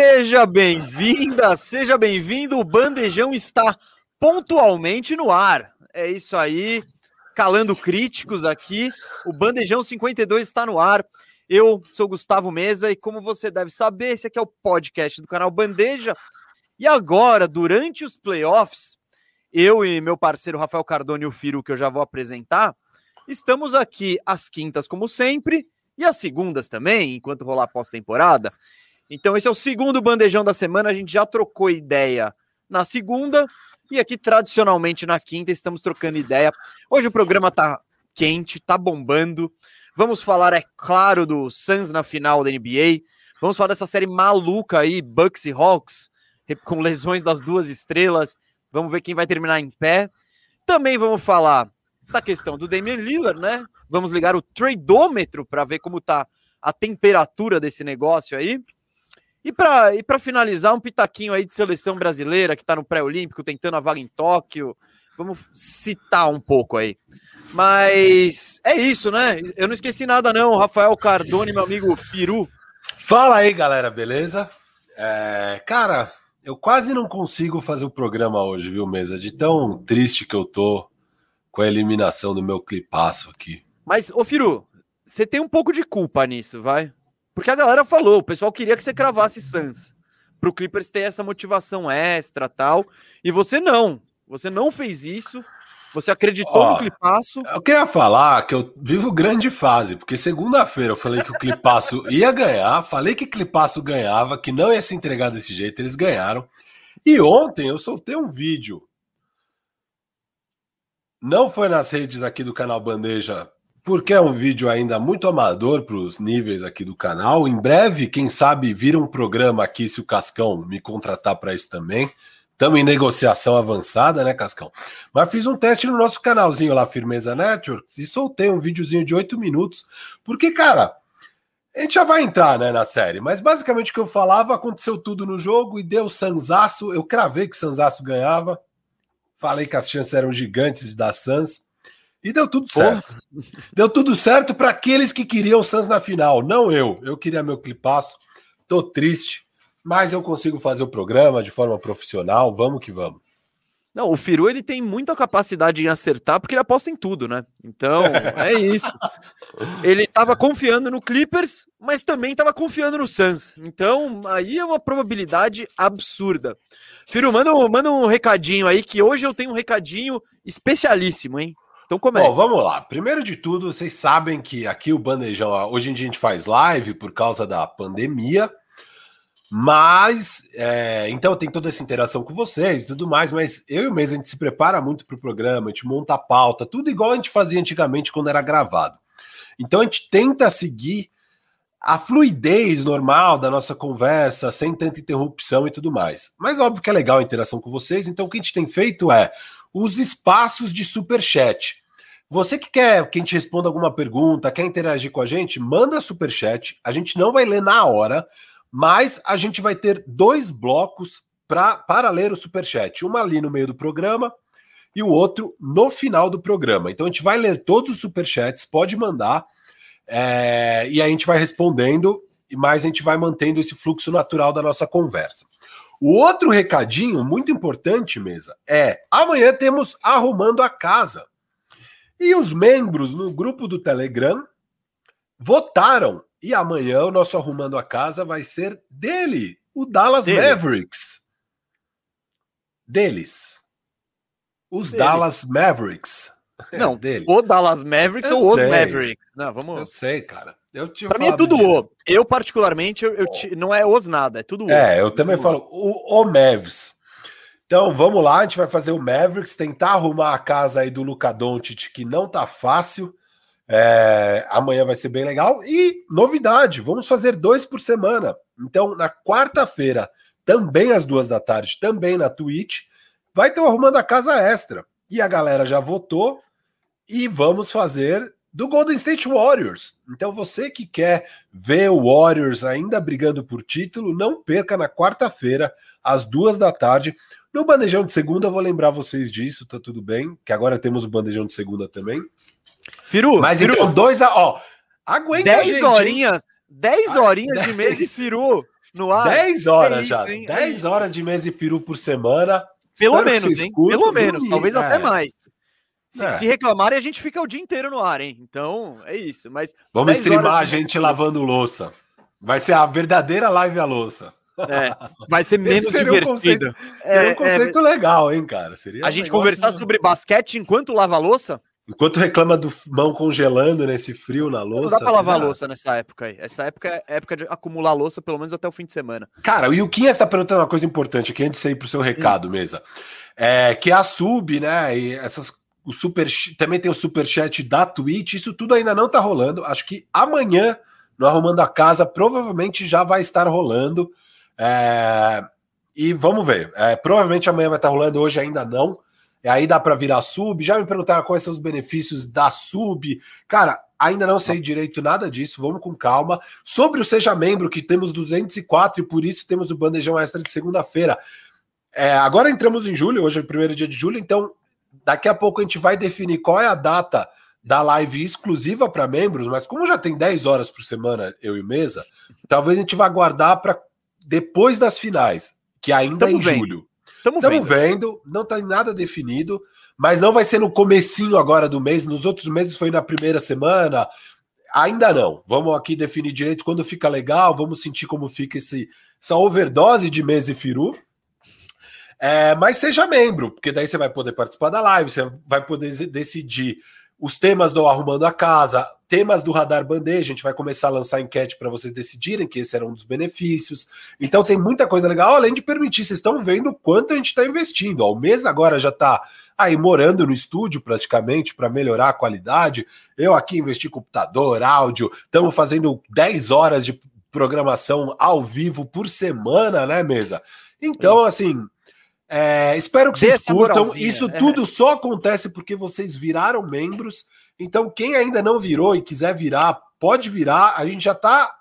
Seja bem-vinda, seja bem-vindo. O Bandejão está pontualmente no ar. É isso aí, calando críticos aqui. O Bandejão 52 está no ar. Eu sou Gustavo Mesa e, como você deve saber, esse aqui é o podcast do canal Bandeja. E agora, durante os playoffs, eu e meu parceiro Rafael Cardone e o Firo, que eu já vou apresentar, estamos aqui às quintas, como sempre, e às segundas também, enquanto rolar pós-temporada. Então, esse é o segundo bandejão da semana. A gente já trocou ideia na segunda e aqui, tradicionalmente, na quinta, estamos trocando ideia. Hoje o programa tá quente, tá bombando. Vamos falar, é claro, do Suns na final da NBA. Vamos falar dessa série maluca aí, Bucks e Hawks, com lesões das duas estrelas. Vamos ver quem vai terminar em pé. Também vamos falar da questão do Damian Lillard, né? Vamos ligar o tradeômetro para ver como tá a temperatura desse negócio aí. E para e finalizar, um pitaquinho aí de seleção brasileira que está no pré-olímpico, tentando a vaga em Tóquio. Vamos citar um pouco aí. Mas é isso, né? Eu não esqueci nada, não. Rafael Cardone, meu amigo Peru. Fala aí, galera, beleza? É, cara, eu quase não consigo fazer o programa hoje, viu, Mesa? De tão triste que eu tô com a eliminação do meu clipaço aqui. Mas, ô Firu, você tem um pouco de culpa nisso, vai? Porque a galera falou, o pessoal queria que você cravasse Suns. Pro Clippers ter essa motivação extra tal. E você não. Você não fez isso. Você acreditou Ó, no Clipaço. Eu queria falar que eu vivo grande fase, porque segunda-feira eu falei que o Clipaço ia ganhar, falei que Clipaço ganhava, que não ia se entregar desse jeito, eles ganharam. E ontem eu soltei um vídeo. Não foi nas redes aqui do canal Bandeja porque é um vídeo ainda muito amador para os níveis aqui do canal. Em breve, quem sabe, vira um programa aqui se o Cascão me contratar para isso também. Estamos em negociação avançada, né, Cascão? Mas fiz um teste no nosso canalzinho lá, Firmeza Networks, e soltei um videozinho de oito minutos. Porque, cara, a gente já vai entrar né, na série, mas basicamente o que eu falava, aconteceu tudo no jogo e deu Sansaço. Eu cravei que Sansaço ganhava. Falei que as chances eram gigantes de dar Sans. E deu tudo certo. Deu tudo certo para aqueles que queriam o Suns na final, não eu. Eu queria meu clipaço. Tô triste, mas eu consigo fazer o programa de forma profissional. Vamos que vamos. Não, o Firu ele tem muita capacidade em acertar porque ele aposta em tudo, né? Então, é isso. Ele estava confiando no Clippers, mas também estava confiando no Suns. Então, aí é uma probabilidade absurda. Firu, manda, manda um recadinho aí que hoje eu tenho um recadinho especialíssimo, hein? Então começa. Bom, vamos lá. Primeiro de tudo, vocês sabem que aqui o Bandejão, hoje em dia a gente faz live por causa da pandemia, mas é, então tem toda essa interação com vocês e tudo mais, mas eu e o Mês a gente se prepara muito para o programa, a gente monta a pauta, tudo igual a gente fazia antigamente quando era gravado. Então a gente tenta seguir a fluidez normal da nossa conversa, sem tanta interrupção e tudo mais. Mas óbvio que é legal a interação com vocês, então o que a gente tem feito é os espaços de super chat. Você que quer que a gente responda alguma pergunta, quer interagir com a gente, manda super chat. A gente não vai ler na hora, mas a gente vai ter dois blocos pra, para ler o super chat. Uma ali no meio do programa e o outro no final do programa. Então a gente vai ler todos os super chats, pode mandar é, e a gente vai respondendo, mas a gente vai mantendo esse fluxo natural da nossa conversa. O outro recadinho muito importante, mesa, é amanhã temos arrumando a casa. E os membros no grupo do Telegram votaram. E amanhã o nosso arrumando a casa vai ser dele, o Dallas dele. Mavericks. Deles. Os dele. Dallas Mavericks. Não, é, dele. o Dallas Mavericks Eu ou sei. os Mavericks. Não, vamos. Eu sei, cara. Eu pra mim é tudo o. Eu, particularmente, eu, eu te... não é os nada, é tudo o. É, eu também falo o, o Mavs. Então, vamos lá, a gente vai fazer o Mavericks, tentar arrumar a casa aí do Luca Doncic, que não tá fácil. É, amanhã vai ser bem legal. E novidade, vamos fazer dois por semana. Então, na quarta-feira, também às duas da tarde, também na Twitch, vai ter o Arrumando a Casa Extra. E a galera já votou e vamos fazer do Golden State Warriors. Então você que quer ver o Warriors ainda brigando por título, não perca na quarta-feira, às duas da tarde. No bandejão de segunda, vou lembrar vocês disso, tá tudo bem, que agora temos o bandejão de segunda também. Firu, mas Firu, então dois a, ó, aguenta 10 horinhas, 10 horinhas de mês de Firu. no ar. 10 horas é já. 10 é horas de mês e firu por semana. Pelo menos, hein? Pelo menos, talvez é. até mais. Se, é. se, reclamarem, a gente fica o dia inteiro no ar, hein? Então, é isso. Mas Vamos streamar a gente lavando louça. Vai ser a verdadeira live à louça. É, vai ser menos divertido. Um conceito, é, um conceito é, legal, hein, cara? Seria a um gente conversar sobre basquete enquanto lava a louça? Enquanto reclama do mão congelando nesse frio na louça. Não dá pra lavar louça nessa época aí. Essa época é época de acumular louça, pelo menos até o fim de semana. Cara, o Yuquinha está perguntando uma coisa importante aqui, antes de sair pro seu recado, hum. mesa. É, que a sub, né? E essas. O super, também tem o super chat da Twitch, isso tudo ainda não tá rolando. Acho que amanhã, no Arrumando a Casa, provavelmente já vai estar rolando. É, e vamos ver. É, provavelmente amanhã vai estar rolando, hoje ainda não. E aí dá para virar sub. Já me perguntaram quais são os benefícios da sub. Cara, ainda não sei direito nada disso. Vamos com calma. Sobre o Seja Membro, que temos 204 e por isso temos o bandejão extra de segunda-feira. É, agora entramos em julho, hoje é o primeiro dia de julho, então daqui a pouco a gente vai definir qual é a data da live exclusiva para membros, mas como já tem 10 horas por semana, eu e Mesa, talvez a gente vá guardar para depois das finais, que ainda Tamo é em vendo. julho. Estamos vendo. vendo, não está nada definido, mas não vai ser no comecinho agora do mês, nos outros meses foi na primeira semana, ainda não. Vamos aqui definir direito quando fica legal, vamos sentir como fica esse, essa overdose de mês e firu. É, mas seja membro, porque daí você vai poder participar da live, você vai poder decidir os temas do Arrumando a Casa, temas do Radar Bandeja, a gente vai começar a lançar enquete para vocês decidirem que esse era um dos benefícios. Então tem muita coisa legal, além de permitir, vocês estão vendo quanto a gente está investindo. Ó, o mês agora já está aí morando no estúdio praticamente para melhorar a qualidade. Eu aqui investi computador, áudio, estamos fazendo 10 horas de programação ao vivo por semana, né, mesa? Então, Isso. assim, é, espero que vocês curtam. Isso tudo só acontece porque vocês viraram membros. Então, quem ainda não virou e quiser virar, pode virar. A gente já está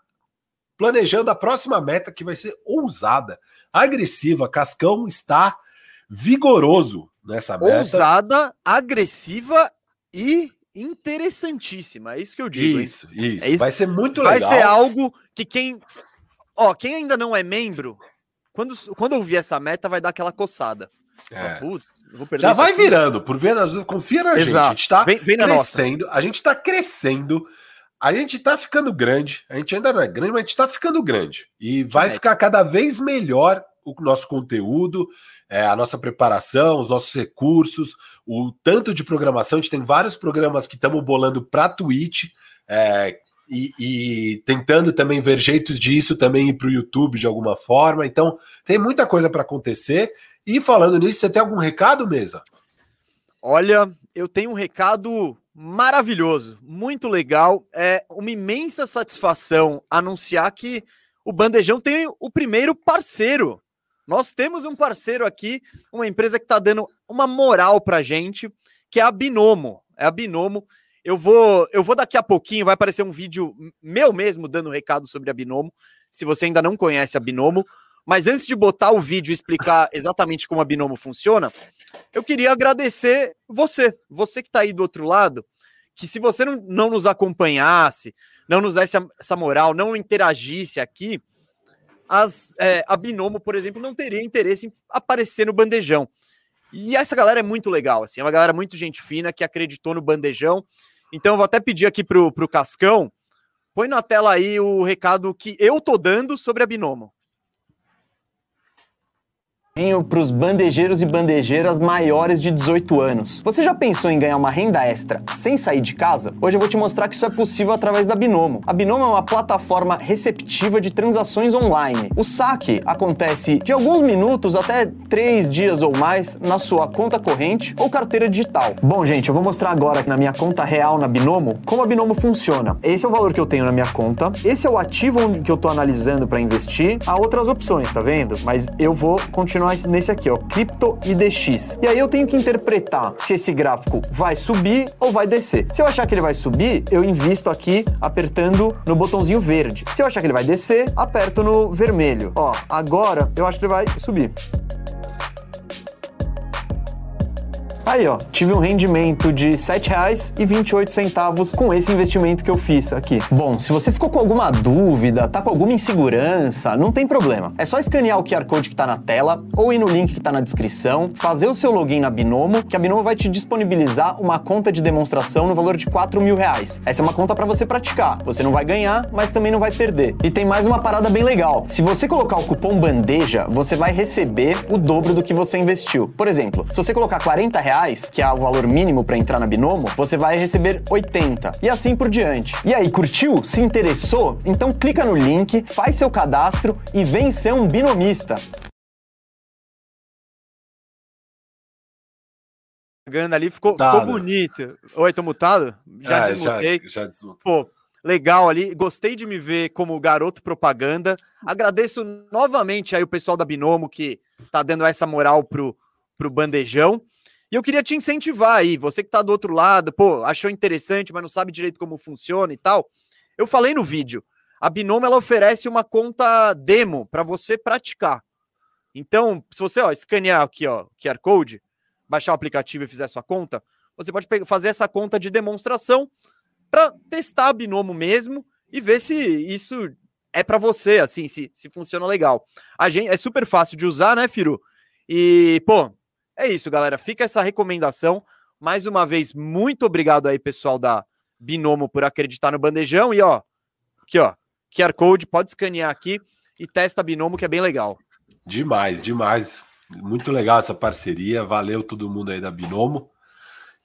planejando a próxima meta que vai ser ousada, agressiva. Cascão está vigoroso nessa meta. Ousada, agressiva e interessantíssima. É isso que eu digo. Isso, isso. É isso. Vai ser muito legal. Vai ser algo que quem. Ó, quem ainda não é membro, quando, quando eu vi essa meta, vai dar aquela coçada. É. Putz, Já vai aqui. virando, por ver das confia na Exato. gente. A gente tá vem, vem crescendo, a gente tá crescendo, a gente tá ficando grande. A gente ainda não é grande, mas a gente tá ficando grande. E vai é. ficar cada vez melhor o nosso conteúdo, é, a nossa preparação, os nossos recursos, o tanto de programação. A gente tem vários programas que estamos bolando para Twitch. É, e, e, tentando também ver jeitos disso também ir para o YouTube de alguma forma. Então, tem muita coisa para acontecer. E falando nisso, você tem algum recado, Mesa? Olha, eu tenho um recado maravilhoso, muito legal. É uma imensa satisfação anunciar que o Bandejão tem o primeiro parceiro. Nós temos um parceiro aqui, uma empresa que está dando uma moral para gente, que é a Binomo. É a Binomo eu vou, eu vou daqui a pouquinho, vai aparecer um vídeo meu mesmo dando recado sobre a Binomo, se você ainda não conhece a Binomo. Mas antes de botar o vídeo e explicar exatamente como a Binomo funciona, eu queria agradecer você, você que está aí do outro lado, que se você não, não nos acompanhasse, não nos desse essa moral, não interagisse aqui, as, é, a Binomo, por exemplo, não teria interesse em aparecer no bandejão. E essa galera é muito legal, assim, é uma galera muito gente fina que acreditou no bandejão então, vou até pedir aqui pro, pro Cascão, põe na tela aí o recado que eu tô dando sobre a Binomo para os bandejeiros e bandejeiras maiores de 18 anos. Você já pensou em ganhar uma renda extra sem sair de casa? Hoje eu vou te mostrar que isso é possível através da Binomo. A Binomo é uma plataforma receptiva de transações online. O saque acontece de alguns minutos até três dias ou mais na sua conta corrente ou carteira digital. Bom, gente, eu vou mostrar agora na minha conta real na Binomo como a Binomo funciona. Esse é o valor que eu tenho na minha conta, esse é o ativo que eu estou analisando para investir. Há outras opções, tá vendo? Mas eu vou continuar nesse aqui, ó, Crypto IDX. E aí eu tenho que interpretar se esse gráfico vai subir ou vai descer. Se eu achar que ele vai subir, eu invisto aqui apertando no botãozinho verde. Se eu achar que ele vai descer, aperto no vermelho. Ó, agora eu acho que ele vai subir. Aí, ó, tive um rendimento de R$ 7,28 com esse investimento que eu fiz aqui. Bom, se você ficou com alguma dúvida, tá com alguma insegurança, não tem problema. É só escanear o QR Code que tá na tela ou ir no link que tá na descrição, fazer o seu login na Binomo, que a Binomo vai te disponibilizar uma conta de demonstração no valor de 4 mil reais. Essa é uma conta para você praticar. Você não vai ganhar, mas também não vai perder. E tem mais uma parada bem legal. Se você colocar o cupom bandeja, você vai receber o dobro do que você investiu. Por exemplo, se você colocar 40 reais, que é o valor mínimo para entrar na Binomo, você vai receber 80 e assim por diante. E aí, curtiu? Se interessou? Então clica no link, faz seu cadastro e vem ser um binomista. ali ficou, ficou bonito. Oi, tô mutado? Já é, desmutei. Já, já Pô, legal ali. Gostei de me ver como garoto propaganda. Agradeço novamente aí o pessoal da Binomo que tá dando essa moral pro, pro bandejão. E eu queria te incentivar aí, você que tá do outro lado, pô, achou interessante, mas não sabe direito como funciona e tal. Eu falei no vídeo, a Binomo ela oferece uma conta demo para você praticar. Então, se você ó, escanear aqui, ó, QR Code, baixar o aplicativo e fizer sua conta, você pode fazer essa conta de demonstração para testar a Binomo mesmo e ver se isso é para você, assim, se, se funciona legal. A gente é super fácil de usar, né, Firu? E, pô, é isso, galera. Fica essa recomendação. Mais uma vez, muito obrigado aí, pessoal da Binomo, por acreditar no bandejão. E, ó, aqui, ó, QR Code, pode escanear aqui e testa a Binomo, que é bem legal. Demais, demais. Muito legal essa parceria. Valeu todo mundo aí da Binomo.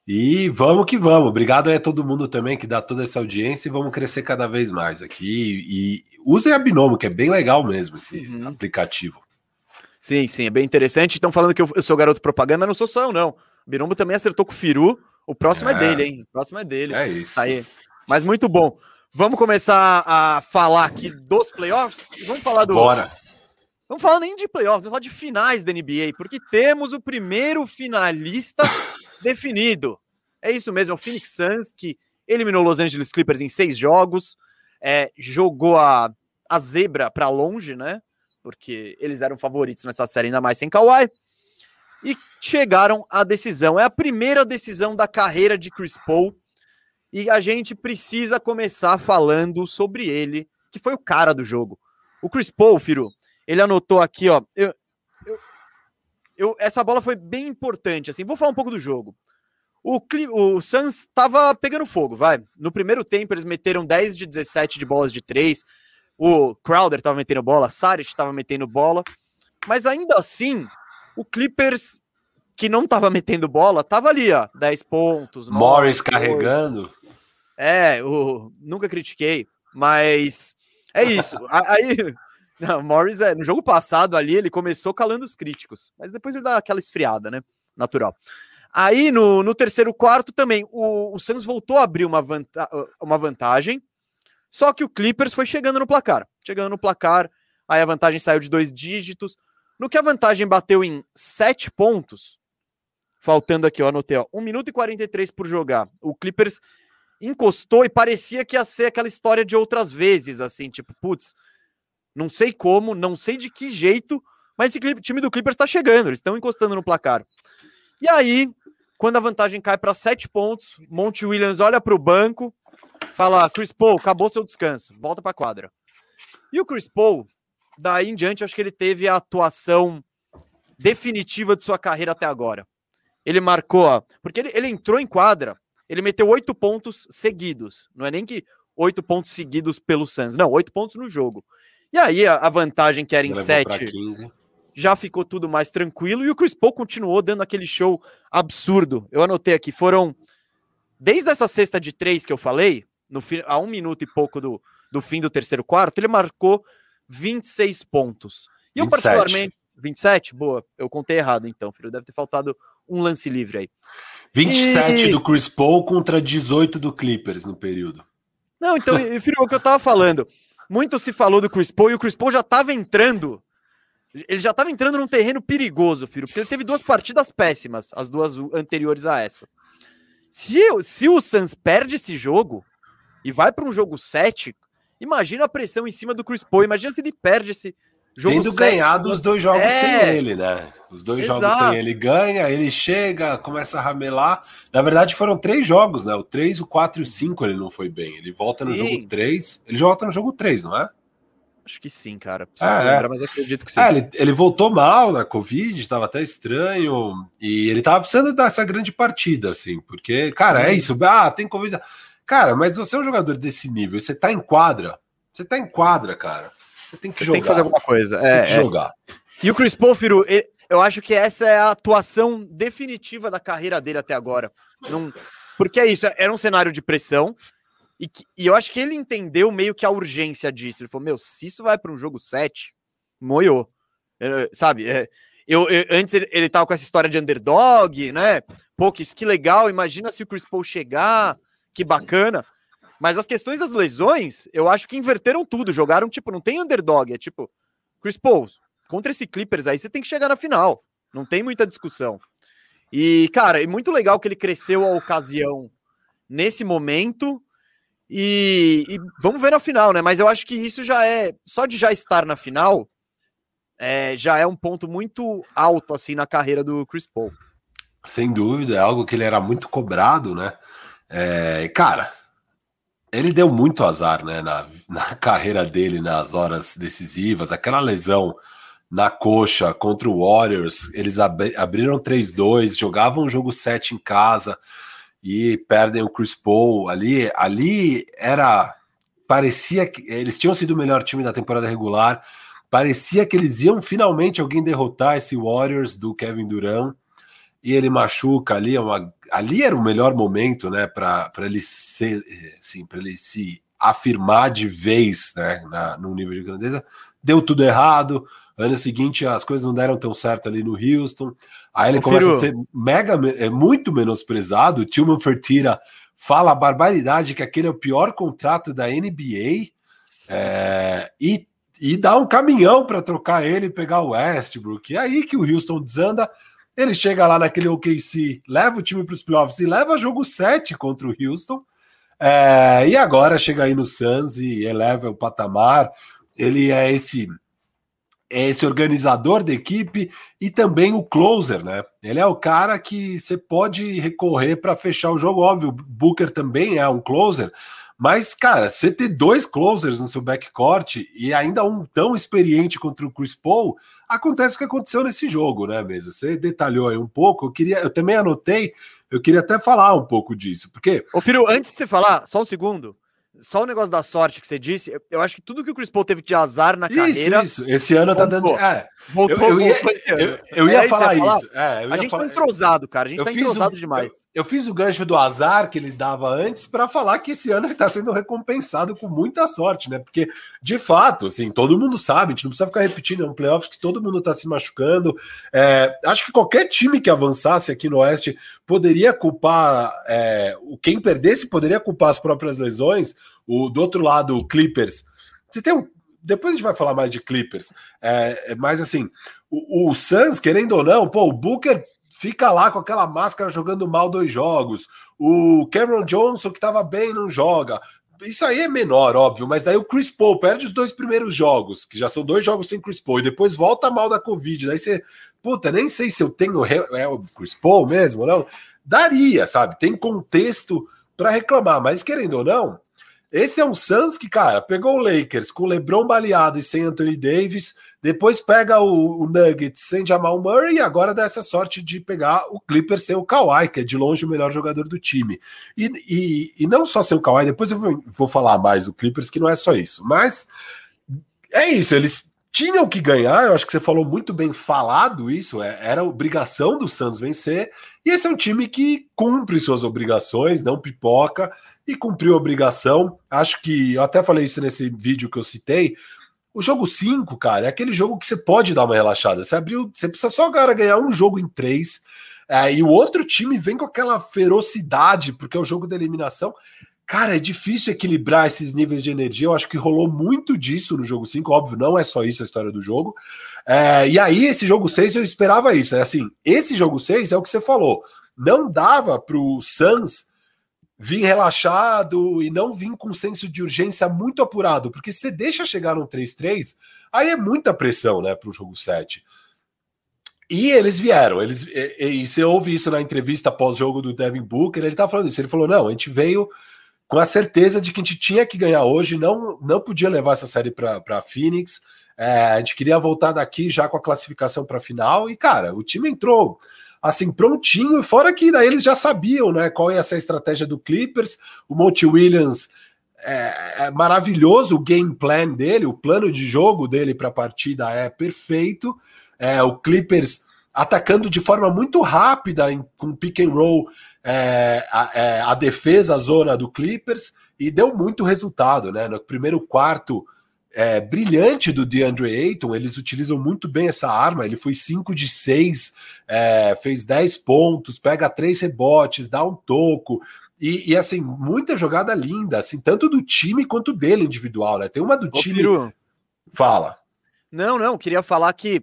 E vamos que vamos. Obrigado aí a todo mundo também que dá toda essa audiência e vamos crescer cada vez mais aqui. E usem a Binomo, que é bem legal mesmo esse uhum. aplicativo. Sim, sim, é bem interessante. Estão falando que eu, eu, sou garoto propaganda, não sou só eu, não. O Binomo também acertou com o Firu. O próximo é, é dele, hein? O próximo é dele. É isso. Aí. Mas muito bom. Vamos começar a falar aqui dos playoffs? Vamos falar do. Bora! Vamos falar nem de playoffs, vamos falar de finais da NBA, porque temos o primeiro finalista definido. É isso mesmo, é o Phoenix Suns, que eliminou Los Angeles Clippers em seis jogos, é, jogou a, a zebra para longe, né? Porque eles eram favoritos nessa série, ainda mais sem Kawhi. E chegaram à decisão. É a primeira decisão da carreira de Chris Paul. E a gente precisa começar falando sobre ele, que foi o cara do jogo. O Chris Paul, Firu, ele anotou aqui, ó. Eu, eu, eu, essa bola foi bem importante. Assim, vou falar um pouco do jogo. O, o Suns estava pegando fogo, vai. No primeiro tempo, eles meteram 10 de 17 de bolas de 3. O Crowder estava metendo bola, Saric estava metendo bola. Mas ainda assim, o Clippers, que não estava metendo bola, estava ali, ó. 10 pontos. Morris 9, carregando. É, o, nunca critiquei, mas é isso. Aí não, Morris, é, no jogo passado ali, ele começou calando os críticos, mas depois ele dá aquela esfriada, né? Natural. Aí no, no terceiro quarto também, o, o Suns voltou a abrir uma, vanta uma vantagem, só que o Clippers foi chegando no placar. Chegando no placar, aí a vantagem saiu de dois dígitos. No que a vantagem bateu em sete pontos, faltando aqui, ó, anotei, ó, 1 minuto e 43 por jogar. O Clippers encostou e parecia que ia ser aquela história de outras vezes, assim, tipo, putz, não sei como, não sei de que jeito, mas esse time do Clippers está chegando, eles estão encostando no placar. E aí, quando a vantagem cai para sete pontos, Monte Williams olha para o banco, fala: Chris Paul, acabou seu descanso, volta para a quadra. E o Chris Paul, daí em diante, acho que ele teve a atuação definitiva de sua carreira até agora. Ele marcou, ó, porque ele, ele entrou em quadra, ele meteu oito pontos seguidos. Não é nem que oito pontos seguidos pelo Suns, não, oito pontos no jogo. E aí a, a vantagem que era em 7 já ficou tudo mais tranquilo e o Chris Paul continuou dando aquele show absurdo. Eu anotei aqui, foram desde essa cesta de três que eu falei, no a um minuto e pouco do, do fim do terceiro quarto, ele marcou 26 pontos. E eu 27. particularmente 27, boa, eu contei errado então, filho, deve ter faltado um lance livre aí. 27 e... do Chris Paul contra 18 do Clippers no período. Não, então, filho, o que eu tava falando, muito se falou do Chris Paul e o Chris Paul já estava entrando. Ele já estava entrando num terreno perigoso, filho, porque ele teve duas partidas péssimas, as duas anteriores a essa. Se, se o Suns perde esse jogo e vai para um jogo 7, imagina a pressão em cima do Chris Paul. Imagina se ele perde esse, Jogo Tendo ganhado os dois jogos é... sem ele, né? Os dois Exato. jogos sem ele ganha, ele chega, começa a ramelar. Na verdade, foram três jogos, né? O 3, o 4 e o 5 ele não foi bem. Ele volta no jogo 3. Ele volta no jogo 3, não é? Acho que sim, cara. Preciso é, lembrar, mas acredito que sim. É, ele, ele, voltou mal na Covid, estava até estranho. E ele tava precisando dessa grande partida, assim, porque, cara, sim. é isso. Ah, tem Covid. Cara, mas você é um jogador desse nível, você tá em quadra. Você tá em quadra, cara. Você tem que você jogar. Tem que fazer alguma coisa. Você é, tem que é. jogar. E o Chris Paul, Firu, eu acho que essa é a atuação definitiva da carreira dele até agora. Não, porque é isso, era um cenário de pressão. E, e, eu acho que ele entendeu meio que a urgência disso. Ele falou: Meu, se isso vai para um jogo 7, moiou. É, sabe? É, eu, eu, antes ele, ele tava com essa história de underdog, né? Pô, que, que legal. Imagina se o Chris Paul chegar, que bacana. Mas as questões das lesões, eu acho que inverteram tudo. Jogaram, tipo, não tem underdog. É tipo, Chris Paul, contra esse Clippers aí, você tem que chegar na final. Não tem muita discussão. E, cara, é muito legal que ele cresceu a ocasião nesse momento. E, e, vamos ver na final, né? Mas eu acho que isso já é. Só de já estar na final, é, já é um ponto muito alto, assim, na carreira do Chris Paul. Sem dúvida, é algo que ele era muito cobrado, né? É, cara, ele deu muito azar, né, na, na carreira dele nas horas decisivas. Aquela lesão na coxa contra o Warriors, eles ab abriram 3-2, jogavam o jogo 7 em casa e perdem o Chris Paul ali. Ali era parecia que eles tinham sido o melhor time da temporada regular. Parecia que eles iam finalmente alguém derrotar esse Warriors do Kevin Durant e ele machuca ali, é uma, ali era o melhor momento, né, para ele ser, assim, para ele se afirmar de vez, né, na, no nível de grandeza. Deu tudo errado. Ano seguinte as coisas não deram tão certo ali no Houston. Aí ele Confiro. começa a ser mega, é muito menosprezado. O Tillman Fertira fala a barbaridade que aquele é o pior contrato da NBA é, e, e dá um caminhão para trocar ele e pegar o Westbrook. E aí que o Houston desanda. Ele chega lá naquele OKC, leva o time para os playoffs e leva jogo 7 contra o Houston. É, e agora chega aí no Suns e eleva o patamar. Ele é esse é esse organizador da equipe e também o closer, né? Ele é o cara que você pode recorrer para fechar o jogo. Óbvio, o Booker também é um closer, mas, cara, você ter dois closers no seu backcourt e ainda um tão experiente contra o Chris Paul, acontece o que aconteceu nesse jogo, né, Mesa? Você detalhou aí um pouco, eu queria, eu também anotei, eu queria até falar um pouco disso, porque... Ô, Firo, antes de você falar, só um segundo, só o negócio da sorte que você disse, eu acho que tudo que o Chris Paul teve de azar na isso, carreira. Isso, esse ano tá dando. É, voltou, eu, eu, ia, eu, eu ia é, falar isso. isso. É, a gente falar... tá entrosado, cara. A gente tá entrosado o, demais. Eu, fiz o gancho do azar que ele dava antes para falar que esse ano ele tá sendo recompensado com muita sorte, né? Porque, de fato, assim, todo mundo sabe, a gente não precisa ficar repetindo, é um playoffs que todo mundo tá se machucando. É, acho que qualquer time que avançasse aqui no Oeste poderia culpar. É, quem perdesse poderia culpar as próprias lesões o, do outro lado, o Clippers. Você tem um. Depois a gente vai falar mais de Clippers. É, é mas assim, o, o Suns, querendo ou não, pô, o Booker fica lá com aquela máscara jogando mal dois jogos. O Cameron Johnson, que estava bem, não joga. Isso aí é menor, óbvio, mas daí o Chris Paul perde os dois primeiros jogos, que já são dois jogos sem Chris Paul, e depois volta mal da Covid. Daí você, puta, nem sei se eu tenho é o Chris Paul mesmo, não. Daria, sabe? Tem contexto para reclamar, mas querendo ou não, esse é um Suns que, cara, pegou o Lakers com o LeBron baleado e sem Anthony Davis, depois pega o, o Nuggets sem Jamal Murray e agora dá essa sorte de pegar o Clippers sem o Kawhi, que é de longe o melhor jogador do time. E, e, e não só sem o Kawhi, depois eu vou, vou falar mais do Clippers, que não é só isso. Mas é isso, eles tinham que ganhar, eu acho que você falou muito bem falado isso, é, era obrigação do Suns vencer, e esse é um time que cumpre suas obrigações, não pipoca, e cumpriu a obrigação. Acho que eu até falei isso nesse vídeo que eu citei. O jogo 5, cara, é aquele jogo que você pode dar uma relaxada. Você abriu, você precisa só agora ganhar um jogo em três. É, e o outro time vem com aquela ferocidade, porque é o jogo da eliminação. Cara, é difícil equilibrar esses níveis de energia. Eu acho que rolou muito disso no jogo 5. Óbvio, não é só isso a história do jogo. É, e aí, esse jogo 6, eu esperava isso. É assim, esse jogo 6 é o que você falou. Não dava para o Suns vir relaxado e não vir com um senso de urgência muito apurado, porque se você deixa chegar no 3-3, Aí é muita pressão, né, para o jogo 7. E eles vieram, eles, e, e, você ouve isso na entrevista pós-jogo do Devin Booker, ele tá falando isso, ele falou, não, a gente veio com a certeza de que a gente tinha que ganhar hoje, não, não podia levar essa série para Phoenix, é, a gente queria voltar daqui já com a classificação para final, e cara, o time entrou assim prontinho, fora que daí eles já sabiam né, qual ia ser a estratégia do Clippers, o Monte Williams é, é maravilhoso, o game plan dele, o plano de jogo dele para a partida é perfeito, é, o Clippers atacando de forma muito rápida em, com pick and roll é, a, é, a, defesa, a zona do Clippers, e deu muito resultado, né? No primeiro quarto é, brilhante do DeAndre Ayton, eles utilizam muito bem essa arma. Ele foi 5 de 6, é, fez 10 pontos, pega três rebotes, dá um toco. E, e, assim, muita jogada linda, assim, tanto do time quanto dele individual, né? Tem uma do Ô, time. Firu. Fala. Não, não, queria falar que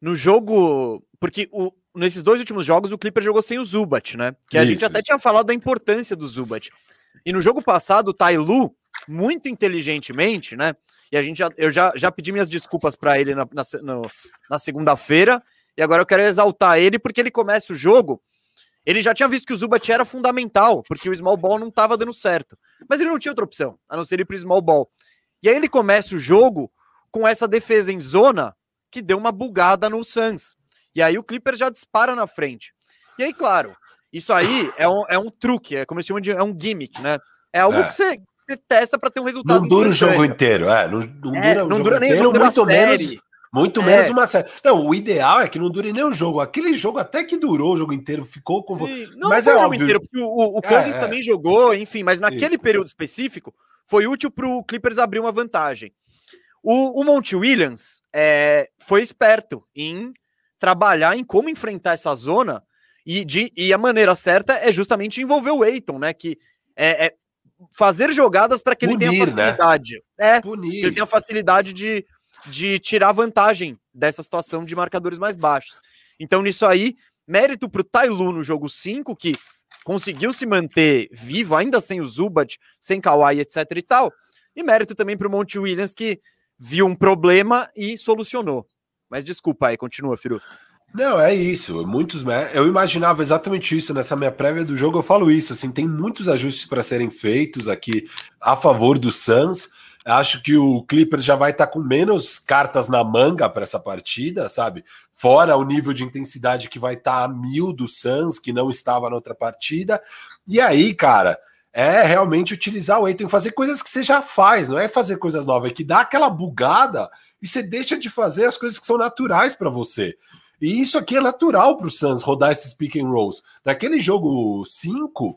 no jogo. Porque o, nesses dois últimos jogos o Clipper jogou sem o Zubat, né? Que a isso, gente até tinha falado da importância do Zubat. E no jogo passado, o Tailu, muito inteligentemente, né? E a gente já, eu já, já pedi minhas desculpas para ele na, na, na segunda-feira. E agora eu quero exaltar ele porque ele começa o jogo. Ele já tinha visto que o Zubat era fundamental, porque o small ball não estava dando certo. Mas ele não tinha outra opção, a não ser ir para o small ball. E aí ele começa o jogo com essa defesa em zona que deu uma bugada no Suns. E aí o Clipper já dispara na frente. E aí, claro, isso aí é um, é um truque, é como eles chamam de é um gimmick, né? É algo é. que você você testa para ter um resultado. Não dura o jogo inteiro, é. Não, não é, dura, não dura nem inteiro, dura muito menos. Muito é. menos uma série. Não, o ideal é que não dure nem o jogo. Aquele jogo até que durou o jogo inteiro, ficou com. Sim, não, mas não é o jogo inteiro, porque o, o, o é, Cousins é, também jogou, enfim, mas naquele Isso. período específico foi útil para o Clippers abrir uma vantagem. O, o Monte Williams é, foi esperto em trabalhar em como enfrentar essa zona e, de, e a maneira certa é justamente envolver o Eiton, né? Que é, é, fazer jogadas para que ele tenha né? facilidade. Né? É, Punir. que ele tenha facilidade de, de tirar vantagem dessa situação de marcadores mais baixos. Então, nisso aí, mérito para o Tailu no jogo 5, que conseguiu se manter vivo, ainda sem o Zubat, sem Kawhi, etc e tal. E mérito também para o Monte Williams, que viu um problema e solucionou. Mas desculpa aí, continua, Firu. Não, é isso. Muitos, eu imaginava exatamente isso nessa minha prévia do jogo. Eu falo isso, assim, tem muitos ajustes para serem feitos aqui a favor do Suns. Acho que o Clippers já vai estar tá com menos cartas na manga para essa partida, sabe? Fora o nível de intensidade que vai estar tá a mil do Suns, que não estava na outra partida. E aí, cara, é realmente utilizar o Eiton, fazer coisas que você já faz, não é fazer coisas novas, é que dá aquela bugada e você deixa de fazer as coisas que são naturais para você. E isso aqui é natural para o Suns rodar esses pick and rolls. Naquele jogo 5,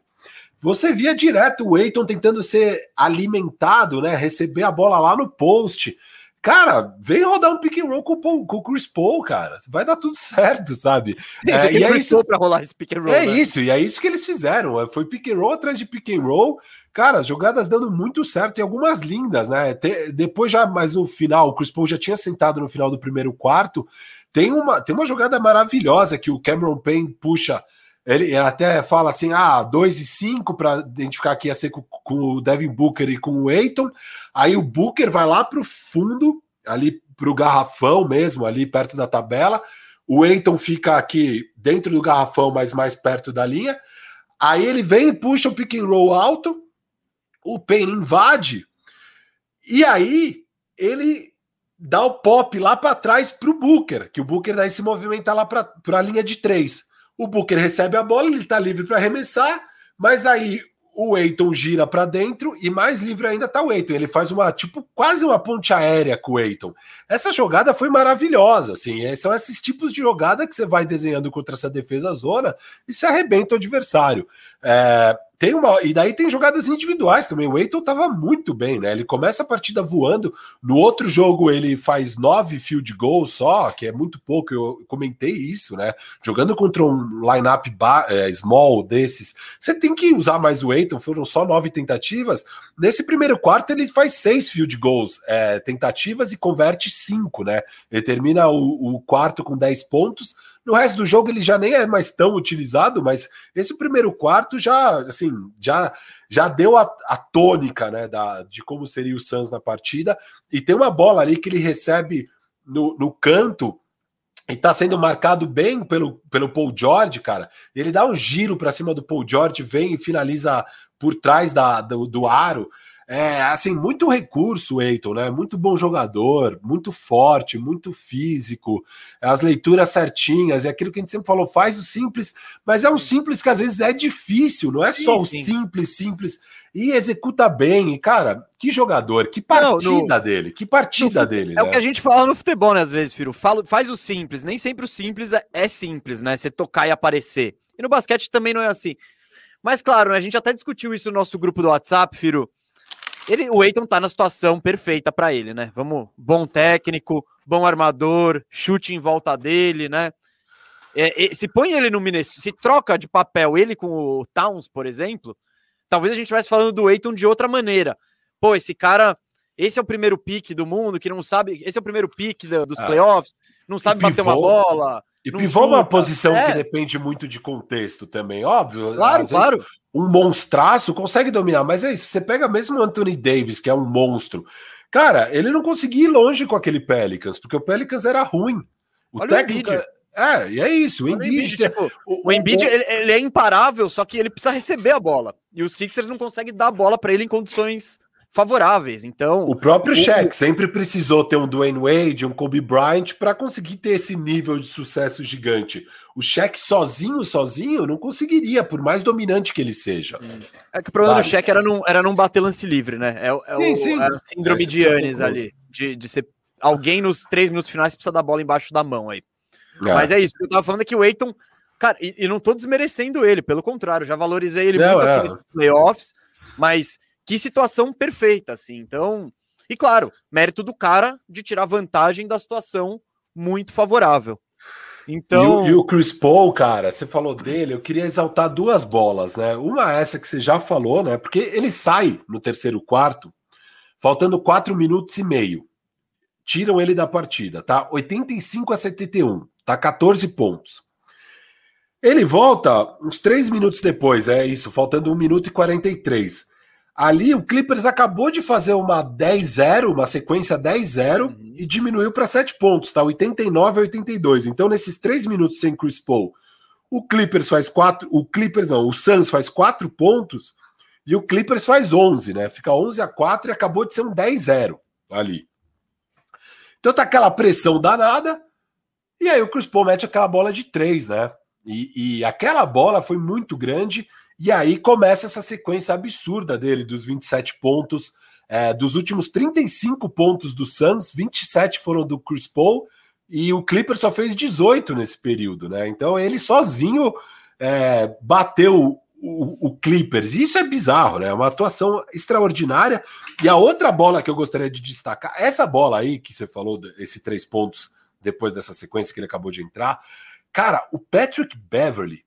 você via direto o Eiton tentando ser alimentado, né? Receber a bola lá no post. Cara, vem rodar um pick and roll com, com o Chris Paul, cara. Vai dar tudo certo, sabe? É, e é isso para rolar esse pick and roll. É né? isso, e é isso que eles fizeram. É, foi pick and roll atrás de pick and roll. Cara, as jogadas dando muito certo e algumas lindas, né? depois já, mas no final, o Chris Paul já tinha sentado no final do primeiro quarto. Tem uma, tem uma jogada maravilhosa que o Cameron Payne puxa. Ele até fala assim: ah, 2 e 5 para identificar que ia ser com, com, o Devin Booker e com o Eiton. Aí o Booker vai lá para o fundo, ali para o garrafão mesmo, ali perto da tabela. O Eiton fica aqui dentro do garrafão, mas mais perto da linha. Aí ele vem e puxa o pick and roll alto. O Payne invade. E aí ele dá o pop lá para trás para o Booker, que o Booker daí se movimenta lá para a linha de três. O Booker recebe a bola, ele está livre para arremessar, mas aí o Eiton gira para dentro e mais livre ainda tá o Eiton. Ele faz uma, tipo, quase uma ponte aérea com o Eiton. Essa jogada foi maravilhosa, assim. São esses tipos de jogada que você vai desenhando contra essa defesa zona e se arrebenta o adversário. É, tem uma. E daí tem jogadas individuais também. O Eiton tava muito bem, né? Ele começa a partida voando. No outro jogo, ele faz nove field goals só, que é muito pouco. Eu comentei isso, né? Jogando contra um lineup é, small desses, você tem que usar mais o Eiton. Foram só nove tentativas. Nesse primeiro quarto, ele faz seis field goals é, tentativas e converte cinco, né? Ele termina o, o quarto com dez pontos No resto do jogo ele já nem é mais tão utilizado, mas esse primeiro quarto já, assim, já já deu a, a tônica, né, da, de como seria o Suns na partida. E tem uma bola ali que ele recebe no, no canto e tá sendo marcado bem pelo, pelo Paul George, cara. Ele dá um giro para cima do Paul George, vem e finaliza por trás da, do, do aro. É, assim, muito recurso, Eiton, né? Muito bom jogador, muito forte, muito físico, as leituras certinhas, e aquilo que a gente sempre falou, faz o simples, mas é um simples que às vezes é difícil, não é sim, só o sim. simples, simples, e executa bem. E, cara, que jogador, que partida não, no, dele, que partida no, dele. É né? o que a gente fala no futebol, né? Às vezes, Firo, fala, faz o simples, nem sempre o simples é, é simples, né? Você tocar e aparecer. E no basquete também não é assim. Mas claro, né, a gente até discutiu isso no nosso grupo do WhatsApp, Firo ele, o Eiton tá na situação perfeita para ele, né? Vamos, bom técnico, bom armador, chute em volta dele, né? É, se põe ele no Minnesota, se troca de papel ele com o Towns, por exemplo, talvez a gente estivesse falando do Eiton de outra maneira. Pô, esse cara, esse é o primeiro pique do mundo que não sabe, esse é o primeiro pique dos ah. playoffs, não sabe bater uma bola. E pivô é uma posição é. que depende muito de contexto também, óbvio. Claro, claro. Um monstraço consegue dominar, mas é isso. Você pega mesmo o Anthony Davis, que é um monstro. Cara, ele não conseguia ir longe com aquele Pelicans, porque o Pelicans era ruim. O Olha técnico. O é, e é isso. O Embiid, tipo, o, o Embiid o, ele, ele, é imparável, só que ele precisa receber a bola. E os Sixers não conseguem dar a bola para ele em condições favoráveis. Então, o próprio o... Shaq sempre precisou ter um Dwayne Wade, um Kobe Bryant para conseguir ter esse nível de sucesso gigante. O Shaq sozinho, sozinho, não conseguiria, por mais dominante que ele seja. É que o problema Sabe? do Shaq era não, era não bater lance livre, né? É, é sim, o, sim. É a síndrome é, de Yannis ali, de, de ser alguém nos três minutos finais precisa dar bola embaixo da mão aí. É. Mas é isso, eu tava falando é que o Aiton, cara, e, e, não tô desmerecendo ele, pelo contrário, já valorizei ele não, muito aqui é. nos playoffs, mas que situação perfeita, assim. Então, e claro, mérito do cara de tirar vantagem da situação muito favorável. Então... E o, e o, Chris Paul, cara, você falou dele, eu queria exaltar duas bolas, né? Uma é essa que você já falou, né? Porque ele sai no terceiro quarto, faltando quatro minutos e meio. Tiram ele da partida, tá? 85 a 71, tá? 14 pontos. Ele volta uns três minutos depois, é isso, faltando 1 minuto e 43. Ali o Clippers acabou de fazer uma 10-0, uma sequência 10-0 uhum. e diminuiu para 7 pontos, tá? 89 a 82. Então, nesses 3 minutos sem Chris Paul, o Clippers faz 4, o Clippers não, o Suns faz 4 pontos e o Clippers faz 11, né? Fica 11 a 4 e acabou de ser um 10-0 ali. Então tá aquela pressão danada e aí o Chris Paul mete aquela bola de 3, né? E, e aquela bola foi muito grande e aí começa essa sequência absurda dele, dos 27 pontos. É, dos últimos 35 pontos do Suns, 27 foram do Chris Paul e o Clipper só fez 18 nesse período, né? Então ele sozinho é, bateu o, o, Clippers. Isso é bizarro, né? É uma atuação extraordinária. E a outra bola que eu gostaria de destacar, essa bola aí que você falou, esse três pontos depois dessa sequência que ele acabou de entrar. Cara, o Patrick Beverly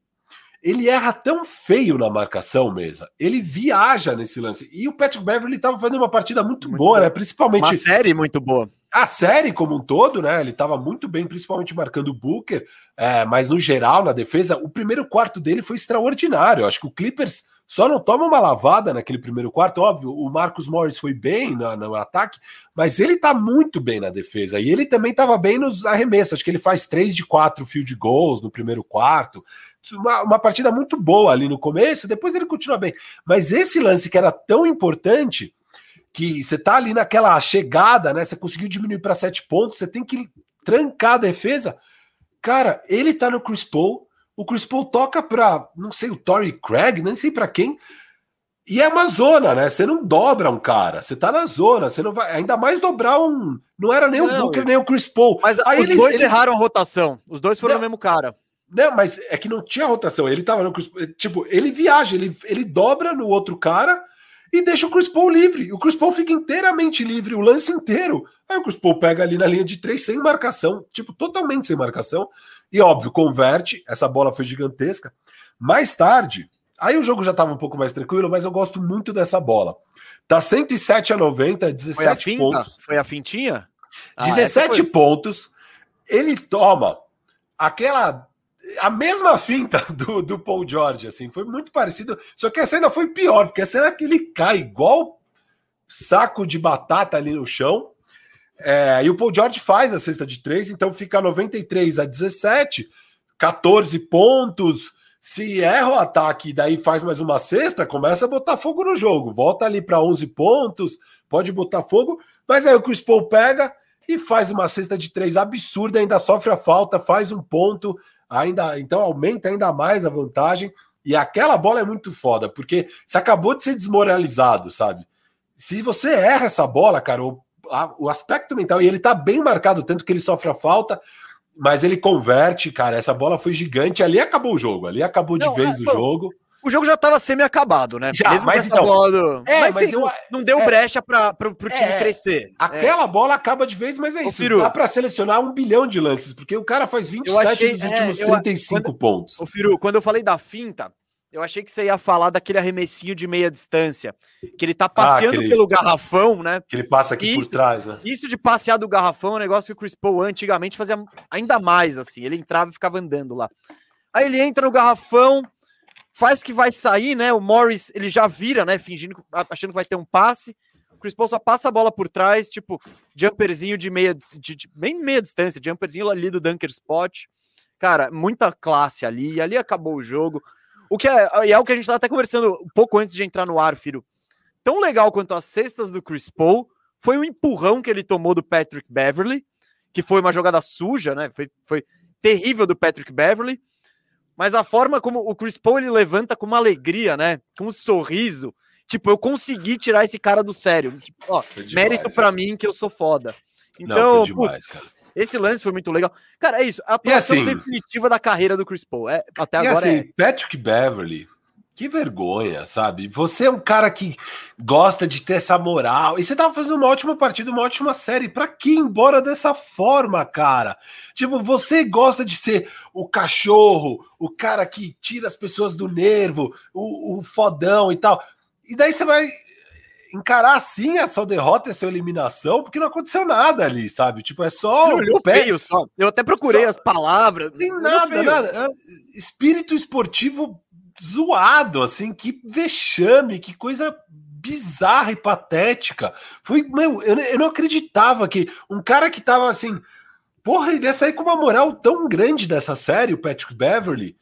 ele erra tão feio na marcação, mesa. Ele viaja nesse lance. E o Patrick Beverly estava fazendo uma partida muito, muito boa, né? Principalmente. Uma série muito boa. A série como um todo, né? Ele estava muito bem, principalmente marcando o Booker, é, mas no geral, na defesa, o primeiro quarto dele foi extraordinário. Eu acho que o Clippers só não toma uma lavada naquele primeiro quarto. Óbvio, o Marcos Morris foi bem no, no ataque, mas ele tá muito bem na defesa. E ele também estava bem nos arremessos. Acho que ele faz três de quatro field goals no primeiro quarto uma, uma partida muito boa ali no começo, depois ele continua bem. Mas esse lance que era tão importante, que você tá ali naquela chegada, né? Você conseguiu diminuir para sete pontos, você tem que trancar a defesa. Cara, ele tá no Chris Paul, o Chris Paul toca para, não sei, o Tory Craig, nem sei para quem. E é uma zona, né? Você não dobra um cara, você tá na zona, você não vai ainda mais dobrar um. Não era nem não, o Booker, nem o Chris Paul. Mas Aí os eles, dois eles... erraram a rotação. Os dois foram não, o mesmo cara. Não, mas é que não tinha rotação. Ele tava no Tipo, ele viaja, ele, ele dobra no outro cara e deixa o Chris Paul livre. O Chris Paul fica inteiramente livre o lance inteiro. Aí o Chris Paul pega ali na linha de três sem marcação, tipo, totalmente sem marcação. E óbvio, converte. Essa bola foi gigantesca. Mais tarde, aí o jogo já tava um pouco mais tranquilo, mas eu gosto muito dessa bola. Tá 107 a 90, 17 foi a finta? pontos. Foi a fintinha? Ah, 17 foi... pontos. Ele toma aquela a mesma finta do, do Paul George, assim, foi muito parecido. Só que a cena foi pior, porque a cena é que ele cai igual saco de batata ali no chão. É, e o Paul George faz a cesta de três, então fica 93 a 17, 14 pontos. Se erra o ataque e daí faz mais uma cesta, começa a botar fogo no jogo. Volta ali para 11 pontos, pode botar fogo, mas aí o Chris Paul pega e faz uma cesta de três absurda, ainda sofre a falta, faz um ponto, ainda então aumenta ainda mais a vantagem. E aquela bola é muito foda, porque você acabou de ser desmoralizado, sabe? Se você erra essa bola, cara, o, a, o aspecto mental, e ele tá bem marcado, tanto que ele sofre a falta, mas ele converte, cara. Essa bola foi gigante. Ali acabou o jogo, ali acabou de não, vez é, o jogo. O jogo já estava semi-acabado, né? Já, Mesmo mas então, bola do... é, mas, mas sim, eu, não deu é, brecha para o time é, crescer. Aquela é. bola acaba de vez, mas é isso. Firu, dá para selecionar um bilhão de lances, porque o cara faz 27 achei, dos últimos é, 35 quando, pontos. O Firu, quando eu falei da finta, eu achei que você ia falar daquele arremessinho de meia distância, que ele tá ah, passeando ah, aquele, pelo garrafão, né? Que ele passa aqui isso, por trás, né? Isso de passear do garrafão é um negócio que o Chris Paul antigamente fazia ainda mais, assim. Ele entrava e ficava andando lá. Aí ele entra no garrafão, faz que vai sair, né? O Morris, ele já vira, né? Fingindo, achando que vai ter um passe. O Chris Paul só passa a bola por trás, tipo, jumperzinho de meia, de, de, bem meia distância, jumperzinho ali do dunker spot. Cara, muita classe ali, e ali acabou o jogo. O que é, é o que a gente estava até conversando um pouco antes de entrar no ar, filho. Tão legal quanto as cestas do Chris Paul foi o empurrão que ele tomou do Patrick Beverly, que foi uma jogada suja, né? Foi, foi terrível do Patrick Beverly. Mas a forma como o Chris Paul ele levanta com uma alegria, né? Com um sorriso. Tipo, eu consegui tirar esse cara do sério. Tipo, ó, demais, mérito para mim que eu sou foda. Então, Não, demais, putz, esse lance foi muito legal. Cara, é isso. A atuação assim, definitiva da carreira do Chris Paul. É, até agora assim, é. Patrick Beverly, que vergonha, sabe? Você é um cara que gosta de ter essa moral. E você tava fazendo uma ótima partida, uma ótima série. Pra que ir embora dessa forma, cara? Tipo, você gosta de ser o cachorro, o cara que tira as pessoas do nervo, o, o fodão e tal. E daí você vai encarar assim a sua derrota e a sua eliminação, porque não aconteceu nada ali, sabe? Tipo, é só. o pé. feio só. Eu até procurei só... as palavras. Não tem nada, nada. Espírito esportivo zoado, assim, que vexame, que coisa bizarra e patética. Foi, meu, eu, eu não acreditava que um cara que tava assim. Porra, ele ia sair com uma moral tão grande dessa série, o Patrick Beverly.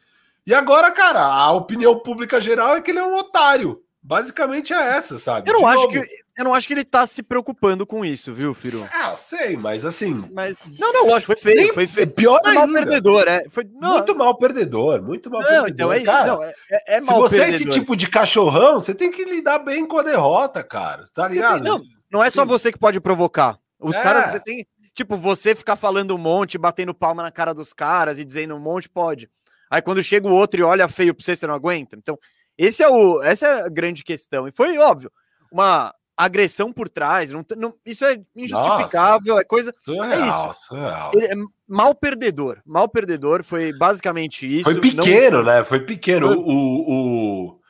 E agora, cara, a opinião pública geral é que ele é um otário. Basicamente é essa, sabe? Eu não, acho que, eu não acho que ele tá se preocupando com isso, viu, Firu? Ah, eu sei, mas assim. Mas, não, não, lógico, foi feio. foi feio. Pior foi ainda. mal perdedor, é. Foi, não, muito mal perdedor, muito mal não, perdedor. Então é, cara, não, é, é, mal Se você perdedor. é esse tipo de cachorrão, você tem que lidar bem com a derrota, cara. Tá ligado? Não, não é só você que pode provocar. Os é. caras, você tem. Tipo, você ficar falando um monte, batendo palma na cara dos caras e dizendo um monte, pode. Aí quando chega o outro e olha feio pra você, você não aguenta. Então, esse é o, essa é a grande questão. E foi óbvio, uma agressão por trás. Não, não isso é injustificável, Nossa, é coisa. Surreal, é isso. Surreal. Ele é mal perdedor. Mal perdedor, foi basicamente isso. Foi pequeno, não... né? Foi pequeno. Foi... O, o,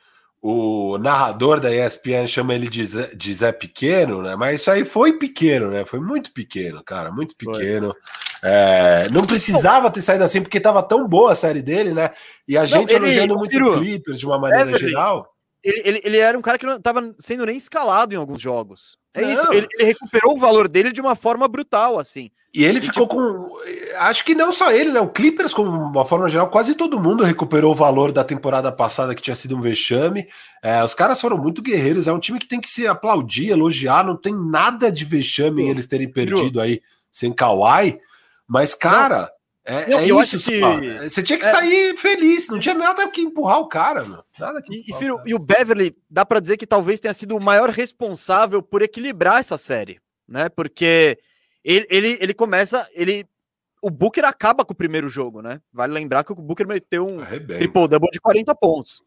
o narrador da ESPN chama ele de Zé, de Zé Pequeno, né? Mas isso aí foi pequeno, né? Foi muito pequeno, cara, muito pequeno. É, não precisava ter saído assim, porque tava tão boa a série dele, né? E a gente não, ele, elogiando muito Ciro, Clippers de uma maneira é, geral. Ele, ele, ele, era um cara que não estava sendo nem escalado em alguns jogos. É não. isso, ele, ele, recuperou o valor dele de uma forma brutal, assim. E ele e ficou tipo... com. Acho que não só ele, né? O Clippers, como uma forma geral, quase todo mundo recuperou o valor da temporada passada, que tinha sido um vexame. É, os caras foram muito guerreiros. É um time que tem que se aplaudir, elogiar. Não tem nada de vexame em eles terem perdido aí sem Kawhi. Mas, cara, é, eu, é eu isso. Que... Você tinha que é... sair feliz, não tinha nada que empurrar o cara, meu. Nada que e, e, o, e o Beverly, dá para dizer que talvez tenha sido o maior responsável por equilibrar essa série, né? Porque ele, ele, ele começa, ele o Booker acaba com o primeiro jogo, né? Vale lembrar que o Booker meteu um triple-double de 40 pontos.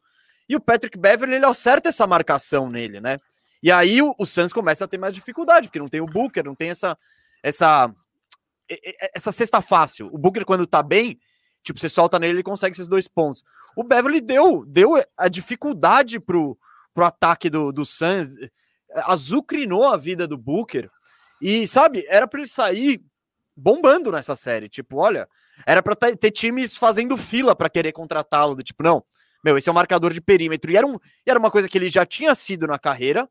E o Patrick Beverly, ele acerta essa marcação nele, né? E aí o, o Suns começa a ter mais dificuldade, porque não tem o Booker, não tem essa, essa essa cesta fácil. O Booker, quando tá bem, tipo, você solta nele, ele consegue esses dois pontos. O Beverly deu, deu a dificuldade pro, pro ataque do, do Suns, azucrinou a vida do Booker. E, sabe, era para ele sair bombando nessa série. Tipo, olha, Era para ter times fazendo fila para querer contratá-lo, do tipo, não, meu, esse é um marcador de perímetro. E era, um, e era uma coisa que ele já tinha sido na carreira,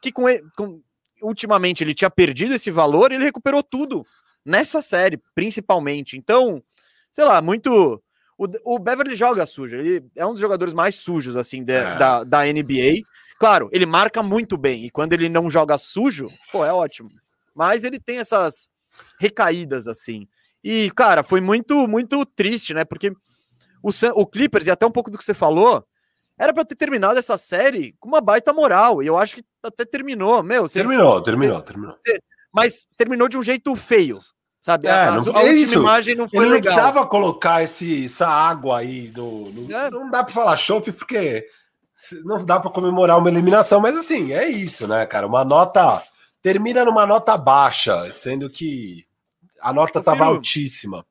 que com, com ultimamente ele tinha perdido esse valor e ele recuperou tudo nessa série, principalmente. Então, sei lá, muito. O, o Beverly joga sujo, ele é um dos jogadores mais sujos, assim, de, é. da, da NBA. Claro, ele marca muito bem, e quando ele não joga sujo, pô, é ótimo. Mas ele tem essas recaídas, assim. E, cara, foi muito, muito triste, né? Porque o, o Clippers, e até um pouco do que você falou, era para ter terminado essa série com uma baita moral. E eu acho que até terminou. Meu, terminou, terminou, terminou. Mas terminou de um jeito feio. Sabe? É, a, não, a isso. imagem não foi Ele legal. não precisava colocar esse, essa água aí no. no é. Não dá para falar chope, porque não dá para comemorar uma eliminação, mas assim, é isso, né, cara? Uma nota. Termina numa nota baixa, sendo que a nota estava altíssima.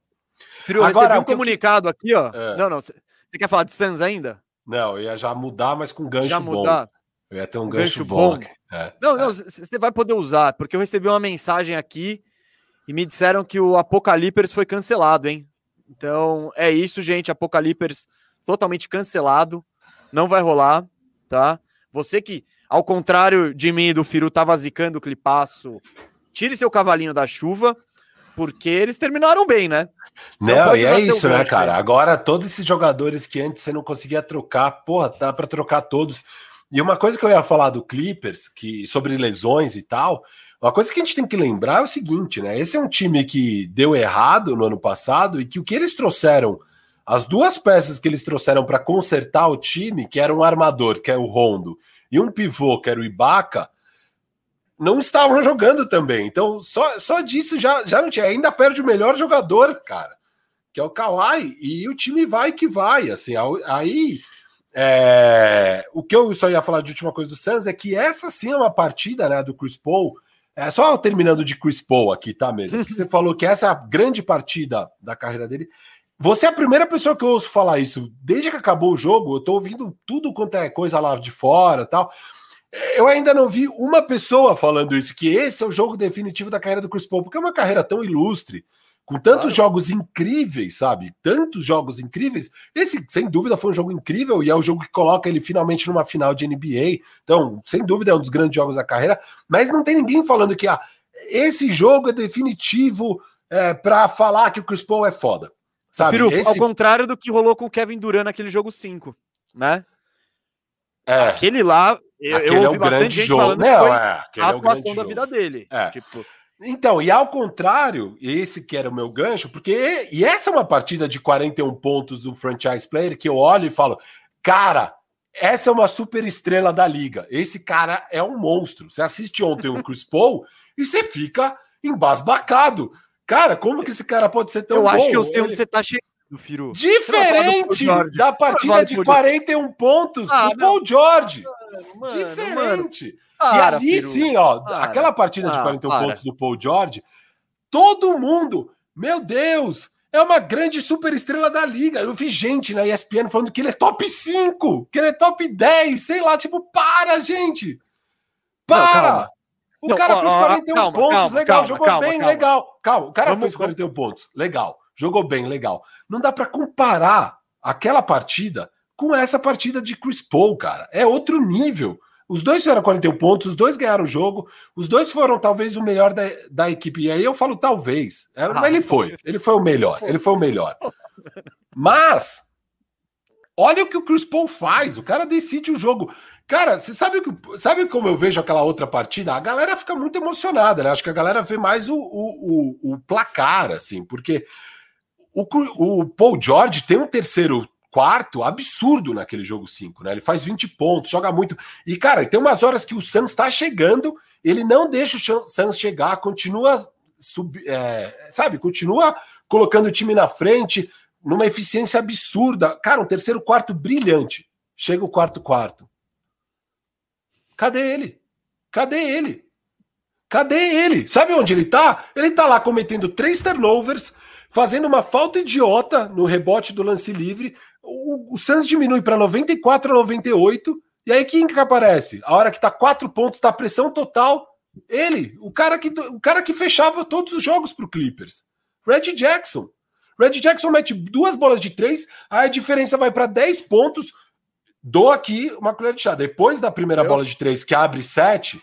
Firo, Agora, recebi um comunicado aqui, ó. É. Não, não. Você quer falar de Suns ainda? Não, eu ia já mudar, mas com gancho já bom. Mudar. Eu ia ter um, um gancho, gancho, bom. bom. É. Não, não, você vai poder usar, porque eu recebi uma mensagem aqui e me disseram que o Apocalipers foi cancelado, hein? Então é isso, gente. Apocalipers totalmente cancelado. Não vai rolar, tá? Você que, ao contrário de mim e do Firu, tava zicando o clipaço, tire seu cavalinho da chuva porque eles terminaram bem, né? Não, e é isso, né, cara? Agora, todos esses jogadores que antes você não conseguia trocar, porra, dá para trocar todos. E uma coisa que eu ia falar do Clippers, que sobre lesões e tal, uma coisa que a gente tem que lembrar é o seguinte, né? Esse é um time que deu errado no ano passado e que o que eles trouxeram, as duas peças que eles trouxeram para consertar o time, que era um armador, que é o Rondo, e um pivô, que era o Ibaka, não estavam jogando também. Então, só, só disso já, já não tinha. Ainda perde o melhor jogador, cara, que é o Kawhi, e o time vai que vai. Assim, aí. É, o que eu só ia falar de última coisa do Suns é que essa sim é uma partida né, do Chris Paul. É só terminando de Chris Paul aqui, tá mesmo? Porque você falou que essa é a grande partida da carreira dele. Você é a primeira pessoa que eu ouço falar isso. Desde que acabou o jogo, eu tô ouvindo tudo quanto é coisa lá de fora tal. Eu ainda não vi uma pessoa falando isso, que esse é o jogo definitivo da carreira do Chris Paul, porque é uma carreira tão ilustre, com tantos claro. jogos incríveis, sabe? Tantos jogos incríveis. Esse, sem dúvida, foi um jogo incrível e é o jogo que coloca ele finalmente numa final de NBA. Então, sem dúvida, é um dos grandes jogos da carreira. Mas não tem ninguém falando que ah, esse jogo é definitivo é, para falar que o Chris Paul é foda. Sabe? Firu, esse... Ao contrário do que rolou com o Kevin Durant naquele jogo 5, né? É. Aquele lá, eu, eu ouvi é um bastante gente jogo. falando Não, é, que a atuação é da vida dele. É. Tipo... Então, e ao contrário, esse que era o meu gancho, porque e essa é uma partida de 41 pontos do franchise player que eu olho e falo, cara, essa é uma super estrela da liga. Esse cara é um monstro. Você assiste ontem o Chris Paul e você fica embasbacado. Cara, como que esse cara pode ser tão eu bom? Eu acho que eu sei onde você tá chegando. Firu. Diferente da partida de 41 pontos ah, do Paul George. Mano, Diferente. Mano. E ali Firu. sim, ó, para. aquela partida de 41 para. pontos do Paul George, todo mundo, meu Deus, é uma grande super estrela da liga. Eu vi gente na ESPN falando que ele é top 5, que ele é top 10, sei lá, tipo, para, gente. Para! Não, o não, cara ó, fez 41 calma, pontos, calma, legal, calma, jogou bem, legal. Calma, o cara Vamos, fez 41 pontos, legal jogou bem, legal. Não dá para comparar aquela partida com essa partida de Chris Paul, cara. É outro nível. Os dois fizeram 41 pontos, os dois ganharam o jogo, os dois foram talvez o melhor da, da equipe. E aí eu falo talvez. É, ah, ele foi, ele foi o melhor, ele foi o melhor. Mas, olha o que o Chris Paul faz, o cara decide o jogo. Cara, você sabe, que, sabe como eu vejo aquela outra partida? A galera fica muito emocionada, né? Acho que a galera vê mais o, o, o, o placar, assim, porque o, o Paul George tem um terceiro quarto absurdo naquele jogo 5, né? Ele faz 20 pontos, joga muito. E, cara, tem umas horas que o Suns está chegando, ele não deixa o Suns chegar, continua sub, é, sabe, continua colocando o time na frente numa eficiência absurda. Cara, um terceiro quarto brilhante. Chega o quarto quarto. Cadê ele? Cadê ele? Cadê ele? Sabe onde ele tá? Ele tá lá cometendo três turnovers, fazendo uma falta idiota no rebote do lance livre. O, o Suns diminui para 94 a 98. E aí quem que aparece? A hora que tá quatro pontos, tá pressão total. Ele, o cara que, o cara que fechava todos os jogos pro Clippers. Red Jackson. Red Jackson mete duas bolas de três, aí a diferença vai para 10 pontos. Dou aqui uma colher de chá. Depois da primeira Eu? bola de três, que abre sete,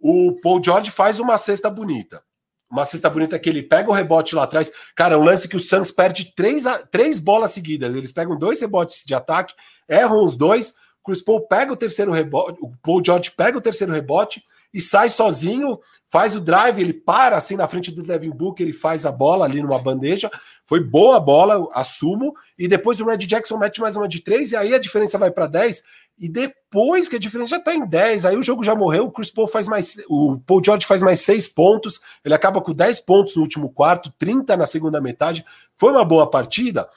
o Paul George faz uma cesta bonita. Uma cesta bonita que ele pega o rebote lá atrás. Cara, um lance que o Suns perde três, três bolas seguidas. Eles pegam dois rebotes de ataque, erram os dois. Chris Paul pega o terceiro rebote, o Paul George pega o terceiro rebote e sai sozinho, faz o drive, ele para assim na frente do Devin Booker, ele faz a bola ali numa bandeja. Foi boa a bola, assumo. E depois o Red Jackson mete mais uma de três, e aí a diferença vai para 10. E depois que a diferença já tá em 10, aí o jogo já morreu, o Chris Paul faz mais. O Paul George faz mais 6 pontos, ele acaba com 10 pontos no último quarto, 30 na segunda metade. Foi uma boa partida.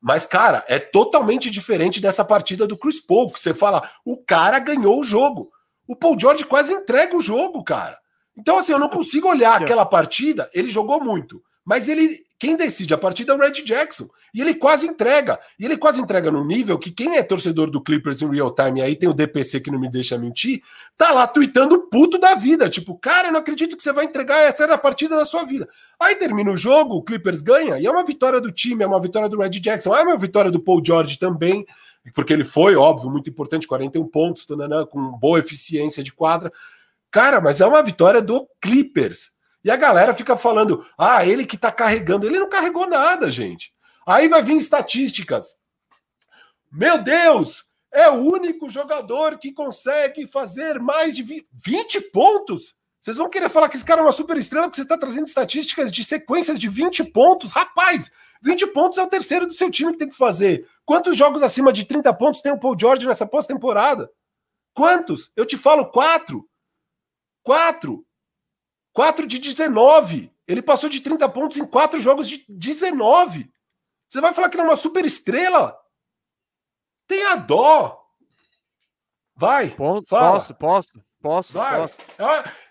Mas, cara, é totalmente diferente dessa partida do Chris Paul, que você fala, o cara ganhou o jogo. O Paul George quase entrega o jogo, cara. Então, assim, eu não consigo olhar aquela partida, ele jogou muito, mas ele quem decide a partida é o Red Jackson. E ele quase entrega. E ele quase entrega no nível que quem é torcedor do Clippers em real time, e aí tem o DPC que não me deixa mentir, tá lá tweetando puto da vida. Tipo, cara, eu não acredito que você vai entregar essa era a partida da sua vida. Aí termina o jogo, o Clippers ganha, e é uma vitória do time, é uma vitória do Red Jackson, é uma vitória do Paul George também, porque ele foi, óbvio, muito importante, 41 pontos, com boa eficiência de quadra. Cara, mas é uma vitória do Clippers. E a galera fica falando, ah, ele que tá carregando. Ele não carregou nada, gente. Aí vai vir estatísticas. Meu Deus, é o único jogador que consegue fazer mais de 20 pontos. Vocês vão querer falar que esse cara é uma super estrela porque você está trazendo estatísticas de sequências de 20 pontos? Rapaz, 20 pontos é o terceiro do seu time que tem que fazer. Quantos jogos acima de 30 pontos tem o Paul George nessa pós-temporada? Quantos? Eu te falo quatro. Quatro. 4 de 19. Ele passou de 30 pontos em 4 jogos de 19. Você vai falar que ele é uma super estrela? Tenha dó. Vai. Ponto, posso, posso, posso, vai. posso.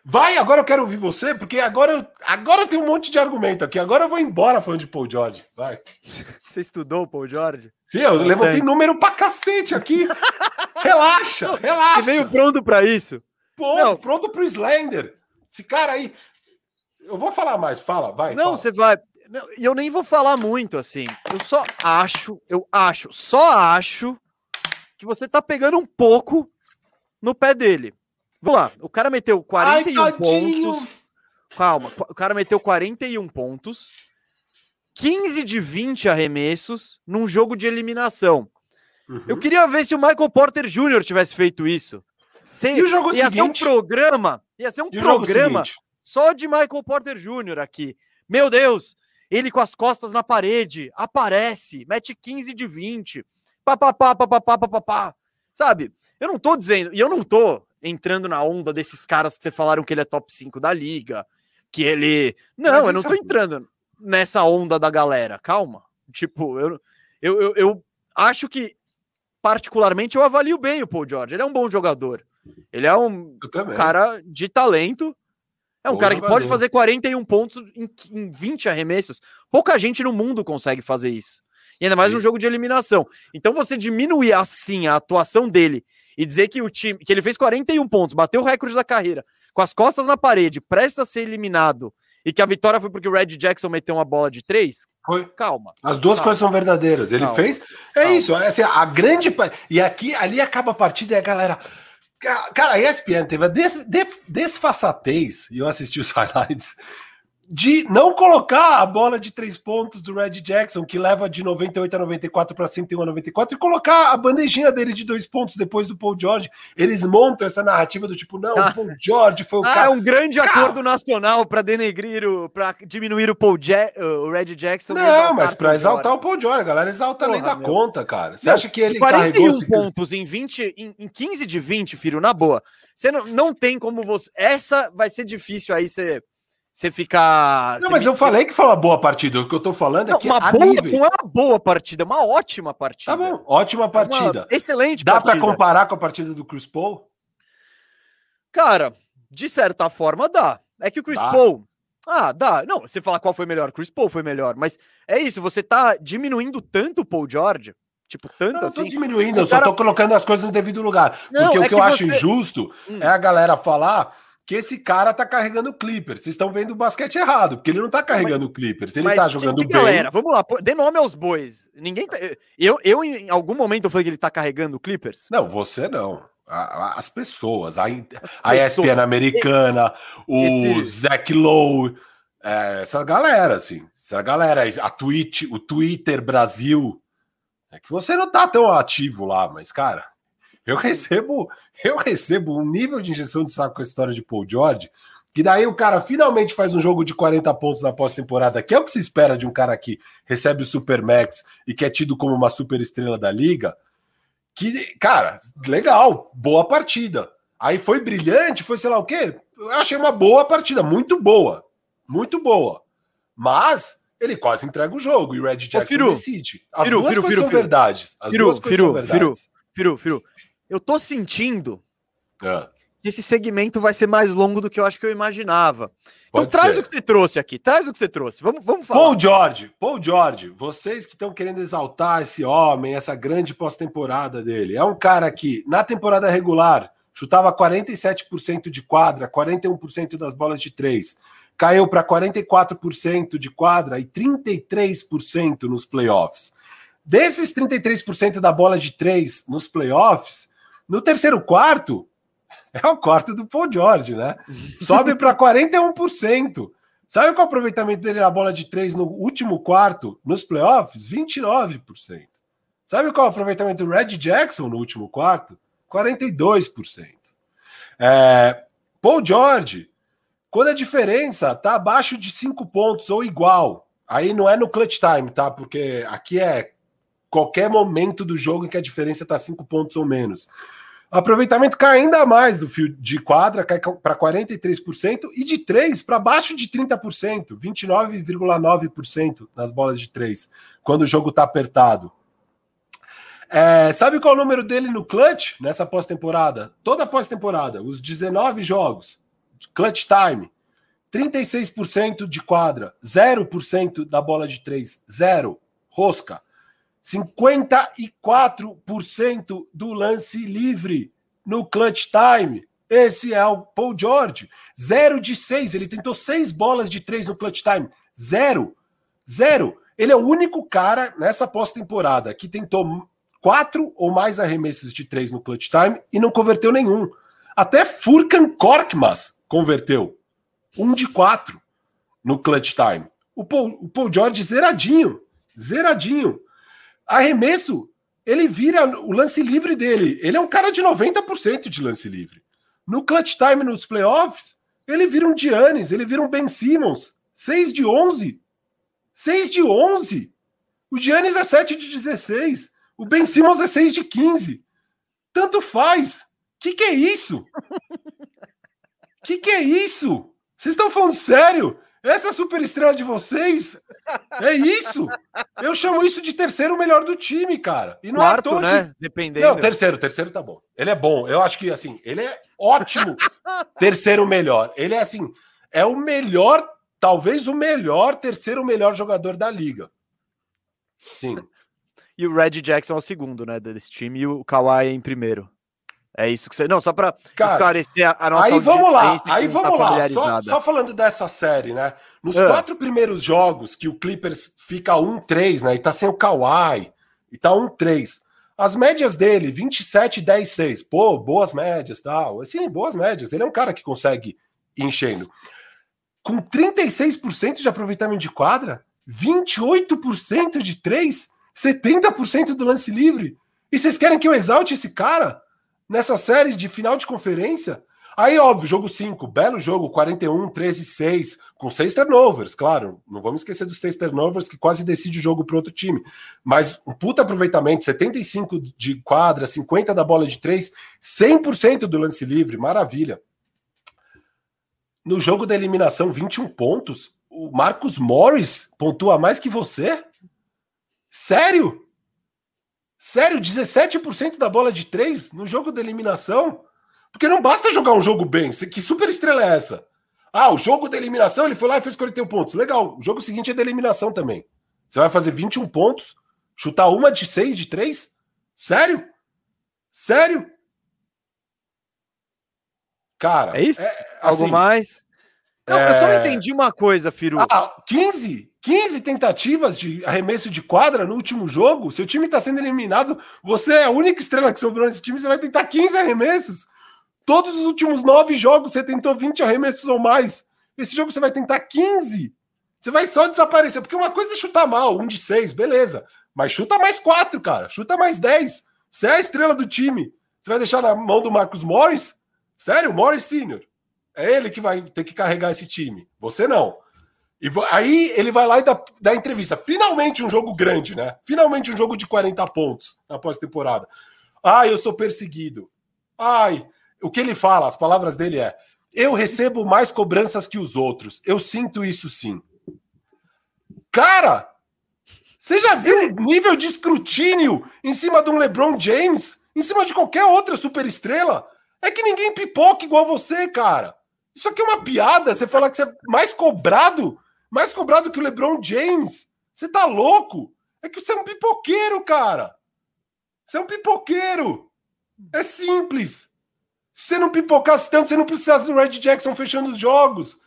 Vai, agora eu quero ouvir você, porque agora eu, agora tenho um monte de argumento aqui. Agora eu vou embora falando de Paul George. Vai. Você estudou o Paul George? Sim, eu Bastante. levantei número pra cacete aqui. relaxa, relaxa. Você veio pronto pra isso? Pronto, Não. pronto pro Slender. Esse cara aí. Eu vou falar mais, fala, vai. Não, fala. você vai. E eu nem vou falar muito assim. Eu só acho, eu acho, só acho que você tá pegando um pouco no pé dele. Vamos lá, o cara meteu 41 Ai, pontos. Calma, o cara meteu 41 pontos, 15 de 20 arremessos num jogo de eliminação. Uhum. Eu queria ver se o Michael Porter Jr. tivesse feito isso. Sem, e o jogo ia seguinte? ser um programa, ia ser um programa só de Michael Porter Jr. aqui. Meu Deus, ele com as costas na parede, aparece, mete 15 de 20. Papapá, papapá, papapá. Sabe? Eu não tô dizendo, e eu não tô entrando na onda desses caras que você falaram que ele é top 5 da liga, que ele. Não, eu não tô é entrando nessa onda da galera. Calma. Tipo, eu, eu, eu, eu acho que, particularmente, eu avalio bem o Paul George. Ele é um bom jogador. Ele é um cara de talento. É um Boa cara que pode fazer 41 pontos em, em 20 arremessos. Pouca gente no mundo consegue fazer isso. E ainda mais isso. no jogo de eliminação. Então você diminuir assim a atuação dele e dizer que o time, que ele fez 41 pontos, bateu o recorde da carreira, com as costas na parede, presta a ser eliminado, e que a vitória foi porque o Red Jackson meteu uma bola de três? Foi. Calma. As duas calma. coisas são verdadeiras. Ele calma. fez. É calma. isso. Assim, a grande. E aqui, ali acaba a partida e a galera. Cara, a ESPN teve a des, des, desfaçatez, e eu assisti os highlights, de não colocar a bola de três pontos do Red Jackson, que leva de 98 a 94 para 101 a 94, e colocar a bandejinha dele de dois pontos depois do Paul George. Eles montam essa narrativa do tipo, não, o Paul George foi o ah, cara. É um grande cara... acordo nacional para denegrir, o, para diminuir o Paul ja o Red Jackson. Não, mas para exaltar o Paul George, a galera exalta Porra, além da meu. conta, cara. Você não, acha que ele 41 carregou pontos em 20, em, em 15 de 20, filho, na boa. Você não, não tem como você. Essa vai ser difícil aí você você ficar. Não, mas eu falei que foi uma boa partida. O que eu tô falando é não, que. Uma boa, níveis... não é uma boa partida, é uma ótima partida. Tá bom, ótima partida. É excelente Dá para comparar com a partida do Chris Paul? Cara, de certa forma dá. É que o Chris dá. Paul. Ah, dá. Não, você fala qual foi melhor. Chris Paul foi melhor. Mas é isso, você tá diminuindo tanto o Paul George. Tipo, tanto não, assim. Eu tô diminuindo, eu cara... só tô colocando as coisas no devido lugar. Não, porque é o que, que eu você... acho injusto hum. é a galera falar que esse cara tá carregando o Clippers. Vocês estão vendo o basquete errado, porque ele não tá carregando o Clippers, ele tá jogando que, que bem. Galera, vamos lá, dê nome aos bois. Ninguém tá, eu, eu em algum momento eu falei que ele tá carregando o Clippers? Não, você não. As pessoas, a, a ESPN americana, o esse... Zach Lowe, é, essa galera, assim, essa galera, a Twitch, o Twitter Brasil, é que você não tá tão ativo lá, mas, cara, eu recebo, eu recebo um nível de injeção de saco com a história de Paul George, que daí o cara finalmente faz um jogo de 40 pontos na pós-temporada, que é o que se espera de um cara que recebe o Super Max e que é tido como uma super estrela da liga. Que, cara, legal, boa partida. Aí foi brilhante, foi sei lá o quê. Eu achei uma boa partida, muito boa. Muito boa. Mas ele quase entrega o jogo e o Red Jackson Firu, decide. As Firu, duas Firu, coisas Firu, são verdades. As Firu, duas coisas Firu, são verdades. Firu, Firu, Firu. Eu tô sentindo é. que esse segmento vai ser mais longo do que eu acho que eu imaginava. Então Pode traz ser. o que você trouxe aqui, traz o que você trouxe. Vamos, vamos falar. Paul George, Paul George, vocês que estão querendo exaltar esse homem, essa grande pós-temporada dele. É um cara que, na temporada regular, chutava 47% de quadra, 41% das bolas de três. Caiu para 44% de quadra e 33% nos playoffs. Desses 33% da bola de três nos playoffs, no terceiro quarto, é o quarto do Paul George, né? Sobe para 41%. Sabe qual é o aproveitamento dele na bola de três no último quarto, nos playoffs? 29%. Sabe qual é o aproveitamento do Red Jackson no último quarto? 42%. É, Paul George, quando a diferença tá abaixo de 5 pontos ou igual, aí não é no clutch time, tá? Porque aqui é qualquer momento do jogo em que a diferença tá 5 pontos ou menos. Aproveitamento cai ainda mais do fio de quadra, cai para 43%, e de 3 para baixo de 30%, 29,9% nas bolas de 3, quando o jogo está apertado. É, sabe qual é o número dele no clutch nessa pós-temporada? Toda pós-temporada, os 19 jogos, clutch time, 36% de quadra, 0% da bola de 3, zero, rosca. 54% do lance livre no clutch time. Esse é o Paul George. Zero de seis. Ele tentou seis bolas de três no clutch time. Zero. Zero. Ele é o único cara nessa pós-temporada que tentou quatro ou mais arremessos de três no clutch time e não converteu nenhum. Até Furkan Korkmaz converteu. Um de quatro no clutch time. O Paul, o Paul George zeradinho. Zeradinho arremesso, ele vira o lance livre dele. Ele é um cara de 90% de lance livre. No clutch time nos playoffs, ele vira um Giannis, ele vira um Ben Simmons. 6 de 11. 6 de 11. O Giannis é 7 de 16. O Ben Simmons é 6 de 15. Tanto faz. Que que é isso? Que que é isso? Vocês estão falando sério? Essa super estrela de vocês é isso. Eu chamo isso de terceiro melhor do time, cara. E não é Quarto, é né? Dependendo. Não, terceiro, terceiro tá bom. Ele é bom. Eu acho que assim, ele é ótimo. terceiro melhor. Ele é assim, é o melhor, talvez o melhor terceiro melhor jogador da liga. Sim. E o Red Jackson é o segundo, né, desse time, e o Kawhi em primeiro. É isso que você. Não, só para esclarecer a, a nossa. Aí vamos lá, aí vamos tá lá. Só, só, falando dessa série, né? Nos é. quatro primeiros jogos que o Clippers fica 1-3, né? E tá sem o Kawhi, e tá 1-3. As médias dele, 27, 10, 6. Pô, boas médias, tal. Assim, boas médias. Ele é um cara que consegue ir enchendo. Com 36% de aproveitamento de quadra, 28% de 3, 70% do lance livre. E vocês querem que eu exalte esse cara? Nessa série de final de conferência. Aí, óbvio, jogo 5, belo jogo, 41, 13, 6, com seis turnovers, claro. Não vamos esquecer dos seis turnovers que quase decide o jogo para outro time. Mas um puta aproveitamento, 75 de quadra, 50 da bola de 3, 100% do lance livre, maravilha. No jogo da eliminação, 21 pontos. O Marcos Morris pontua mais que você? Sério? Sério, 17% da bola de três no jogo da eliminação? Porque não basta jogar um jogo bem. Que super estrela é essa? Ah, o jogo da eliminação, ele foi lá e fez 41 pontos. Legal. O jogo seguinte é da eliminação também. Você vai fazer 21 pontos, chutar uma de 6 de 3? Sério? Sério? Cara, é isso? É, Algo assim, mais? Não, é... eu só não é. entendi uma coisa, Firu. Ah, 15? 15 tentativas de arremesso de quadra no último jogo? Seu time está sendo eliminado, você é a única estrela que sobrou nesse time, você vai tentar 15 arremessos? Todos os últimos nove jogos você tentou 20 arremessos ou mais. Esse jogo você vai tentar 15. Você vai só desaparecer. Porque uma coisa é chutar mal, um de seis, beleza. Mas chuta mais quatro, cara. Chuta mais dez. Você é a estrela do time. Você vai deixar na mão do Marcos Morris? Sério, Morris Senior. É ele que vai ter que carregar esse time. Você não. E aí ele vai lá e dá, dá entrevista. Finalmente um jogo grande, né? Finalmente um jogo de 40 pontos na pós-temporada. Ai, eu sou perseguido. Ai, o que ele fala, as palavras dele é: eu recebo mais cobranças que os outros. Eu sinto isso sim. Cara, você já viu o nível de escrutínio em cima de um LeBron James? Em cima de qualquer outra superestrela? É que ninguém pipoca igual você, cara. Isso aqui é uma piada. Você falar que você é mais cobrado, mais cobrado que o LeBron James. Você tá louco? É que você é um pipoqueiro, cara. Você é um pipoqueiro. É simples. Se você não pipocasse tanto, você não precisasse do Red Jackson fechando os jogos.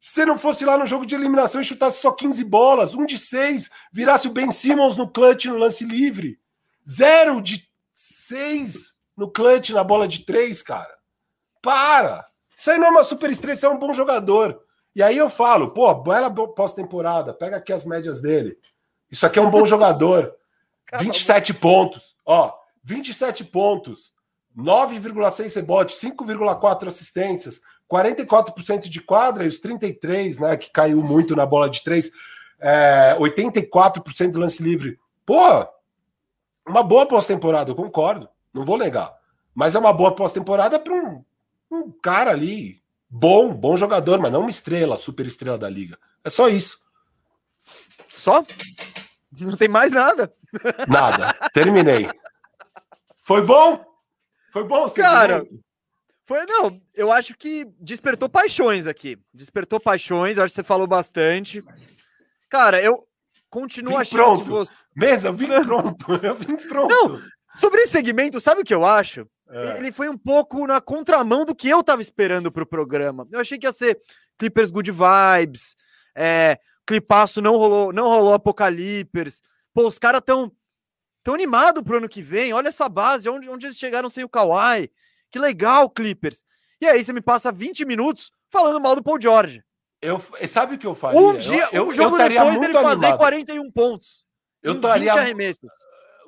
Se você não fosse lá no jogo de eliminação e chutasse só 15 bolas, um de seis, virasse o Ben Simmons no clutch no lance livre. Zero de seis no clutch na bola de três, cara. Para! Isso aí não é uma super estrela, é um bom jogador. E aí eu falo, pô, bela pós-temporada, pega aqui as médias dele. Isso aqui é um bom jogador. 27 pontos, ó, 27 pontos, 9,6 rebotes, 5,4 assistências, 44% de quadra e os 33, né, que caiu muito na bola de 3, é, 84% do lance livre. Pô, uma boa pós-temporada, eu concordo, não vou negar. Mas é uma boa pós-temporada para um, um cara ali bom, bom jogador, mas não uma estrela, super estrela da liga. É só isso. Só? Não tem mais nada? Nada. Terminei. Foi bom? Foi bom, cara. Foi, não, eu acho que despertou paixões aqui. Despertou paixões, acho que você falou bastante. Cara, eu continuo vim achando pronto. que você. Mesa, eu vim pronto. Eu vim pronto. Não, sobre esse segmento, sabe o que eu acho? É. Ele foi um pouco na contramão do que eu tava esperando pro programa. Eu achei que ia ser Clippers Good Vibes, é, Clipaço não rolou, não rolou Apocalipers. Pô, os caras tão Tão animado pro ano que vem. Olha essa base, onde, onde eles chegaram sem o Kawhi. Que legal, Clippers. E aí você me passa 20 minutos falando mal do Paul George. Eu, sabe o que eu faria? Um dia, eu, um jogo eu depois dele fazer animado. 41 pontos. Eu estaria 20 arremessos.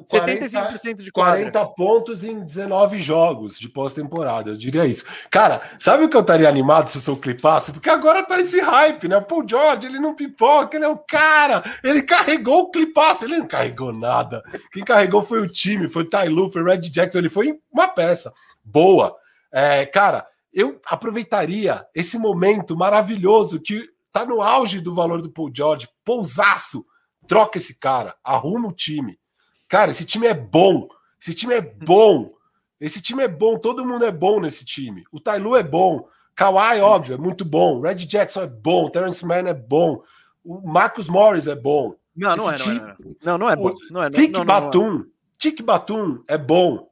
40, 75% de quadra. 40 pontos em 19 jogos de pós-temporada, eu diria isso. Cara, sabe o que eu estaria animado se eu sou clipaço? Porque agora tá esse hype, né? Paul George, ele não pipoca, ele é o cara. Ele carregou o clipaço, ele não carregou nada. Quem carregou foi o time, foi o Ty Lue, foi o Red Jackson, ele foi uma peça boa. É, cara, eu aproveitaria esse momento maravilhoso que tá no auge do valor do Paul George, pousaço, troca esse cara, arruma o time Cara, esse time é bom. Esse time é bom. Esse time é bom. Todo mundo é bom nesse time. O Tailu é bom. Kawhi, óbvio, é muito bom. Red Jackson é bom. Terence Mann é bom. O Marcus Morris é bom. Não, não é, time... não é, não, não é bom. Não é, Tic Batum. Tic Batum é bom.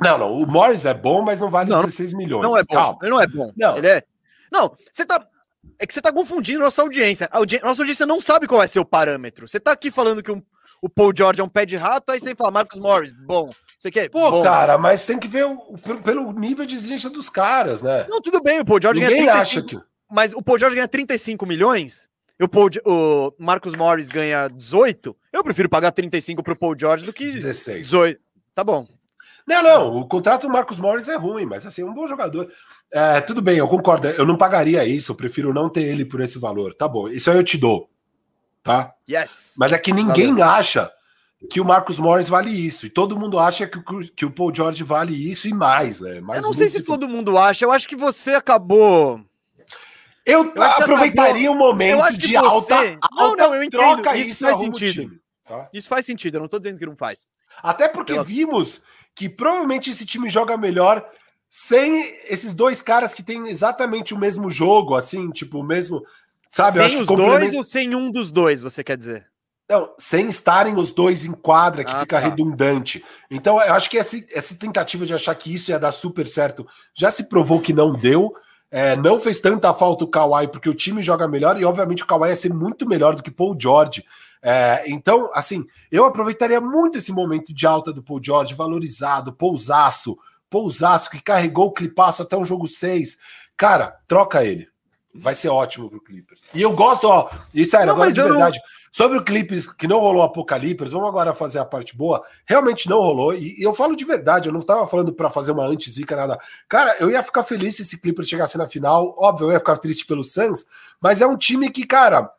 Não, não. O Morris é bom, mas não vale não, 16 milhões. Não é bom. Calma. Ele não é bom. Não. Ele é. Não, você tá. É que você tá confundindo nossa audiência. A audi... Nossa audiência não sabe qual é seu parâmetro. Você tá aqui falando que um o Paul George é um pé de rato, aí você fala Marcos Morris, bom. Você quer? Pô, bom. cara, mas tem que ver o, pelo nível de exigência dos caras, né? Não, tudo bem, o Paul George Ninguém ganha 35, acha que... Mas o Paul George ganha 35 milhões, o, Paul, o Marcos Morris ganha 18, eu prefiro pagar 35 pro Paul George do que 16. 18. Tá bom. Não, não, o contrato do Marcos Morris é ruim, mas assim, é um bom jogador. É, tudo bem, eu concordo, eu não pagaria isso, eu prefiro não ter ele por esse valor. Tá bom, isso aí eu te dou, tá? Yes. Mas é que ninguém Valeu. acha que o Marcos Morris vale isso. E todo mundo acha que, que o Paul George vale isso e mais, né? Mais eu não sei se todo mundo acha, eu acho que você acabou. Eu, eu aproveitaria o um momento de você... alta, alta não, não, eu entendo. troca isso, isso faz sentido. Time, tá? Isso faz sentido, eu não tô dizendo que não faz. Até porque Pela... vimos que provavelmente esse time joga melhor sem esses dois caras que têm exatamente o mesmo jogo, assim, tipo, o mesmo. Sabe, sem os dois ou sem um dos dois, você quer dizer? Não, sem estarem os dois em quadra, que Ah, fica tá. redundante. Então, eu acho que essa, essa tentativa de achar que isso ia dar super certo já se provou que não deu. É, não fez tanta falta o Kawhi, porque o time joga melhor, e obviamente o Kawhi ia ser muito melhor do que Paul George. É, então, assim, eu aproveitaria muito esse momento de alta do Paul George, valorizado, pousaço, pousaço, que carregou o clipaço até um jogo 6. Cara, troca ele. Vai ser ótimo pro Clippers. E eu gosto, ó, e sério, Não, agora de eu não- verdade. Sobre o Clippers, que não rolou Apocalipse, vamos agora fazer a parte boa. Realmente não rolou. E, eu falo de verdade, eu não tava falando pra fazer uma anti-zica, nada. Cara, eu ia ficar feliz se esse Clippers chegasse na final. Óbvio, eu ia ficar triste pelo Suns, mas é um time que, cara,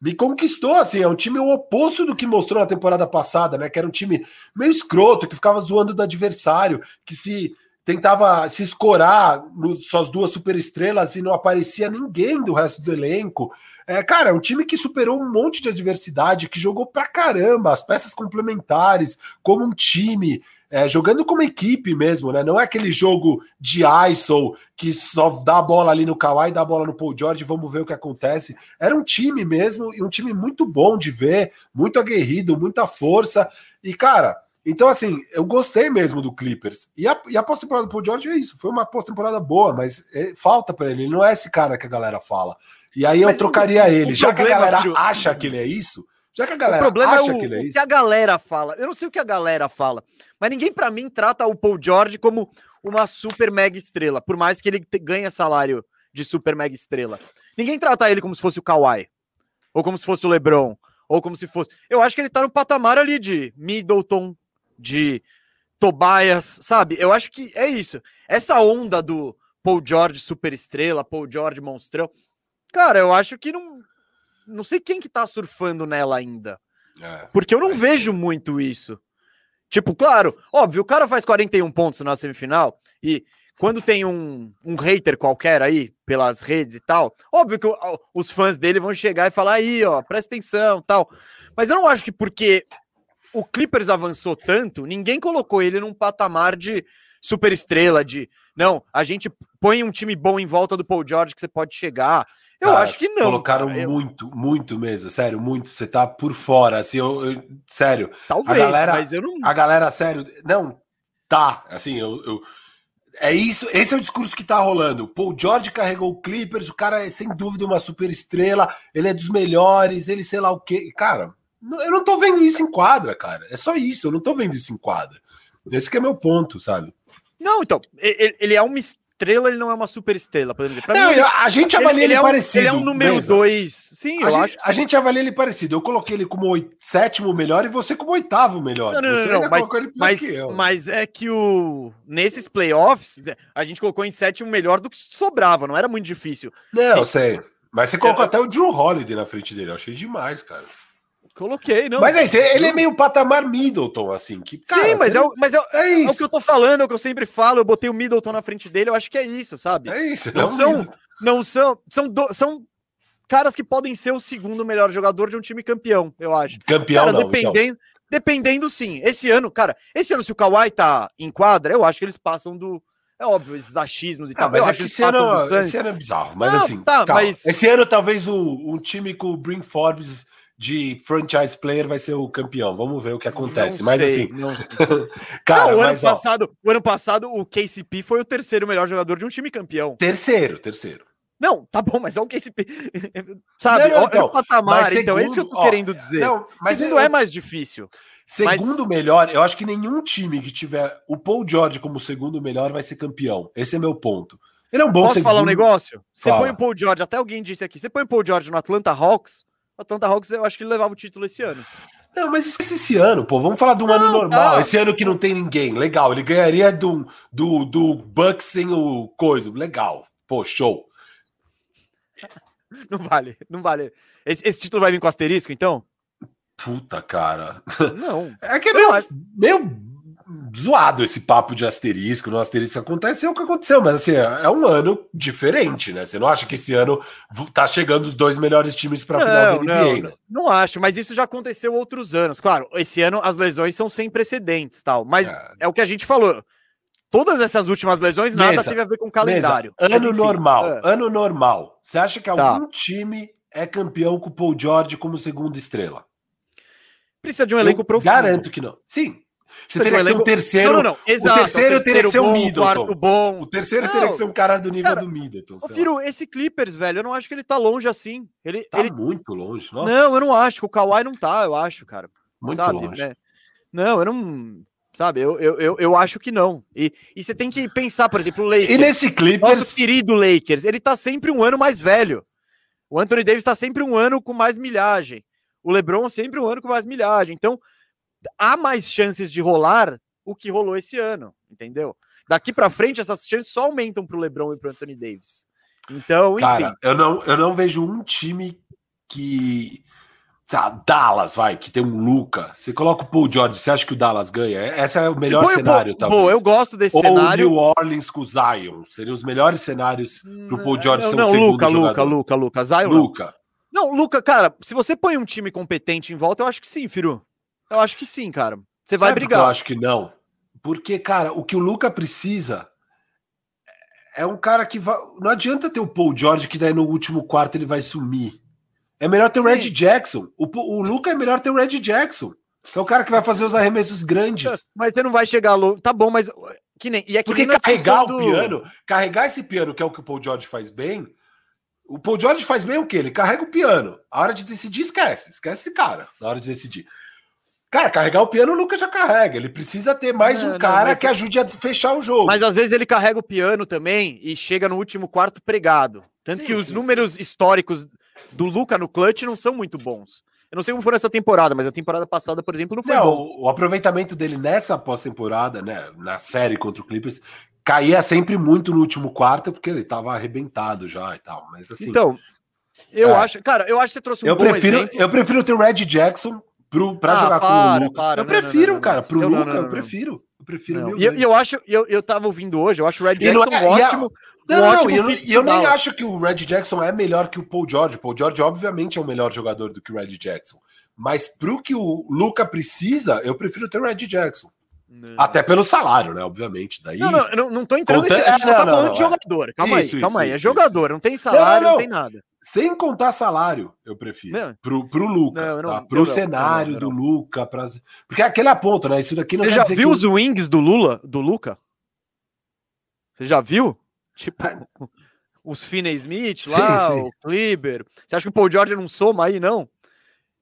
me conquistou, assim, é um time o oposto do que mostrou na temporada passada, né? Que era um time meio escroto, que ficava zoando do adversário, que se tentava se escorar suas duas superestrelas e não aparecia ninguém do resto do elenco. É, cara, é um time que superou um monte de adversidade, que jogou pra caramba, as peças complementares, como um time, é, jogando como equipe mesmo, né? Não é aquele jogo de ISO que só dá a bola ali no Kawhi, dá a bola no Paul George, vamos ver o que acontece. Era um time mesmo, e um time muito bom de ver, muito aguerrido, muita força. E, cara, então, assim, eu gostei mesmo do Clippers. E a, e a pós-temporada do Paul George é isso. Foi uma pós-temporada boa, mas é, falta para ele. Ele não é esse cara que a galera fala. E aí eu Mas trocaria o- o ele. Já que a problema, galera filho- acha que ele é isso, já que a O galera problema é acha o, que ele é o isso. que a galera fala. Eu não sei o que a galera fala, mas ninguém pra mim trata o Paul George como uma super mega estrela, por mais que ele ganhe salário de super mega estrela. Ninguém trata ele como se fosse o Kawhi, ou como se fosse o LeBron, ou como se fosse. Eu acho que ele tá no patamar ali de Middleton, de Tobias, sabe? Eu acho que é isso. Essa onda do Paul George super estrela, Paul George monstrão. Cara, eu acho que não não sei quem que tá surfando nela ainda. É. Porque eu não vejo muito isso. Tipo, claro, óbvio, o cara faz 41 pontos na semifinal e quando tem um, um hater qualquer aí pelas redes e tal, óbvio que o- os fãs dele vão chegar e falar aí, ó, presta atenção tal. Mas eu não acho que porque o Clippers avançou tanto, ninguém colocou ele num patamar de super estrela, de não, a gente põe um time bom em volta do Paul George que você pode chegar. Eu Cara, acho que não. Colocaram cara. Muito, muito mesmo, sério, muito. Você tá por fora, assim, eu, eu- sério. talvez, galera- mas eu não. A galera, sério, não, tá, assim, eu, eu- é isso, esse é o discurso que tá rolando. O Paul George carregou o Clippers, o cara é sem dúvida uma super estrela, ele é dos melhores, ele sei lá o quê. Cara, eu não tô vendo isso em quadra, cara. É só isso, eu não tô vendo isso em quadra. Esse que é meu ponto, sabe? Não, então, e- e- ele é uma estrela, ele não é uma super estrela, podemos dizer. Não, mim, ele, eu- a gente avalia ele, ele é um, parecido. ele é um número dois. Sim, A eu gente, acho. a sim. gente avalia ele parecido. Eu coloquei ele como oit- sétimo melhor e você como oitavo melhor. Não, não, não, você não, ainda mas, ele mas, que eu. mas é que o nesses playoffs a gente colocou em sétimo melhor do que sobrava, não era muito difícil. Não, Sim. eu sei. Mas você colocou Eu- até o Drew Holiday na frente dele. Eu achei demais, cara. Coloquei, não. mas é isso. Ele é meio patamar Middleton, assim. Que, cara, Sim, mas, é, não- o, mas é, é é o isso. que eu tô falando, é o que eu sempre falo. Eu botei o Middleton na frente dele, eu acho que é isso, sabe? É isso. Não é um são, não são, são, do- são caras que podem ser o segundo melhor jogador de um time campeão, eu acho. Campeão, Cara, não. então. dependendo, dependendo sim. Esse ano, cara, esse ano, se o Kawhi tá em quadra, eu acho que eles passam do. É óbvio, esses achismos e Então. tal. Não, mas eu é acho que esse ano, esse ano é bizarro. Mas Não, assim, tá, mas- esse ano talvez o, um time com o Bring Forbes de franchise player vai ser o campeão. Vamos ver o que acontece. Não mas sei, assim, não cara, Não, o, ano mas, ó, passado, o ano passado, o KCP foi o terceiro melhor jogador de um time campeão. terceiro, terceiro. Não, tá bom, mas é o KCP. Sabe? Não, então, o patamar, mas então é isso que eu segundo- tô ó, querendo dizer. Não, mas Segundo eu- é mais difícil. Segundo melhor, eu acho que nenhum time que tiver o Paul George como segundo melhor vai ser campeão. Esse é meu ponto. Ele é um bom Posso segundo. falar um negócio? Você Fala. põe o Paul George, até alguém disse aqui, você põe o Paul George no Atlanta Hawks, o Atlanta Hawks eu acho que ele levava o título esse ano. Não, mas esquece esse ano, pô. Vamos falar de um ano normal. tá. Esse ano que não tem ninguém. Legal. Ele ganharia do, do, do Bucks sem o coisa. Legal. Pô, show. Não vale, não vale. Esse, esse título vai vir com asterisco, então? Puta, cara. Não. É que é meio, acho- meio zoado esse papo de asterisco. No asterisco aconteceu o que aconteceu, mas assim, é é um ano diferente, né? Você não acha que esse ano tá chegando os dois melhores times pra final da NBA, não, né? não, não acho, mas isso já aconteceu outros anos. Claro, esse ano as lesões são sem precedentes, tal, mas É. é o que a gente falou. Todas essas últimas lesões nada Mesa, teve a ver com calendário. Mesa, ano enfim, normal, é. ano normal. Você acha que Tá. algum time é campeão com o Paul George como segunda estrela? Precisa de um elenco Eu profundo. Garanto que não. Sim. Você teria que ter um terceiro. Não, não, não. Exato. o terceiro teria que ser um bom, Middleton. quarto bom. O terceiro Não. teria que ser um cara do nível Cara, do Middleton. Ô, sei lá. Firo, esse Clippers, velho, eu não acho que ele tá longe assim. Ele, Tá ele... muito longe. Nossa, Não, eu não acho. O Kawhi não tá, eu acho, cara. Muito sabe? longe. né? Não, eu não. Sabe, eu, eu, eu, eu acho que não. E, e você tem que pensar, por exemplo, o Lakers. E nesse Nosso Clippers. querido Lakers, ele tá sempre um ano mais velho. O Anthony Davis tá sempre um ano com mais milhagem. O LeBron sempre um ano com mais milhagem. Então, há mais chances de rolar o que rolou esse ano, entendeu? Daqui pra frente, essas chances só aumentam pro LeBron e pro Anthony Davis. Então, enfim. Cara, eu não, eu não vejo um time que. Sei lá, Dallas, vai, que tem um Luca. Você coloca o Paul George, você acha que o Dallas ganha? Esse é o melhor o cenário, talvez. Pô, eu gosto desse Ou cenário. New Orleans com o Zion. Seriam os melhores cenários pro Paul George não, ser não, o segundo Luca, Luca, jogador. Luca, Luca, Zion. não. Luca. Não, Luca, cara, se você põe um time competente em volta, eu acho que sim, Firu. Eu acho que sim, cara. Você vai que Eu brigar. acho que não. Porque, cara, o que o Luca precisa é um cara que vai. Não adianta ter o Paul George que daí no último quarto ele vai sumir. É melhor ter o. Red Jackson. O, o Luca é melhor ter o Red Jackson. Que é o cara que vai fazer os arremessos grandes. Mas você não vai chegar louco. Tá bom, mas que nem. E é que Porque carregar o do- piano, carregar esse piano, que é o que o Paul George faz bem. O Paul George faz bem o quê? Ele carrega o piano. A hora de decidir, esquece. Esquece esse cara na hora de decidir. Cara, carregar o piano o Lucas já carrega. Ele precisa ter mais Não, um não, cara mas- que ajude a fechar o jogo. Mas às vezes ele carrega o piano também e chega no último quarto pregado. Tanto Sim, que os sim, números históricos do Luca no clutch não são muito bons. Eu não sei como foi essa temporada, mas a temporada passada, por exemplo, não foi Não, bom. o, o aproveitamento dele nessa pós-temporada, né, na série contra o Clippers, caía sempre muito no último quarto, porque ele tava arrebentado já e tal. Mas assim, então, eu é. acho, cara, eu acho que você trouxe um eu bom prefiro, exemplo. eu prefiro ter o Red Jackson pro, pra Ah, jogar com para, o Luca. para, eu não, prefiro, não, cara, pro Eu não, Luca, eu prefiro. Eu prefiro E eu, eu acho, eu, eu tava ouvindo hoje, eu acho o Red Jackson é- ótimo. Não, um não, ótimo e eu, nem acho que o Red Jackson é melhor que o Paul George. O Paul George, obviamente, é um melhor jogador do que o Red Jackson. Mas pro que o Luca precisa, eu prefiro ter o Red Jackson. Não. Até pelo salário, né? Obviamente. Daí. Não, não, não, não tô entrando Conta- nesse. A gente é, só tá falando de é. jogador. Calma Isso, aí, calma isso, aí. é isso, jogador, não tem salário, não. tem nada. Sem contar salário, eu prefiro. Não. Pro, pro Luca. Não, eu não- tá? Pro não, cenário não, do. Luca. Pras... Porque é aquele ponto, né? Isso daqui não Você já viu que os wings do Lula, do Luca? Você já viu? Tipo, os Finney Smith Sim, lá, sim. o Kleber. Você acha que o Paul George não soma aí, não?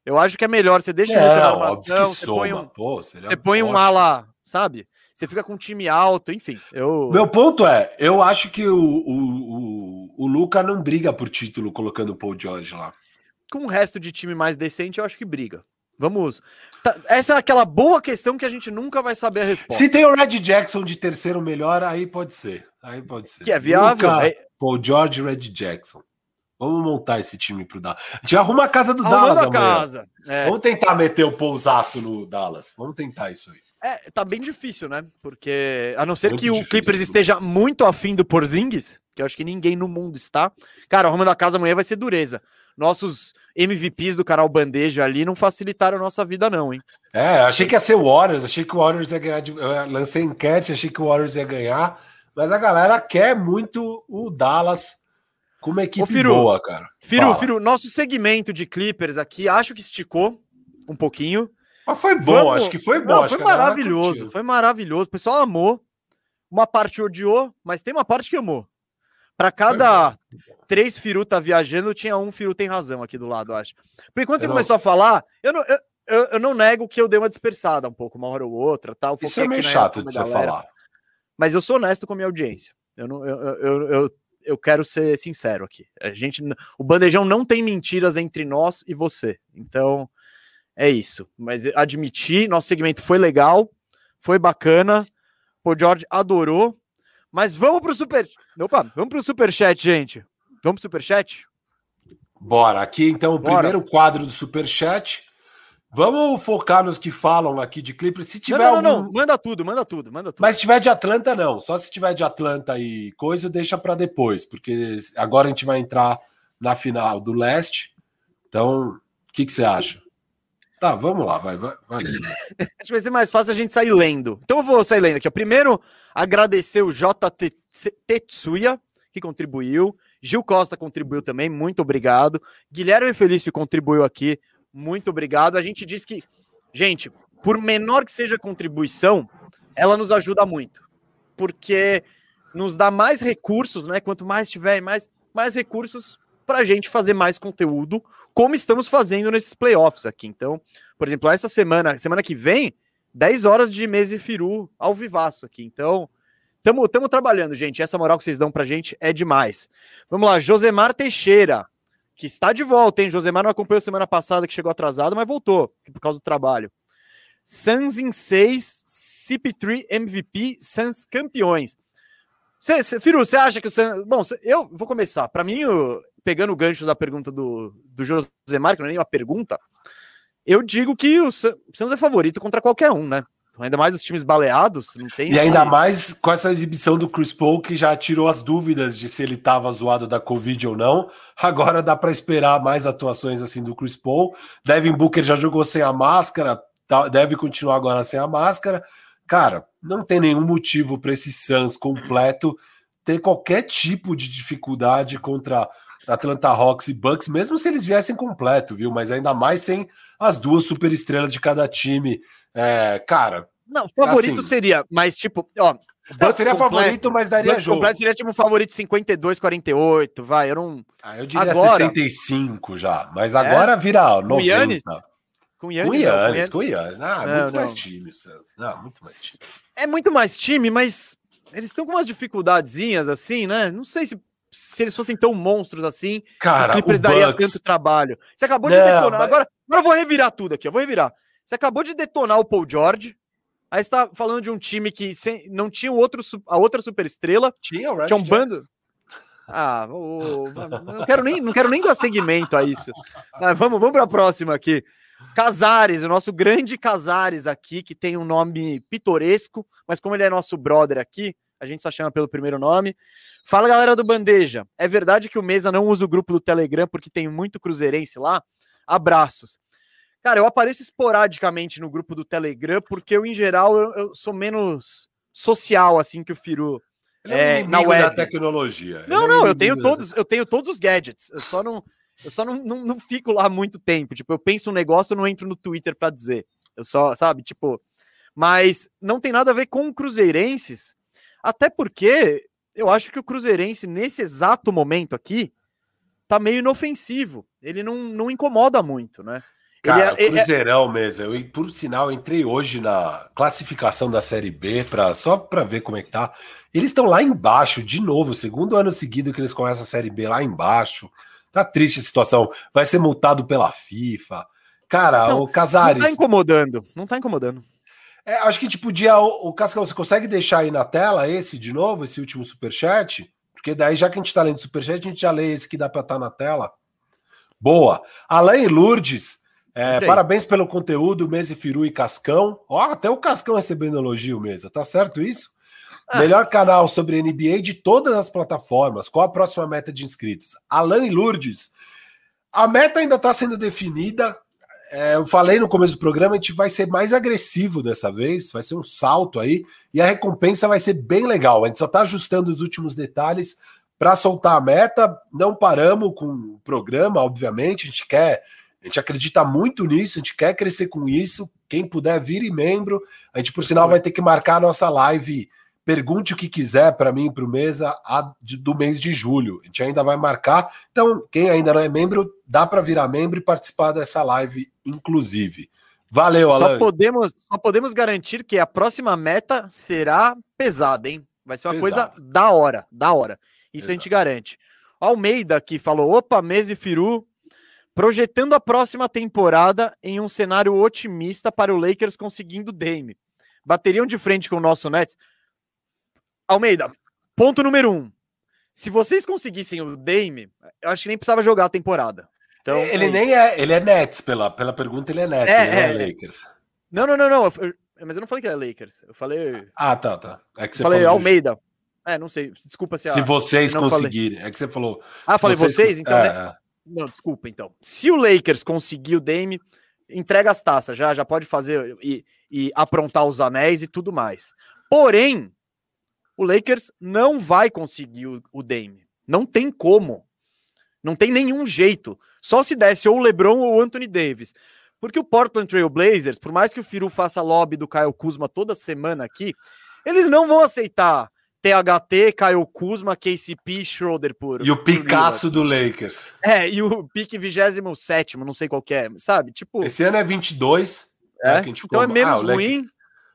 Eu acho que é melhor. Você deixa Luca na armação, que você põe soma. um, Pô, você põe um ótimo. ala, sabe? Você fica com um time alto, enfim. Eu... Meu ponto é, eu acho que o, o, o, o Luca não briga por título colocando o Paul George lá. Com o resto de time mais decente, eu acho que briga. Vamos. Tá, essa é aquela boa questão que a gente nunca vai saber a resposta. Se tem o Red Jackson de terceiro melhor, aí pode ser. Aí pode ser. Que é viável. Luka, é- Paul George e Red Jackson. Vamos montar esse time pro Dallas. A gente arruma a casa do Arrumando Dallas a amanhã. casa. É, Vamos tentar meter o pousaço no Dallas. Vamos tentar isso aí. É, tá bem difícil, né? Porque, a não ser Muito que o difícil, Clippers muito esteja muito afim do Porzingis, que eu acho que ninguém no mundo está. Cara, arrumando a casa amanhã vai ser dureza. Nossos MVPs do canal Bandeja ali não facilitaram a nossa vida, não, hein? É, achei que ia ser o Warriors, achei que o Warriors ia ganhar. de- lancei enquete, achei que o Warriors ia ganhar, mas a galera quer muito o Dallas com uma equipe Firu, boa, cara. Firu, Fala. Firu, nosso segmento de Clippers aqui, acho que esticou um pouquinho. Mas foi bom, Vamos- acho que foi bom. Não, foi maravilhoso, foi maravilhoso. O pessoal amou. Uma parte odiou, mas tem uma parte que amou. Pra cada três Firu tá viajando, tinha um Firu tem razão aqui do lado, acho. Porque enquanto você não- começou a falar, eu não, eu, eu, eu não nego que eu dei uma dispersada um pouco, uma hora ou outra, tal. Isso é meio chato de você galera. falar. Mas eu sou honesto com a minha audiência. Eu, não, eu, eu, eu, eu, quero ser sincero aqui. A gente, o bandejão não tem mentiras entre nós e você. Então, é isso. Mas admitir, nosso segmento foi legal, foi bacana. O George adorou. Mas vamos pro super. Opa, vamos pro superchat, gente. Vamos pro superchat? Bora, aqui então o Bora. primeiro quadro do Superchat. Vamos focar nos que falam aqui de Clippers. Se tiver não, não, algum. não. Manda tudo, manda tudo, manda tudo. Mas se tiver de Atlanta, não. Só se tiver de Atlanta e coisa, deixa para depois, porque agora a gente vai entrar na final do leste. Então, o que, que você acha? Tá, vamos lá, vai, vai. vai. Acho que vai ser mais fácil a gente sair lendo. Então eu vou sair lendo aqui. Primeiro, agradecer o JT Tetsuya, que contribuiu. Gil Costa contribuiu também, muito obrigado. Guilherme Felício contribuiu aqui, muito obrigado. A gente diz que gente, por menor que seja a contribuição, ela nos ajuda muito, porque nos dá mais recursos, né? Quanto mais tiver, mais, mais recursos para a gente fazer mais conteúdo, como estamos fazendo nesses playoffs aqui. Então, por exemplo, essa semana, semana que vem, 10 horas de mesa e firu ao vivaço aqui. Então, estamos trabalhando, gente. Essa moral que vocês dão pra gente é demais. Vamos lá, Josemar Teixeira, que está de volta, hein? Josemar não acompanhou semana passada, que chegou atrasado, mas voltou, por causa do trabalho. Suns em 6, CP3 MVP, Suns campeões. Cê, cê, Firu, você acha que o Suns... Bom, cê, eu vou começar. Para mim, o, pegando o gancho da pergunta do, do Josemar, que não é nem uma pergunta, eu digo que o Suns é favorito contra qualquer um, né? Ainda mais os times baleados, não tem. E ainda mais com essa exibição do Chris Paul, que já tirou as dúvidas de se ele estava zoado da Covid ou não. Agora dá para esperar mais atuações assim do Chris Paul. Devin Booker já jogou sem a máscara, tá, deve continuar agora sem a máscara. Cara, não tem nenhum motivo para esse Suns completo ter qualquer tipo de dificuldade contra Atlanta Hawks e Bucks, mesmo se eles viessem completo, viu? Mas ainda mais sem as duas superestrelas de cada time. É, cara. Não, favorito assim, seria, mas tipo, ó. Não, seria completo, favorito, mas daria Bucks jogo. completo seria tipo favorito 52, 48, vai, eu não... Ah, eu diria agora, 65 já, mas agora é? vira 90. Com Yannis? Com Yannis, com Yannis, com Yannis. Ah, não, muito não. mais time, Não, muito mais time. É muito mais time, mas eles estão com umas dificuldadezinhas assim, né? Não sei se se eles fossem tão monstros assim, cara, o Clippers daria Bucks... tanto trabalho. Você acabou de não, detonar. Mas... Agora, agora eu vou revirar tudo aqui, eu vou revirar. Você acabou de detonar o Paul George. Aí você tá falando de um time que sem, não tinha outro, a outra superestrela. Tinha o Red Tinha um bando. Ah, oh, não, quero nem, não quero nem dar seguimento a isso. Ah, vamos vamos para a próxima aqui. Casares, o nosso grande Casares aqui, que tem um nome pitoresco, mas como ele é nosso brother aqui, a gente só chama pelo primeiro nome. Fala galera do Bandeja, é verdade que o Mesa não usa o grupo do Telegram porque tem muito cruzeirense lá? Abraços. Cara, eu apareço esporadicamente no grupo do Telegram porque eu, em geral, eu, eu sou menos social assim que o Firu. Ele é, é na web. da tecnologia. Não, é não, eu tenho todos, eu tenho todos os gadgets. Eu só não, eu só não, não, não fico lá muito tempo. Tipo, eu penso um negócio, eu não entro no Twitter para dizer. Eu só, sabe, tipo, mas não tem nada a ver com cruzeirenses, até porque eu acho que o Cruzeirense, nesse exato momento aqui, tá meio inofensivo. Ele não, não incomoda muito, né? Cara, é, é Cruzeirão é... mesmo. Eu, por sinal, entrei hoje na classificação da Série B pra, só para ver como é que tá. Eles estão lá embaixo, de novo, segundo ano seguido que eles começam a Série B lá embaixo. Tá triste a situação. Vai ser multado pela FIFA. Cara, não, o Casares. Não tá incomodando. Não tá incomodando. É, acho que a gente podia. O, o Cascão, você consegue deixar aí na tela esse de novo, esse último superchat? Porque daí, já que a gente está lendo superchat, a gente já lê esse que dá para estar tá na tela. Boa. Alain Lourdes, é, parabéns pelo conteúdo, Mese Firu e Cascão. Ó, até o Cascão recebendo elogio, Mesa. Tá certo isso? Ah. Melhor canal sobre NBA de todas as plataformas. Qual a próxima meta de inscritos? Alain Lourdes. A meta ainda está sendo definida. É, eu falei no começo do programa, a gente vai ser mais agressivo dessa vez, vai ser um salto aí, e a recompensa vai ser bem legal. A gente só está ajustando os últimos detalhes para soltar a meta. Não paramos com o programa, obviamente, a gente quer, a gente acredita muito nisso, a gente quer crescer com isso. Quem puder, vire membro. A gente, por sinal, vai ter que marcar a nossa live Pergunte o que quiser para mim para o mesa do mês de julho. A gente ainda vai marcar. Então, quem ainda não é membro, dá para virar membro e participar dessa live, inclusive. Valeu, Alan. Só podemos, só podemos garantir que a próxima meta será pesada, hein? Vai ser uma coisa da hora, da hora. Isso Exato. a gente garante. Almeida que falou: opa, mesa e Firu, projetando a próxima temporada em um cenário otimista para o Lakers conseguindo Dame. Bateriam de frente com o nosso Nets. Almeida, ponto número um. Se vocês conseguissem o Dame, eu acho que nem precisava jogar a temporada. Então, ele é nem é, ele é Nets, pela, pela pergunta, ele é Nets, é, ele é, é Lakers. Não, não, não, não. Eu, mas eu não falei que era Lakers. Eu falei. Ah, tá, tá. É que você falei Almeida. De... É, não sei. Desculpa se. Se vocês conseguirem. Falei. É que você falou. Ah, falei vocês, vocês então. É, né? Não, desculpa, então. Se o Lakers conseguir o Dame, entrega as taças, já, já pode fazer e, e aprontar os anéis e tudo mais. Porém, o Lakers não vai conseguir o, o Dame. Não tem como. Não tem nenhum jeito. Só se desse ou o LeBron ou o Anthony Davis. Porque o Portland Trail Blazers, por mais que o Firu faça lobby do Kyle Kuzma toda semana aqui, eles não vão aceitar THT, Kyle Kuzma, KCP, Schroeder por. E o Picasso do Lakers. É, e o pique 27, não sei qual é, sabe? Tipo. Esse ano é 22. É? Né, então é menos ah, o ruim. Lakers,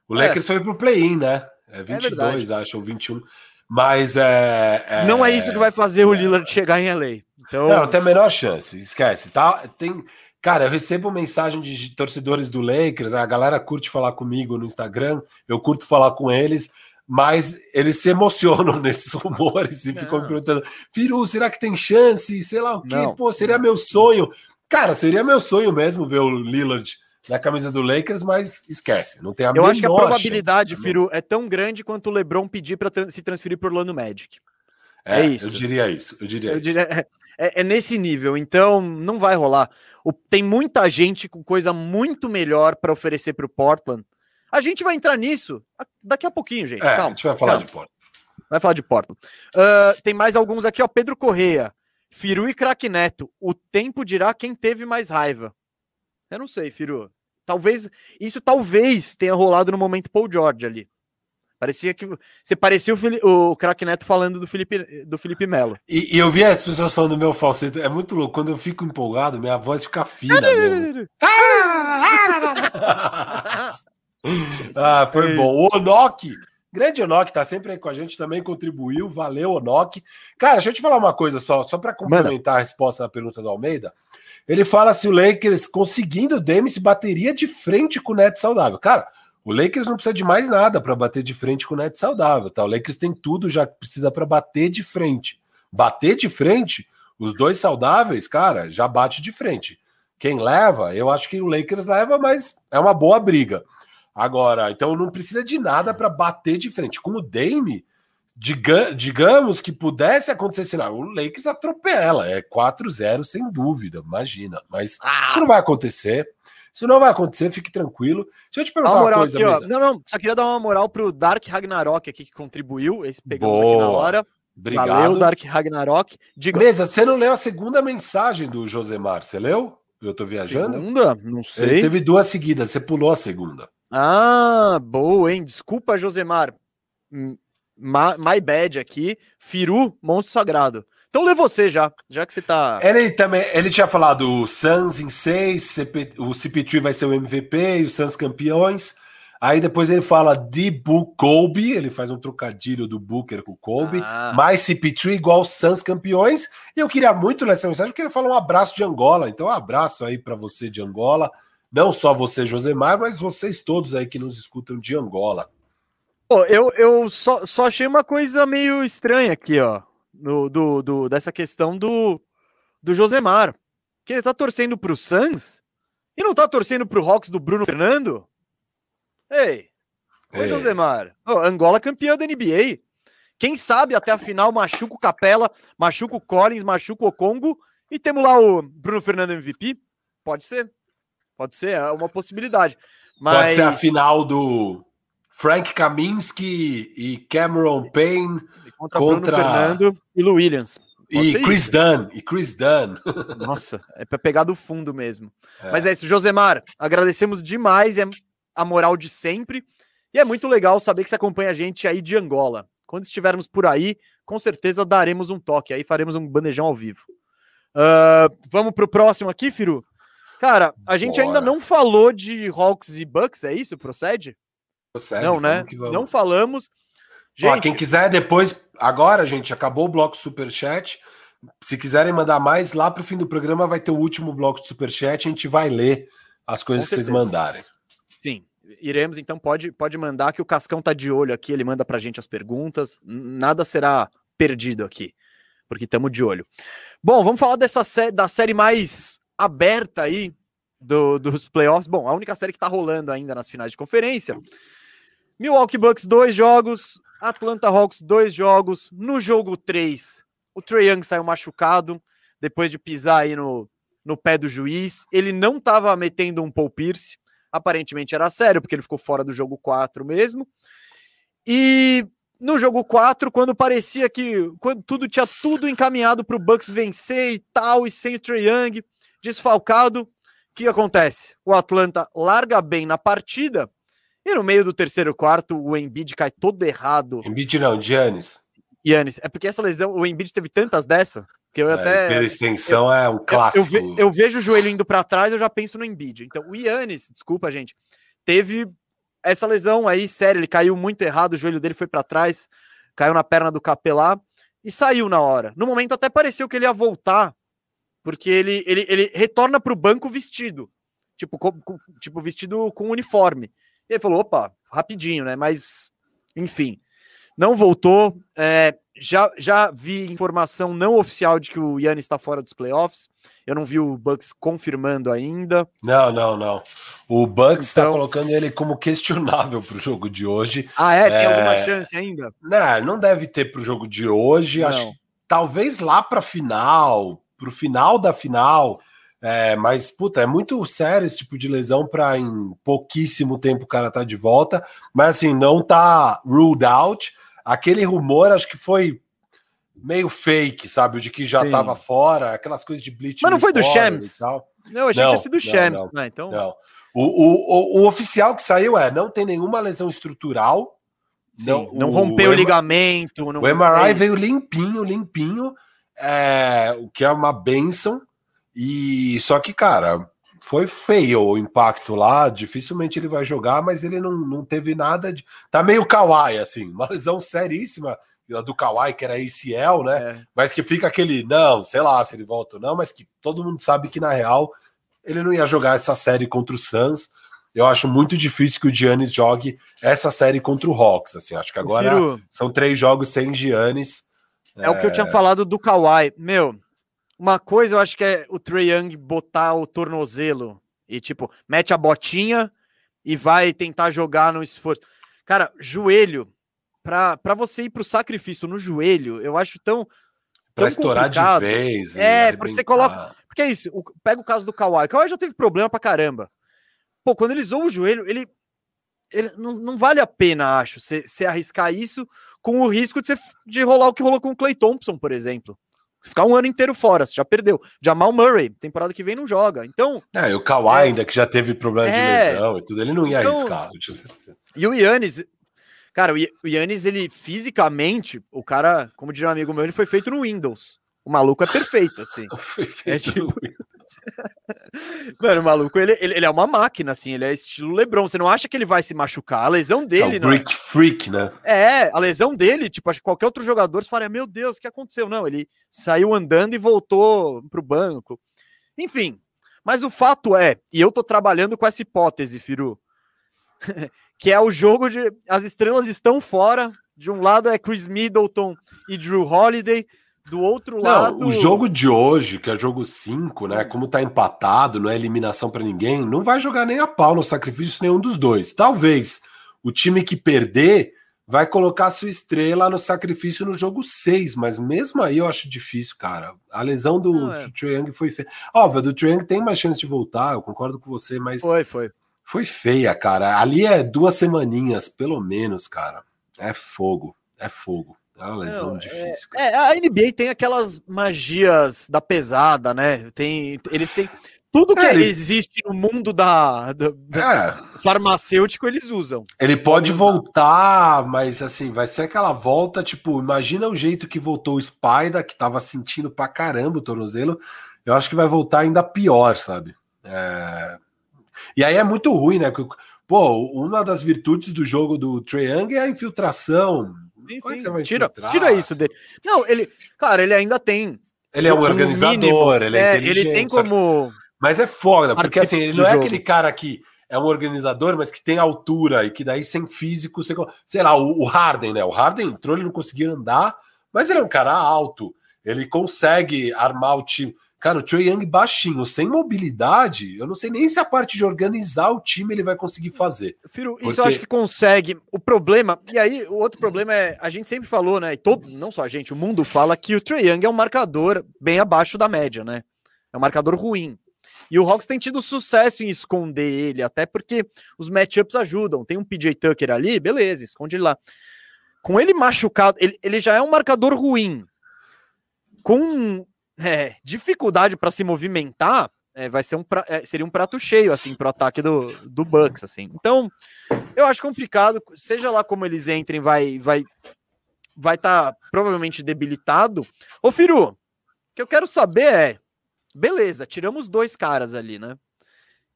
o Lakers é. foi pro play-in, né? É 22, é acho, ou 21. Mas é, é, Não é isso que vai fazer o Lillard chegar em LA. Então... Não, não tem a menor chance. Esquece. Tá, tem, Cara, eu recebo mensagem de torcedores do Lakers, a galera curte falar comigo no Instagram, eu curto falar com eles, mas eles se emocionam nesses rumores e não. ficam me perguntando: Firu, será que tem chance? Sei lá o quê? Não. Pô, seria meu sonho. Cara, seria meu sonho mesmo ver o Lillard na camisa do Lakers, mas esquece, não tem a Eu acho que a probabilidade, chance, Firu, é tão grande quanto o LeBron pedir para se transferir por Orlando Magic. É, é, isso. Eu diria isso. Eu diria eu isso. Diria, é, é, é, nesse nível, então não vai rolar. O, tem muita gente com coisa muito melhor para oferecer para o Portland. A gente vai entrar nisso daqui a pouquinho, gente. É, calma, a gente vai falar calma. de Portland. Vai falar de Portland. Uh, tem mais alguns aqui, ó. Pedro Correia, Firu e Crack Neto. O tempo dirá quem teve mais raiva. Eu não sei, Firu. Talvez isso talvez tenha rolado no momento Paul George ali. Parecia que você parecia o, o craque Neto falando do Felipe, do Felipe Melo. E, e, eu vi as pessoas falando do meu falsete. É muito louco. Quando eu fico empolgado, minha voz fica fina mesmo. ah, foi bom. O Onok, grande Onok, tá sempre aí com a gente, também contribuiu. Valeu, Onok. Cara, deixa eu te falar uma coisa só, só para complementar Manda. a resposta da pergunta do Almeida. Ele fala se o Lakers conseguindo o Demis bateria de frente com o Neto saudável. Cara, o Lakers não precisa de mais nada para bater de frente com o net saudável, tá? O Lakers tem tudo já que precisa para bater de frente. Bater de frente, os dois saudáveis, cara, já bate de frente. Quem leva, eu acho que o Lakers leva, mas é uma boa briga. Agora, então não precisa de nada para bater de frente. Com o Dame, diga, digamos que pudesse acontecer não, o Lakers atropela, é 4-0 sem dúvida, imagina. Mas ah. isso não vai acontecer. Isso não vai acontecer, fique tranquilo. Deixa eu te perguntar uma, uma coisa. Aqui, não, não, só queria dar uma moral pro Dark Ragnarok aqui que contribuiu. Esse pegamos Boa. aqui na hora. Obrigado. Valeu, Dark Ragnarok. Diga... Mesa, você não leu a segunda mensagem do Josemar, você leu? Eu tô viajando? Segunda? Não sei. Ele teve duas seguidas, você pulou a segunda. Ah, boa, hein? Desculpa, Josemar. My, my bad aqui. Firu, monstro sagrado. Então lê você já, já que você tá. Ele também, ele tinha falado o Suns em 6, o CP3 vai ser o MVP e os Suns campeões. Aí depois ele fala de Book Kobe, ele faz um trocadilho do Booker com Kobe, ah. mais CP3 igual Suns campeões. E eu queria muito ler essa mensagem porque ele fala um abraço de Angola. Então um abraço aí para você de Angola. Não só você, Josemar, mas vocês todos aí que nos escutam de Angola. Pô, eu, eu só, só achei uma coisa meio estranha aqui, ó no, do, do, dessa questão do, do Josemar. Que ele tá torcendo pro Suns e não tá torcendo pro Hawks do Bruno Fernando? Ei, Oi, Josemar. Oh, Angola campeã da NBA. Quem sabe até a final machuca o Capela, machuca o Collins, machuca o Congo e temos lá o Bruno Fernando MVP? Pode ser. Pode ser, é uma possibilidade. Mas... Pode ser a final do Frank Kaminsky e Cameron Payne contra, contra... Fernando e Lu Williams. Pode e Chris isso. Dunn, e Chris Dunn. Nossa, é para pegar do fundo mesmo. É. Mas é isso, Josemar, agradecemos demais é a moral de sempre. E é muito legal saber que você acompanha a gente aí de Angola. Quando estivermos por aí, com certeza daremos um toque, aí faremos um bandejão ao vivo. Uh, vamos pro próximo aqui, Firu? Cara, a gente Bora. ainda não falou de Hawks e Bucks, é isso? Procede? Procede. Não, né? Não falamos. Gente, Ó, quem quiser depois, agora, gente, acabou o bloco Superchat. Se quiserem mandar mais, lá para o fim do programa vai ter o último bloco de Superchat. A gente vai ler as coisas que vocês mandarem. Sim, iremos, então pode, pode mandar que o Cascão tá de olho aqui, ele manda pra gente as perguntas. Nada será perdido aqui, porque estamos de olho. Bom, vamos falar dessa sé da série mais aberta aí do, dos playoffs. Bom, a única série que tá rolando ainda nas finais de conferência. Milwaukee Bucks, dois jogos, Atlanta Hawks, dois jogos. No jogo 3, o Trae Young saiu machucado depois de pisar aí no, no pé do juiz. Ele não estava metendo um Paul Pierce. Aparentemente era sério, porque ele ficou fora do jogo 4 mesmo. E no jogo 4, quando parecia que quando tudo tinha tudo encaminhado para o Bucks vencer e tal, e sem o Trae Young, desfalcado, que acontece? O Atlanta larga bem na partida e no meio do terceiro quarto o Embiid cai todo errado. Embiid não, Giannis. Yannis, é porque essa lesão, o Embiid teve tantas dessa que eu É, até pela extensão eu- é um eu, clássico. ve- eu vejo o joelho indo para trás, eu já penso no Embiid. Então, o Yannis, desculpa, gente, teve essa lesão aí, sério, ele caiu muito errado, o joelho dele foi para trás, caiu na perna do Capelá e saiu na hora. No momento até pareceu que ele ia voltar, porque ele, ele, ele retorna para o banco vestido, tipo, com- com- tipo vestido com uniforme. E ele falou, opa, rapidinho, né? Mas, enfim, não voltou. É, já, já vi informação não oficial de que o Yannis está fora dos playoffs. Eu não vi o Bucks confirmando ainda. Não, não, não. O Bucks está Então- colocando ele como questionável para o jogo de hoje. Ah, é? Tem É. alguma chance ainda? Não, não deve ter para o jogo de hoje. Acho Não. talvez lá para final, para o final da final. É, mas, puta, é muito sério esse tipo de lesão para em pouquíssimo tempo o cara tá de volta. Mas, assim, não tá ruled out. Aquele rumor, acho que foi meio fake, sabe? O de que já Sim. tava fora, aquelas coisas de bleach. Mas não foi do Shams? Não, eu achei Não, tinha sido o não, Shams. não. né? Então, Não. O, o, o, o oficial que saiu é: não tem nenhuma lesão estrutural. sim, não, não, rompeu o, ligamento. Não, O MRI é, veio limpinho, limpinho, é, o que é uma benção. E só que, cara, foi feio o impacto lá. Dificilmente ele vai jogar, mas ele não, não teve nada de. Tá meio kawaii, assim, uma lesão seríssima do Kawhi, que era ACL, né? é. Mas que fica aquele, não, sei lá se ele volta ou não, mas que todo mundo sabe que na real ele não ia jogar essa série contra o Suns. Eu acho muito difícil que o Giannis jogue essa série contra o Hawks. Assim, acho que agora Prefiro- são três jogos sem Giannis. É, o que eu tinha falado do Kawhi. Meu, uma coisa eu acho que é o Trae Young botar o tornozelo e, tipo, mete a botinha e vai tentar jogar no esforço. Cara, joelho, pra, pra você ir pro sacrifício no joelho, eu acho tão. Pra tão estourar de complicado. vez. e É, porque você coloca- Porque é isso, o- pega o caso do Kawhi. O Kawhi já teve problema pra caramba. Pô, quando ele zoou o joelho, ele. ele não, não vale a pena, acho, você arriscar isso com o risco de, cê, de rolar o que rolou com o Clay Thompson, por exemplo. Ficar um ano inteiro fora, você já perdeu. Jamal Murray, temporada que vem não joga. Então, É, e o Kawhi É. ainda, que já teve problema de É. lesão e tudo, ele não ia Então- arriscar. eu tinha certeza. e o Yannis, cara, o Ya- o Yannis, ele fisicamente, o cara, como diria um amigo meu, ele foi feito no Windows. O maluco é perfeito, assim. Foi feito tipo- no- Mano, o maluco, ele, ele, ele é uma máquina, assim, ele é estilo Lebron. Você não acha que ele vai se machucar? A lesão É dele, o não. Brick Freak, né? É, a lesão dele, tipo, acho que qualquer outro jogador você falaria, meu Deus, o que aconteceu? Não, ele saiu andando e voltou pro banco. Enfim, mas o fato é, e eu tô trabalhando com essa hipótese, Firu, que é o jogo de as estrelas estão fora. De um lado é Chris Middleton e Drew Holiday, do outro Não, lado o jogo de hoje, que é jogo 5, né? Como tá empatado, não é eliminação pra ninguém, não vai jogar nem a pau no sacrifício nenhum dos dois. Talvez o time que perder vai colocar sua estrela no sacrifício no jogo 6, mas mesmo aí eu acho difícil, cara. A lesão do, Não, é. do Young foi feia. Óbvio, do Young tem mais chance de voltar, eu concordo com você, mas foi, foi. foi feia, cara. Ali é duas semaninhas, pelo menos, cara. É fogo, é fogo. É uma lesão Não, difícil. cara. É, a NBA tem aquelas magias da pesada, né? Tem, eles têm tudo que É, ele- existe no mundo da, da- da- É, farmacêutico eles usam. Ele pode voltar, mas assim, vai ser aquela volta, tipo, imagina o jeito que voltou o Spider, que tava sentindo pra caramba o tornozelo. Eu acho que vai voltar ainda pior, sabe? É, E aí é muito ruim, né? Pô, uma das virtudes do jogo do Trae Young é a infiltração. Sim, Como é que sim. você vai Tira, tira isso dele. Não, ele, cara, ele ainda tem. Ele é um organizador, mínimo, ele é, inteligente. ele tem como. Mas é foda, porque assim, ele não é jogo. aquele cara que é um organizador, mas que tem altura e que daí sem físico, você... sei lá, o, o Harden, né? O Harden entrou, ele não conseguia andar, mas ele é um cara alto, ele consegue armar o time. Cara, o Trae Young baixinho, sem mobilidade, eu não sei nem se a parte de organizar o time ele vai conseguir fazer. Firo, isso Porque- eu acho que consegue. O problema, e aí o outro problema é, a gente sempre falou, né? E todo, não só a gente, o mundo fala que o Trae Young é um marcador bem abaixo da média, né? É um marcador ruim. E o Hawks tem tido sucesso em esconder ele, até porque os matchups ajudam. Tem um PJ Tucker ali, beleza, esconde ele lá. Com ele machucado, ele, ele já é um marcador ruim. Com é, dificuldade para se movimentar, é, vai ser um pra, é, seria um prato cheio assim pro ataque do, do Bucks assim. Então, eu acho complicado, seja lá como eles entrem, vai vai vai estar tá provavelmente debilitado. Ô Firu, o que eu quero saber é, beleza, tiramos dois caras ali, né?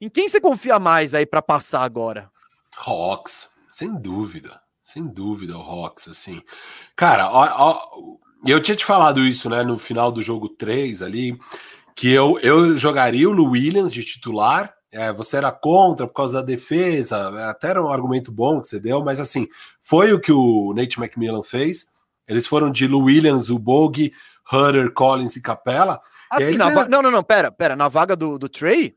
Em quem você confia mais aí para passar agora? Hawks, sem dúvida. Sem dúvida, o Hawks, assim. Cara, ó, ó, eu tinha te falado isso, né, no final do jogo 3 ali, que eu, eu jogaria o Lu Williams de titular. É, você era contra por causa da defesa, até era um argumento bom que você deu, mas assim, foi o que o Nate McMillan fez. Eles foram de Lu Williams, o Bog, Hunter, Collins e Capella. Assim, e na va... Não, não, não, pera, pera. Na vaga do, do Trey,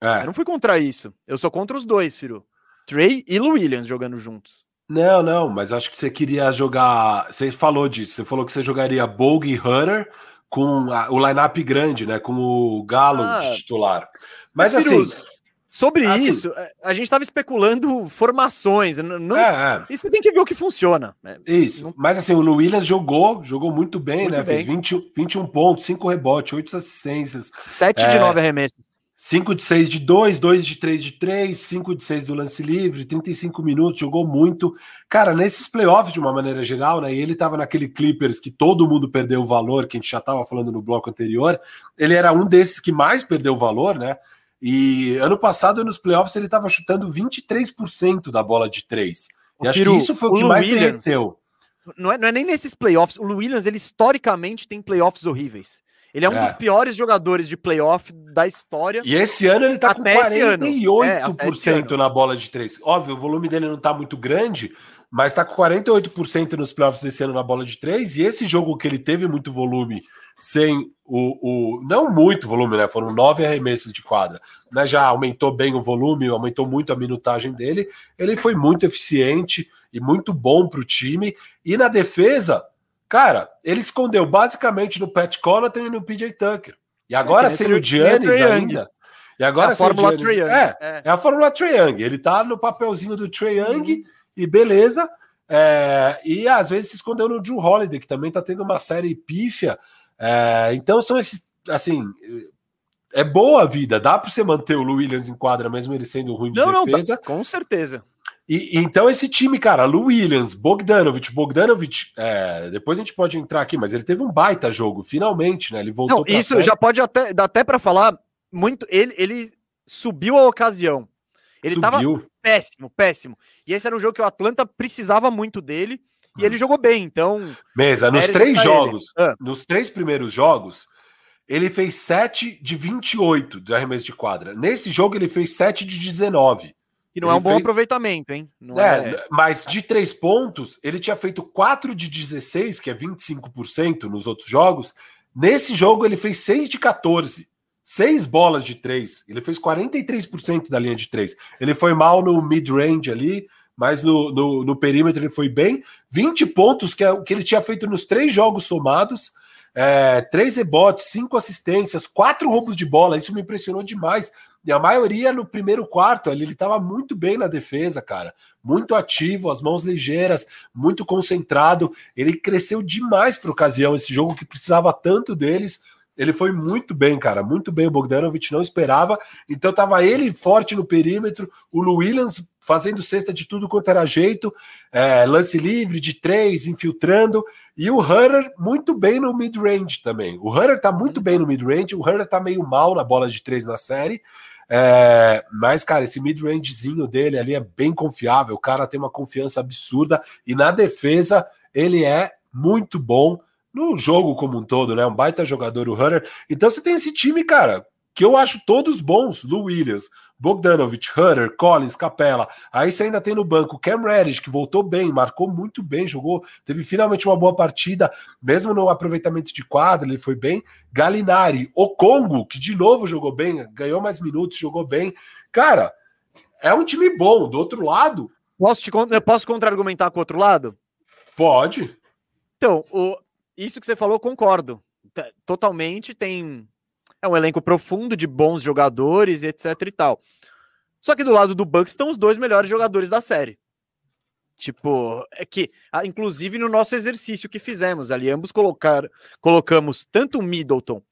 é. eu não fui contra isso. Eu sou contra os dois, Firu. Trey e Lu Williams jogando juntos. Não, não, mas acho que você queria jogar. Você falou disso, você falou que você jogaria Bog e Hunter com a, o line-up grande, né? Com o Galo ah, de titular. Mas, mas assim. Sobre assim, isso, a gente estava especulando formações. Não, é, é. Isso tem que ver o que funciona. Né? Isso. Não... Mas assim, o Lu Williams jogou, jogou muito bem, muito né? Bem. Fez 20, 21 pontos, 5 rebotes, 8 assistências. 7 é... de 9 arremessos. 5 de 6 de 2, 2 de 3 de 3, 5 de 6 do lance livre, 35 minutos, jogou muito. Cara, nesses playoffs, de uma maneira geral, né? E ele tava naquele Clippers que todo mundo perdeu o valor, que a gente já tava falando no bloco anterior. Ele era um desses que mais perdeu o valor, né? E ano passado, nos playoffs, ele tava chutando 23% da bola de 3. E acho que isso foi o, o que mais Williams, derreteu. Não é, não é nem nesses playoffs. O Williams, ele historicamente tem playoffs horríveis. Ele é um é. dos piores jogadores de playoff da história. E esse ano ele tá com 48% é, na bola de três. Óbvio, o volume dele não tá muito grande, mas tá com 48% nos playoffs desse ano na bola de três. E esse jogo que ele teve muito volume, sem o. o não muito volume, né? Foram nove arremessos de quadra. Né? Já aumentou bem o volume, aumentou muito a minutagem dele. Ele foi muito eficiente e muito bom para o time. E na defesa, Cara, ele escondeu basicamente no Pat Connaughton e no PJ Tucker. E agora é, sem o Giannis ainda. E agora é a Fórmula Trae Young. É, é, é, a Fórmula Trae Young. Ele tá no papelzinho do Trae Young uhum. e beleza. É, e às vezes se escondeu no Drew Holiday, que também tá tendo uma série pífia. É, então são esses, assim, é boa a vida. Dá para você manter o Williams em quadra, mesmo ele sendo ruim de não, defesa. Não, com certeza. E, então esse time, cara, Lu Williams, Bogdanovich, Bogdanovich, é, depois a gente pode entrar aqui, mas ele teve um baita jogo, finalmente, né? Ele voltou. Não, isso série. já pode até dá até para falar muito. Ele, ele subiu a ocasião. Ele subiu. tava péssimo, péssimo. E esse era um jogo que o Atlanta precisava muito dele e ele jogou bem. Então, mesa nos três jogos, ah. nos três primeiros jogos, ele fez 7 de 28 de arremesso de quadra. Nesse jogo ele fez 7 de 19. E não ele é um bom fez... aproveitamento, hein? É, é, Mas de três pontos, ele tinha feito 4 de 16, que é 25% nos outros jogos. Nesse jogo, ele fez 6 de 14. Seis bolas de três. Ele fez 43% da linha de três. Ele foi mal no mid-range ali, mas no, no, no, perímetro ele foi bem. 20 pontos, que é o que ele tinha feito nos três jogos somados. É, três rebotes, cinco assistências, quatro roubos de bola. Isso me impressionou demais. E a maioria no primeiro quarto, ali, ele estava muito bem na defesa, cara. Muito ativo, as mãos ligeiras, muito concentrado. Ele cresceu demais para ocasião, esse jogo que precisava tanto deles. Ele foi muito bem, cara, muito bem. O Bogdanovich não esperava. Então tava ele forte no perímetro, o Lu Williams fazendo cesta de tudo quanto era jeito, é, lance livre de três, infiltrando, e o Hunter muito bem no mid-range também. O Hunter tá muito bem no mid-range, o Hunter tá meio mal na bola de três na série, é, mas, cara, esse mid-rangezinho dele ali é bem confiável. O cara tem uma confiança absurda e na defesa ele é muito bom no jogo como um todo, né? Um baita jogador, o Hunter. Então você tem esse time, cara, que eu acho todos bons. Lu Williams, Bogdanovich, Hunter, Collins, Capella. Aí você ainda tem no banco Cam Reddish, que voltou bem, marcou muito bem, jogou, teve finalmente uma boa partida, mesmo no aproveitamento de quadra, ele foi bem. Galinari, o Congo, que de novo jogou bem, ganhou mais minutos, jogou bem. Cara, é um time bom. Do outro lado. Posso, te, posso contra-argumentar com o outro lado? Pode. Então, o, isso que você falou, concordo. Totalmente tem é um elenco profundo de bons jogadores, etc e tal. Só que do lado do Bucks estão os dois melhores jogadores da série. Tipo, é que, inclusive no nosso exercício que fizemos ali, ambos colocar, colocamos tanto o Middleton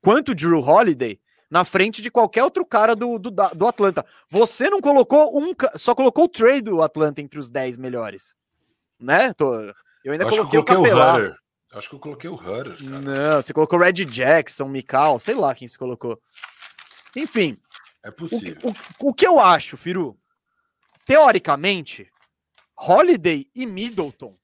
quanto o Drew Holiday na frente de qualquer outro cara do, do, do Atlanta. Você não colocou um, só colocou o trade do Atlanta entre os 10 melhores. Né? Tô, eu ainda eu coloquei, coloquei, o Capelá. Acho que eu coloquei o Hunter. Não, você colocou Red Jackson, Mikal, sei lá quem se colocou. Enfim. É possível. O, o, o que eu acho, Firu? Teoricamente, Holiday e Middleton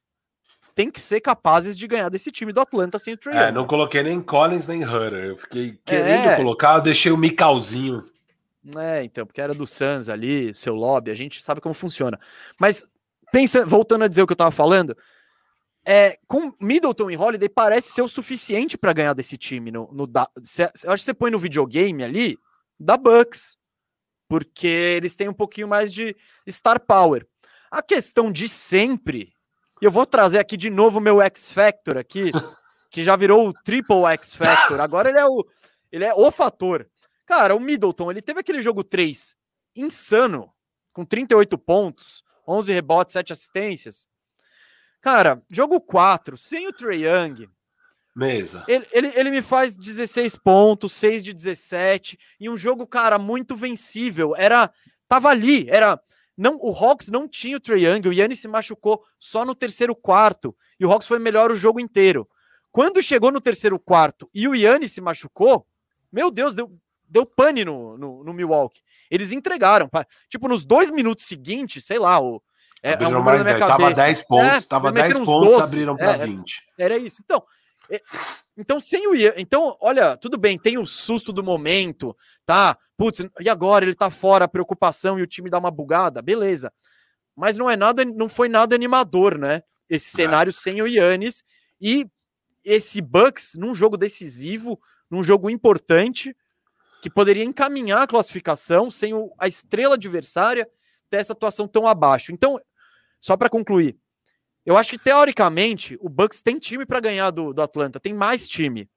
tem que ser capazes de ganhar desse time do Atlanta sem o Trey É, não coloquei nem Collins nem Hunter. Eu fiquei querendo é. colocar, eu deixei o Micalzinho. É, então, porque era do Suns ali, seu lobby, a gente sabe como funciona. Mas, pensa, voltando a dizer o que eu tava falando, é, com Middleton e Holiday parece ser o suficiente para ganhar desse time. No, no da, cê, eu acho que você põe no videogame ali, da Bucks, porque eles têm um pouquinho mais de star power. A questão de sempre e eu vou trazer aqui de novo meu X Factor aqui, que já virou o Triple X Factor. Agora ele é o ele é o fator. Cara, o Middleton, ele teve aquele jogo 3 insano, com 38 pontos, 11 rebotes, 7 assistências. Cara, jogo 4, sem o Trae Young, Mesa. Ele, ele, ele, me faz 16 pontos, 6 de 17, e um jogo, cara, muito vencível. Era. Tava ali, era não, o Hawks não tinha o Trae Young, o Yannis se machucou só no terceiro quarto e o Hawks foi melhor o jogo inteiro. Quando chegou no terceiro quarto e o Yannis se machucou, meu Deus, deu, deu pane no, no, no Milwaukee. Eles entregaram. Tipo, nos dois minutos seguintes, sei lá, o, é, é um mais 10, tava 10 pontos, é, tava 10 pontos, 12, abriram para é, 20. Era isso. Então, é, então, sem o Ian, então, olha, tudo bem, tem o susto do momento, tá? Putz, e agora ele tá fora, a preocupação e o time dá uma bugada, beleza. Mas não é nada, não foi nada animador, né? Esse é. cenário é. sem o Yannis e esse Bucks num jogo decisivo, num jogo importante, que poderia encaminhar a classificação sem o, a estrela adversária ter essa atuação tão abaixo. Então, só para concluir, eu acho que teoricamente o Bucks tem time para ganhar do, do Atlanta, tem mais time.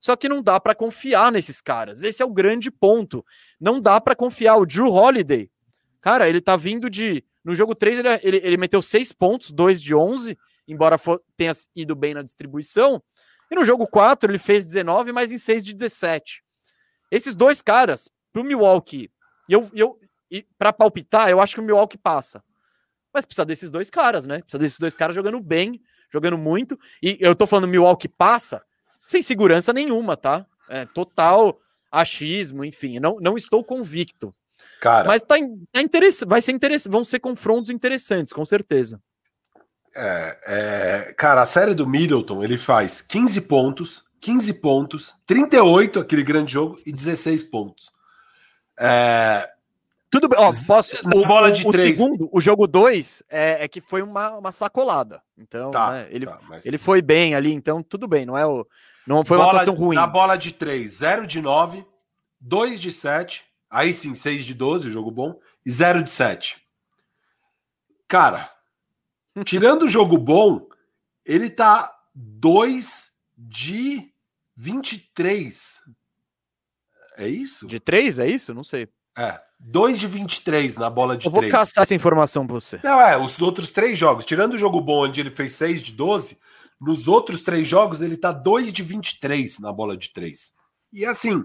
Só que não dá para confiar nesses caras. Esse é o grande ponto. Não dá para confiar. O Drew Holiday, cara, ele tá vindo de. No jogo 3, ele, ele, ele meteu 6 pontos, 2 de 11, embora for, tenha ido bem na distribuição. E no jogo 4, ele fez 19, mas em 6 de 17. Esses dois caras, pro Milwaukee, eu, eu, e para palpitar, eu acho que o Milwaukee passa. Mas precisa desses dois caras, né? Precisa desses dois caras jogando bem, jogando muito. E eu tô falando Milwaukee passa sem segurança nenhuma, tá? É total achismo, enfim. Não, não estou convicto. Cara. Mas tá, tá interessante, vai ser interessante, vão ser confrontos interessantes, com certeza. É, é, cara, a série do Middleton, ele faz 15 pontos, 15 pontos, 38 aquele grande jogo e 16 pontos. É, tudo bem, ó, posso, o, bola de o, três. o segundo, o jogo 2 é, é, que foi uma, uma sacolada. Então, tá, né, ele, tá, mas... ele foi bem ali, então tudo bem, não é o não foi bola, uma atuação ruim. Na bola de 3, 0 de 9, 2 de 7, aí sim, 6 de 12, jogo bom, e 0 de 7. Cara, tirando o jogo bom, ele tá 2 de 23. É isso? De 3, é isso? Não sei. É. 2 de 23 na bola de 3. Eu vou 3. caçar essa informação pra você. Não, é, os outros três jogos, tirando o jogo bom onde ele fez 6 de 12, nos outros três jogos ele tá 2 de 23 na bola de 3. E assim,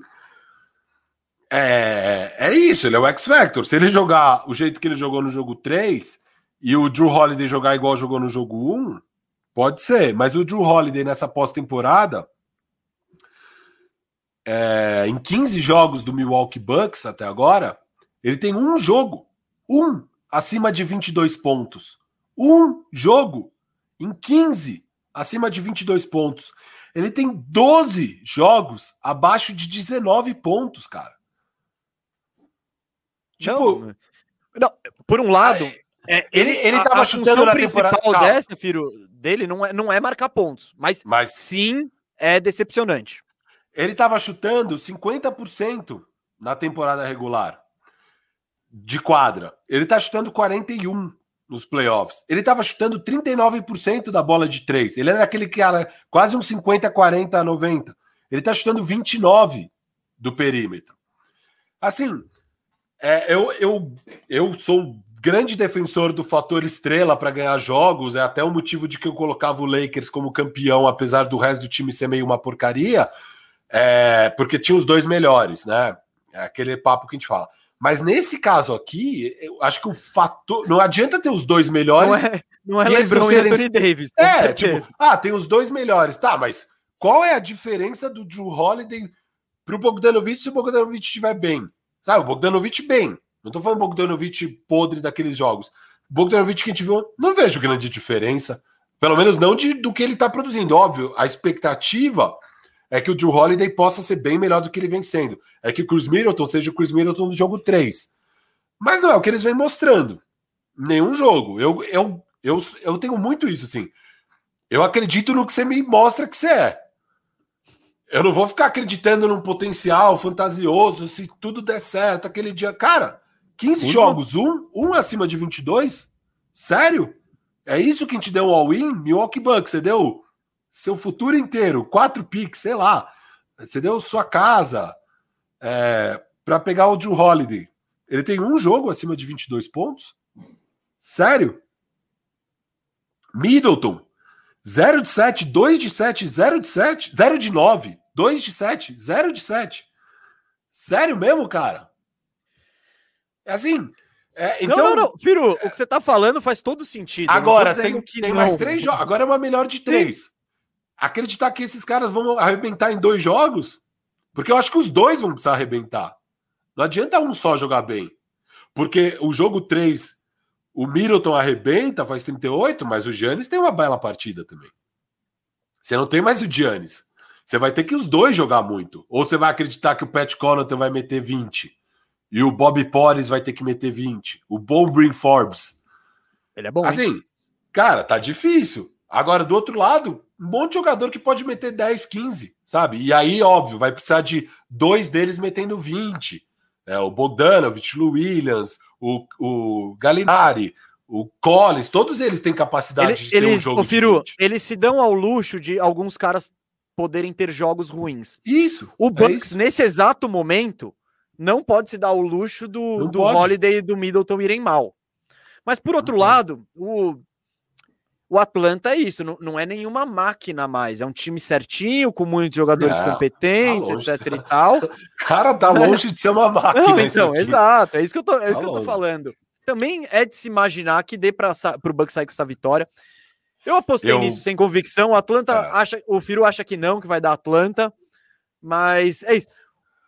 é, é isso, ele é o X-Factor. Se ele jogar o jeito que ele jogou no jogo 3 e o Drew Holiday jogar igual jogou no jogo 1, pode ser. Mas o Drew Holiday nessa pós-temporada, é, em 15 jogos do Milwaukee Bucks até agora, ele tem um jogo, um, acima de 22 pontos. Um jogo em 15 acima de 22 pontos. Ele tem 12 jogos abaixo de 19 pontos, cara. Tipo, não, não por um lado, é, ele, ele tava a, a chutando na principal dessa, Firo, dele não é, não é marcar pontos, mas, mas sim é decepcionante. Ele tava chutando 50% na temporada regular de quadra. Ele tá chutando 41 nos playoffs. Ele tava chutando 39% da bola de três. Ele era aquele cara quase um 50, 40, 90. Ele tá chutando 29 do perímetro. Assim, é, eu, eu, eu sou grande defensor do fator estrela para ganhar jogos. É até o motivo de que eu colocava o Lakers como campeão, apesar do resto do time ser meio uma porcaria. É, porque tinha os dois melhores, né? É aquele papo que a gente fala. Mas nesse caso aqui, eu acho que o fator. Não adianta ter os dois melhores. Não é, não é LeBron serem... e Anthony Davis. É, tipo, ah, tem os dois melhores. Tá, mas qual é a diferença do Drew Holiday pro Bogdanovich se o Bogdanovich estiver bem? Sabe, o Bogdanovich bem. Não tô falando Bogdanovich podre daqueles jogos. Bogdanovich que a gente viu, não vejo grande diferença. Pelo menos não de, do que ele tá produzindo. Óbvio, a expectativa é que o Drew Holiday possa ser bem melhor do que ele vem sendo. É que o Chris Middleton seja o Chris Middleton do jogo 3. Mas não é o que eles vêm mostrando. Nenhum jogo. Eu, eu, eu, eu tenho muito isso, assim. Eu acredito no que você me mostra que você é. Eu não vou ficar acreditando num potencial fantasioso se tudo der certo aquele dia. Cara, 15 Ufa. jogos, um, um acima de 22? Sério? É isso que a gente deu um all-in? Milwaukee Bucks, você deu seu futuro inteiro, quatro picks, sei lá. Você deu sua casa é, para pegar o Drew Holiday. Ele tem um jogo acima de 22 pontos? Sério? Middleton, 0 de 7, 2 de 7, 0 de 7, 0 de 9, 2 de 7, 0 de 7. Sério mesmo, cara? É assim. É, então, não, não, não. Firo, o que você tá falando faz todo sentido. Agora, tem, tem mais três jogos. Agora é uma melhor de três acreditar que esses caras vão arrebentar em dois jogos, porque eu acho que os dois vão precisar arrebentar. Não adianta um só jogar bem. Porque o jogo 3, o Middleton arrebenta, faz 38, mas o Giannis tem uma bela partida também. Você não tem mais o Giannis. Você vai ter que os dois jogar muito. Ou você vai acreditar que o Pat Connaughton vai meter 20 e o Bob Porres vai ter que meter 20. O Bom Brin Forbes. Ele é bom. Assim, hein? cara, tá difícil. Agora, do outro lado, um monte de jogador que pode meter 10, 15, sabe? E aí, óbvio, vai precisar de dois deles metendo 20. É, o Bogdanovich, o Williams, o, o Galinari, o Collins, todos eles têm capacidade Ele, de ter eles, um jogo Firo, Eles se dão ao luxo de alguns caras poderem ter jogos ruins. Isso. O é Bucks, é nesse exato momento, não pode se dar o luxo do, do Holiday e do Middleton irem mal. Mas, por outro lado, o o Atlanta é isso, não, não, é nenhuma máquina mais, é um time certinho, com muitos jogadores é, competentes, tá etc e tal. Cara, tá longe de ser uma máquina. Não, então, exato, é isso que eu tô, é tá isso que eu tô falando. Também é de se imaginar que dê para o Bucks sair com essa vitória. Eu apostei eu... nisso sem convicção. O Atlanta é. acha, o Firo acha que não, que vai dar Atlanta, mas é isso.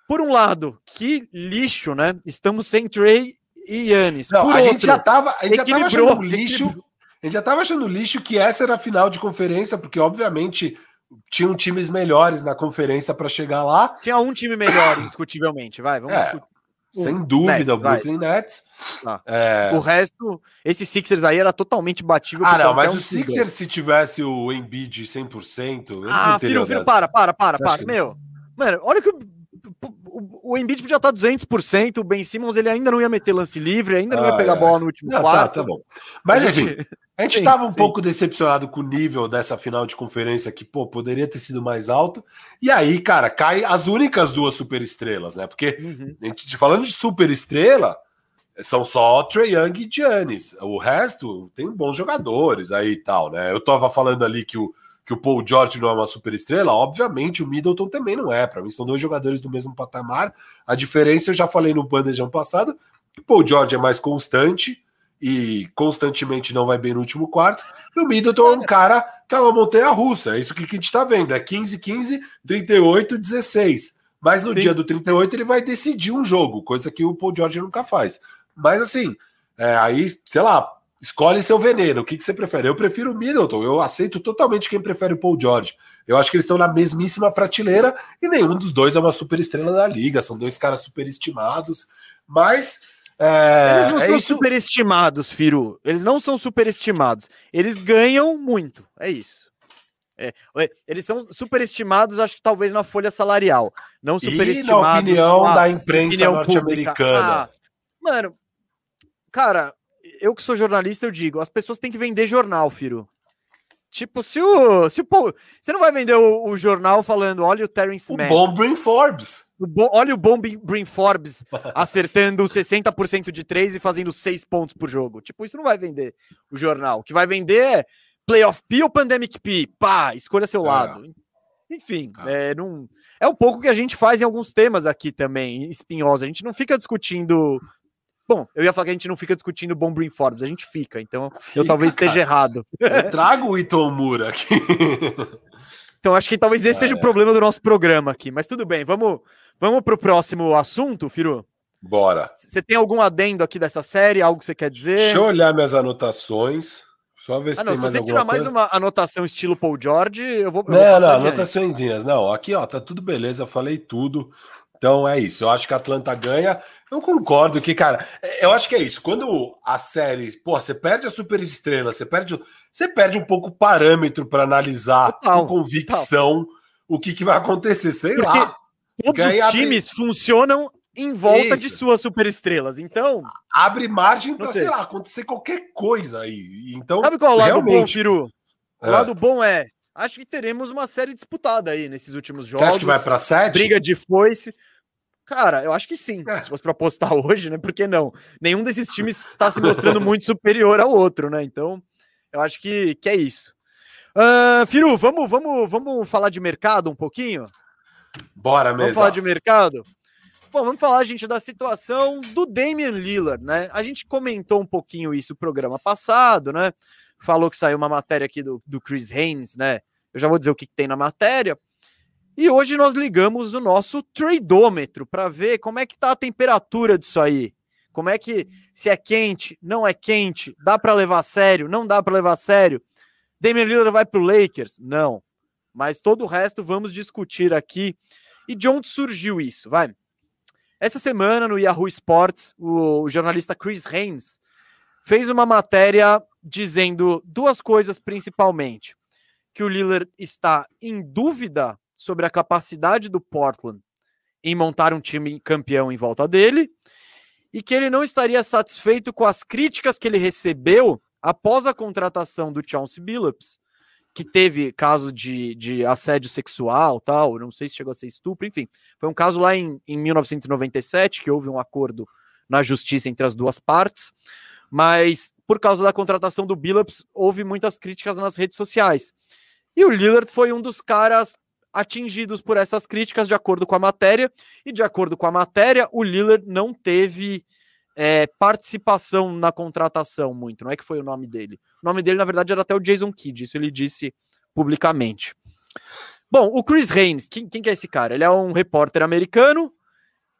Por um lado, que lixo, né? Estamos sem Trey e Yannis. Não, a outro, gente já tava, a gente já tava achando lixo. Equilibrou a gente já estava achando lixo que essa era a final de conferência, porque obviamente tinham times melhores na conferência para chegar lá. Tinha um time melhor, indiscutivelmente, vai, vamos é, Sem dúvida, Nets, o Brooklyn vai. Nets. Ah. É... O resto, esses Sixers aí era totalmente batível. Ah, não, mas um o Sixers, se tivesse o Embiid 100%. Ah, filho, filho, para, para, para, para. Meu, mano, olha que o, o Embiid podia estar 200%, o Ben Simmons ele ainda não ia meter lance livre, ainda não ah, ia pegar a bola no último não, quarto. Tá, tá bom. Mas enfim, a gente estava um pouco decepcionado com o nível dessa final de conferência que, pô, poderia ter sido mais alto. E aí, cara, cai as únicas duas superestrelas, né? Porque uhum. a gente falando de superestrela, são só Trey Young e Giannis. O resto tem bons jogadores aí e tal, né? Eu tava falando ali que o que o Paul George não é uma super estrela, obviamente o Middleton também não é. Para mim, são dois jogadores do mesmo patamar. A diferença, eu já falei no bandejão passado, que o Paul George é mais constante e constantemente não vai bem no último quarto. E o Middleton é um cara que é uma montanha russa. É isso que a gente está vendo: é 15, 15, 38, 16. Mas no Sim. dia do 38 ele vai decidir um jogo, coisa que o Paul George nunca faz. Mas assim, é, aí, sei lá, Escolhe seu veneno. O que, que você prefere? Eu prefiro o Middleton. Eu aceito totalmente quem prefere o Paul George. Eu acho que eles estão na mesmíssima prateleira e nenhum dos dois é uma super estrela da liga. São dois caras superestimados. Mas. É, eles não é são isso... superestimados, Firu. Eles não são superestimados. Eles ganham muito. É isso. É, eles são superestimados, acho que talvez na folha salarial. Não superestimados. E na opinião da imprensa norte-americana. Ah, mano, cara, eu que sou jornalista, eu digo, as pessoas têm que vender jornal, Firo. Tipo, se o. Se o você não vai vender o, o jornal falando, olha o Terence Mann. O bom Brin Forbes. O bo, olha o bom Brin Forbes acertando 60% de 3 e fazendo 6 pontos por jogo. Tipo, isso não vai vender o jornal. O que vai vender é Playoff P ou Pandemic P. Pá, escolha seu é. lado. Enfim, é. É, não, é um pouco que a gente faz em alguns temas aqui também, espinhosa. A gente não fica discutindo. Bom, eu ia falar que a gente não fica discutindo bom Brim Forbes, a gente fica, então fica, eu talvez esteja cara. errado. Eu trago o Itomura aqui. Então acho que talvez esse é. seja o problema do nosso programa aqui, mas tudo bem, vamos, vamos para o próximo assunto, Firu? Bora. Você tem algum adendo aqui dessa série? Algo que você quer dizer? Deixa eu olhar minhas anotações. Só ver se ah, não, tem se mais você tirar mais uma anotação estilo Paul George, eu vou. Eu não, vou não, anotaçõezinhas. Não, aqui, ó, tá tudo beleza, falei tudo. Então é isso. Eu acho que a Atlanta ganha. Eu concordo que, cara, eu acho que é isso. Quando a série, pô, você perde a super estrela, você perde, você perde um pouco o parâmetro para analisar total, com convicção total. o que, que vai acontecer. Sei Porque lá. Todos os times abre... funcionam em volta Isso. de suas superestrelas. Então. Abre margem para, sei. sei lá, acontecer qualquer coisa aí. Então, Sabe qual é o lado realmente... bom, Firu? O é. lado bom é. Acho que teremos uma série disputada aí nesses últimos jogos. Você acha que vai para sete? Briga de foice. Cara, eu acho que sim. É. Se fosse para apostar hoje, né? Por que não? Nenhum desses times está se mostrando muito superior ao outro, né? Então, eu acho que, que é isso. Uh, Firu, vamos, vamos, vamos falar de mercado um pouquinho? Bora mesmo. Vamos falar de mercado? Bom, vamos falar, gente, da situação do Damian Lillard, né? A gente comentou um pouquinho isso no programa passado, né? Falou que saiu uma matéria aqui do, do Chris Haynes, né? Eu já vou dizer o que, que tem na matéria. E hoje nós ligamos o nosso tradômetro para ver como é que tá a temperatura disso aí. Como é que se é quente, não é quente, dá para levar a sério, não dá para levar a sério. Damian Lillard vai para o Lakers? Não. Mas todo o resto vamos discutir aqui. E de onde surgiu isso? Vai. Essa semana, no Yahoo Sports, o jornalista Chris Haynes fez uma matéria dizendo duas coisas principalmente: que o Lillard está em dúvida sobre a capacidade do Portland em montar um time campeão em volta dele, e que ele não estaria satisfeito com as críticas que ele recebeu após a contratação do Chauncey Billups que teve caso de, de assédio sexual, tal, não sei se chegou a ser estupro, enfim, foi um caso lá em, em 1997 que houve um acordo na justiça entre as duas partes, mas por causa da contratação do Billups, houve muitas críticas nas redes sociais. E o Lillard foi um dos caras atingidos por essas críticas, de acordo com a matéria, e de acordo com a matéria, o Lillard não teve é, participação na contratação muito, não é que foi o nome dele. O nome dele, na verdade, era até o Jason Kidd, isso ele disse publicamente. Bom, o Chris Haynes, quem, quem que é esse cara? Ele é um repórter americano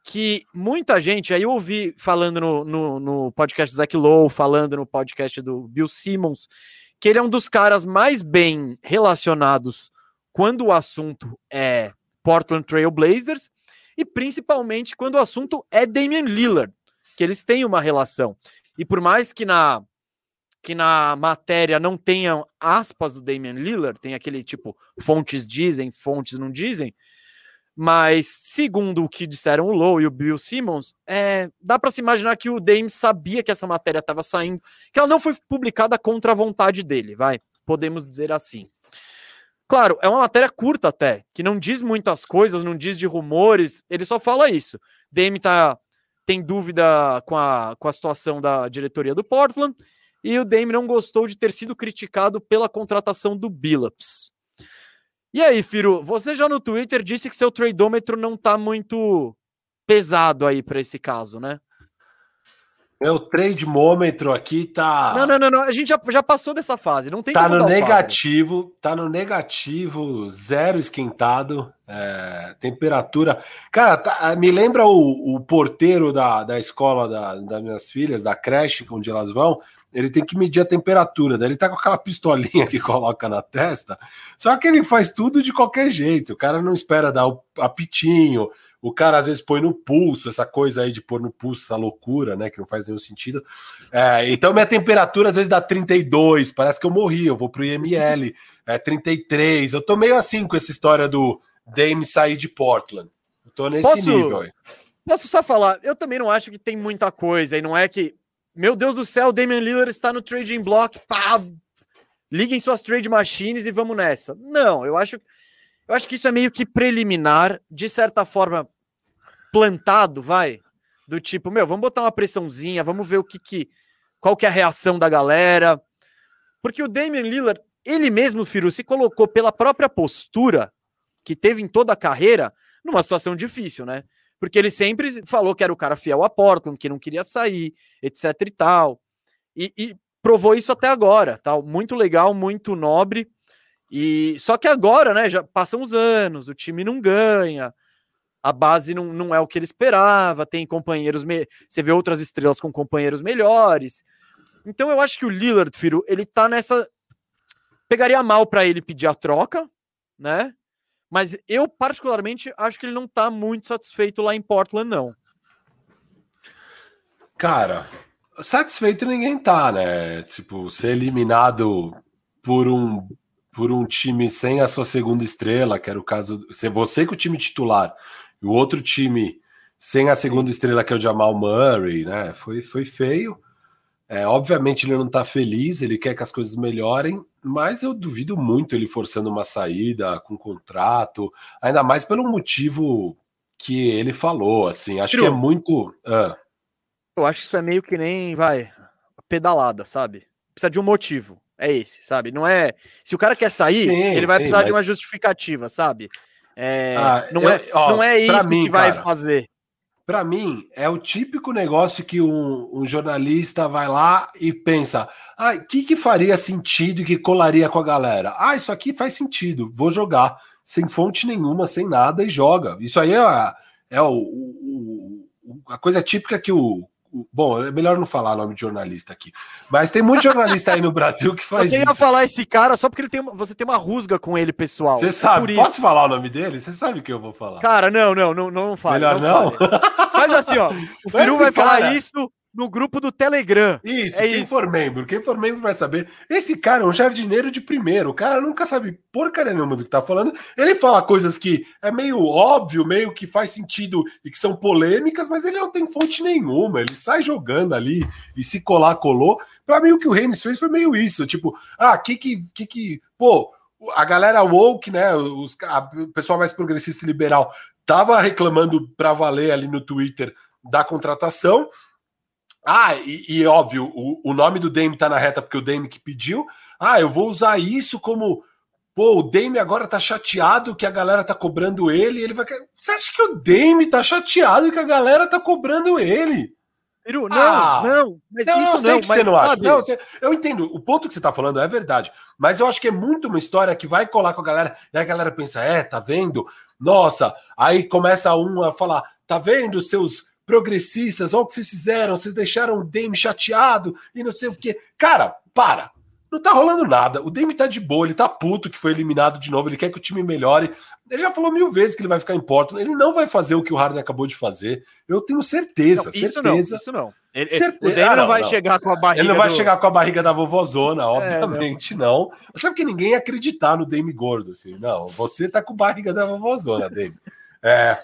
que muita gente, aí eu ouvi falando no, no, no podcast do Zach Lowe, falando no podcast do Bill Simmons, que ele é um dos caras mais bem relacionados quando o assunto é Portland Trail Blazers e principalmente quando o assunto é Damian Lillard que eles têm uma relação. E por mais que na que na matéria não tenham aspas do Damian Lillard, tem aquele tipo fontes dizem, fontes não dizem, mas segundo o que disseram o Lowe e o Bill Simmons, é, dá para se imaginar que o Dame sabia que essa matéria estava saindo, que ela não foi publicada contra a vontade dele, vai, podemos dizer assim. Claro, é uma matéria curta até, que não diz muitas coisas, não diz de rumores, ele só fala isso. Dame tá tem dúvida com a, com a situação da diretoria do Portland, e o Dame não gostou de ter sido criticado pela contratação do Billups. E aí, Firo, você já no Twitter disse que seu tradeômetro não está muito pesado aí para esse caso, né? Meu trade mômetro aqui tá. Não, não, não, não, A gente já, já passou dessa fase. Não tem Tá no negativo, tá no negativo, zero esquentado, é, temperatura. Cara, tá, me lembra o, o porteiro da, da escola da, das minhas filhas, da creche, onde elas vão. Ele tem que medir a temperatura, daí ele tá com aquela pistolinha que coloca na testa. Só que ele faz tudo de qualquer jeito. O cara não espera dar o apitinho, o cara às vezes põe no pulso, essa coisa aí de pôr no pulso, essa loucura, né? Que não faz nenhum sentido. É, então, minha temperatura às vezes dá 32, parece que eu morri, eu vou pro IML, é 33. Eu tô meio assim com essa história do Dame sair de Portland. Eu tô nesse posso, nível aí. Posso só falar? Eu também não acho que tem muita coisa, e não é que, meu Deus do céu, Damian Lillard está no trading block, pá, liguem suas trade machines e vamos nessa. Não, eu acho eu acho que isso é meio que preliminar, de certa forma, plantado, vai. Do tipo, meu, vamos botar uma pressãozinha, vamos ver o que que. Qual que é a reação da galera. Porque o Damian Lillard, ele mesmo, Firu, se colocou pela própria postura que teve em toda a carreira, numa situação difícil, né? Porque ele sempre falou que era o cara fiel a Portland, que não queria sair, etc e tal. E, e provou isso até agora, tal. Muito legal, muito nobre. E só que agora, né, já passam os anos, o time não ganha, a base não, não é o que ele esperava, tem companheiros, me... você vê outras estrelas com companheiros melhores. Então eu acho que o Lillard, filho, ele tá nessa pegaria mal para ele pedir a troca, né? Mas eu particularmente acho que ele não tá muito satisfeito lá em Portland não. Cara, satisfeito ninguém tá, né? Tipo, ser eliminado por um por um time sem a sua segunda estrela, que era o caso. Ser você com o time titular e o outro time sem a segunda estrela, que é o Jamal Murray, né? Foi, foi feio. É, obviamente ele não tá feliz, ele quer que as coisas melhorem, mas eu duvido muito ele forçando uma saída com contrato, ainda mais pelo motivo que ele falou, assim. Acho que é muito. Ah. Eu acho que isso é meio que nem, vai, pedalada, sabe? Precisa de um motivo é esse, sabe? Não é. Se o cara quer sair, sim, ele vai sim, precisar mas... de uma justificativa, sabe? É, ah, não, eu, é, ó, não é isso mim, que vai cara, fazer. Para mim, é o típico negócio que um, um jornalista vai lá e pensa: ah, o que, que faria sentido e que colaria com a galera? Ah, isso aqui faz sentido, vou jogar. Sem fonte nenhuma, sem nada, e joga. Isso aí é, é o, o, a coisa típica que o Bom, é melhor não falar nome de jornalista aqui. Mas tem muito jornalista aí no Brasil que faz Você ia falar esse cara só porque ele tem, você tem uma rusga com ele, pessoal. Você sabe, posso falar o nome dele? Você sabe o que eu vou falar. Cara, não, não, não, não fale. Melhor não? não? Faz assim, ó. O Firu vai cara... falar isso no grupo do Telegram. Isso, é quem isso. for membro, quem for membro vai saber. Esse cara é um jardineiro de primeiro, o cara nunca sabe porcaria nenhuma do que tá falando. Ele fala coisas que é meio óbvio, meio que faz sentido e que são polêmicas, mas ele não tem fonte nenhuma. Ele sai jogando ali e se colar, colou. Pra mim, o que o Reines fez foi meio isso, tipo, ah, que que, que, que pô, a galera woke, né, os, a, o pessoal mais progressista e liberal tava reclamando pra valer ali no Twitter da contratação, ah, e, e óbvio, o, o, nome do Dame tá na reta porque o Dame que pediu. Ah, eu vou usar isso como. Pô, o Dame agora tá chateado que a galera tá cobrando ele. ele vai. Você acha que o Dame tá chateado que a galera tá cobrando ele? Peru, não, ah, não, mas não, isso eu sei não, que você não acha. Não, você, eu entendo, o ponto que você tá falando é verdade, mas eu acho que é muito uma história que vai colar com a galera, e a galera pensa, é, tá vendo? Nossa, aí começa um a falar, tá vendo seus progressistas, olha o que vocês fizeram, vocês deixaram o Dame chateado e não sei o quê. Cara, para. Não tá rolando nada. O Dame tá de boa, ele tá puto que foi eliminado de novo, ele quer que o time melhore. Ele já falou mil vezes que ele vai ficar em Portland. Ele não vai fazer o que o Harden acabou de fazer. Eu tenho certeza. Não, isso certeza. não, isso não. Ele, certeza. O Dame ah, não, não vai não. chegar com a barriga. Ele não vai do... chegar com a barriga da vovozona, obviamente é, não. Até porque ninguém ia acreditar no Dame gordo. Assim. Não, você tá com barriga da vovozona, Dame. É,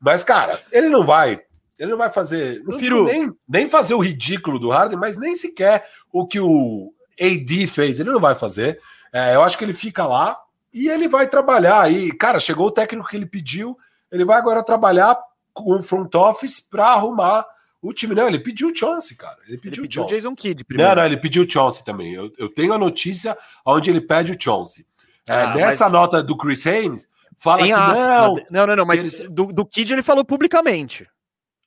mas, cara, ele não vai ele não vai fazer. Não Firu. nem, nem fazer o ridículo do Harden, mas nem sequer o que o AD fez. Ele não vai fazer. É, eu acho que ele fica lá e ele vai trabalhar aí. Cara, chegou o técnico que ele pediu. Ele vai agora trabalhar com o front office para arrumar o time. Não, ele pediu o Chauncey, cara. Ele pediu, ele pediu o Jason Kidd primeiro. Não, não, ele pediu o Chauncey também. Eu, eu tenho a notícia onde ele pede o Chauncey. É, ah, nessa mas... nota do Chris Haynes, fala Tem que não... Não, não, não, mas do, do Kidd ele falou publicamente.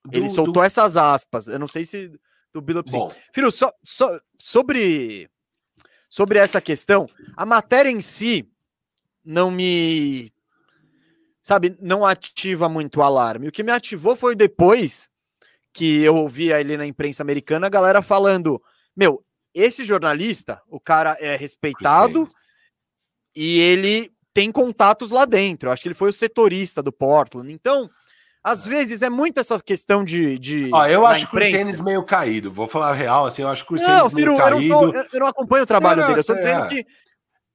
Do, ele soltou do... essas aspas. Eu não sei se do Billups. Filho, só, só, sobre, sobre essa questão, a matéria em si não me. Sabe, não ativa muito o alarme. O que me ativou foi depois que eu ouvi ali na imprensa americana a galera falando: Meu, esse jornalista, o cara é respeitado e ele tem contatos lá dentro. Eu acho que ele foi o setorista do Portland. Então, às vezes é muito essa questão de. de Ó, eu acho o Chris Haynes meio caído. Vou falar a real, assim, eu acho o Chris não, meio caído. Eu não, tô, eu não acompanho o trabalho não, dele. Eu tô dizendo é. que.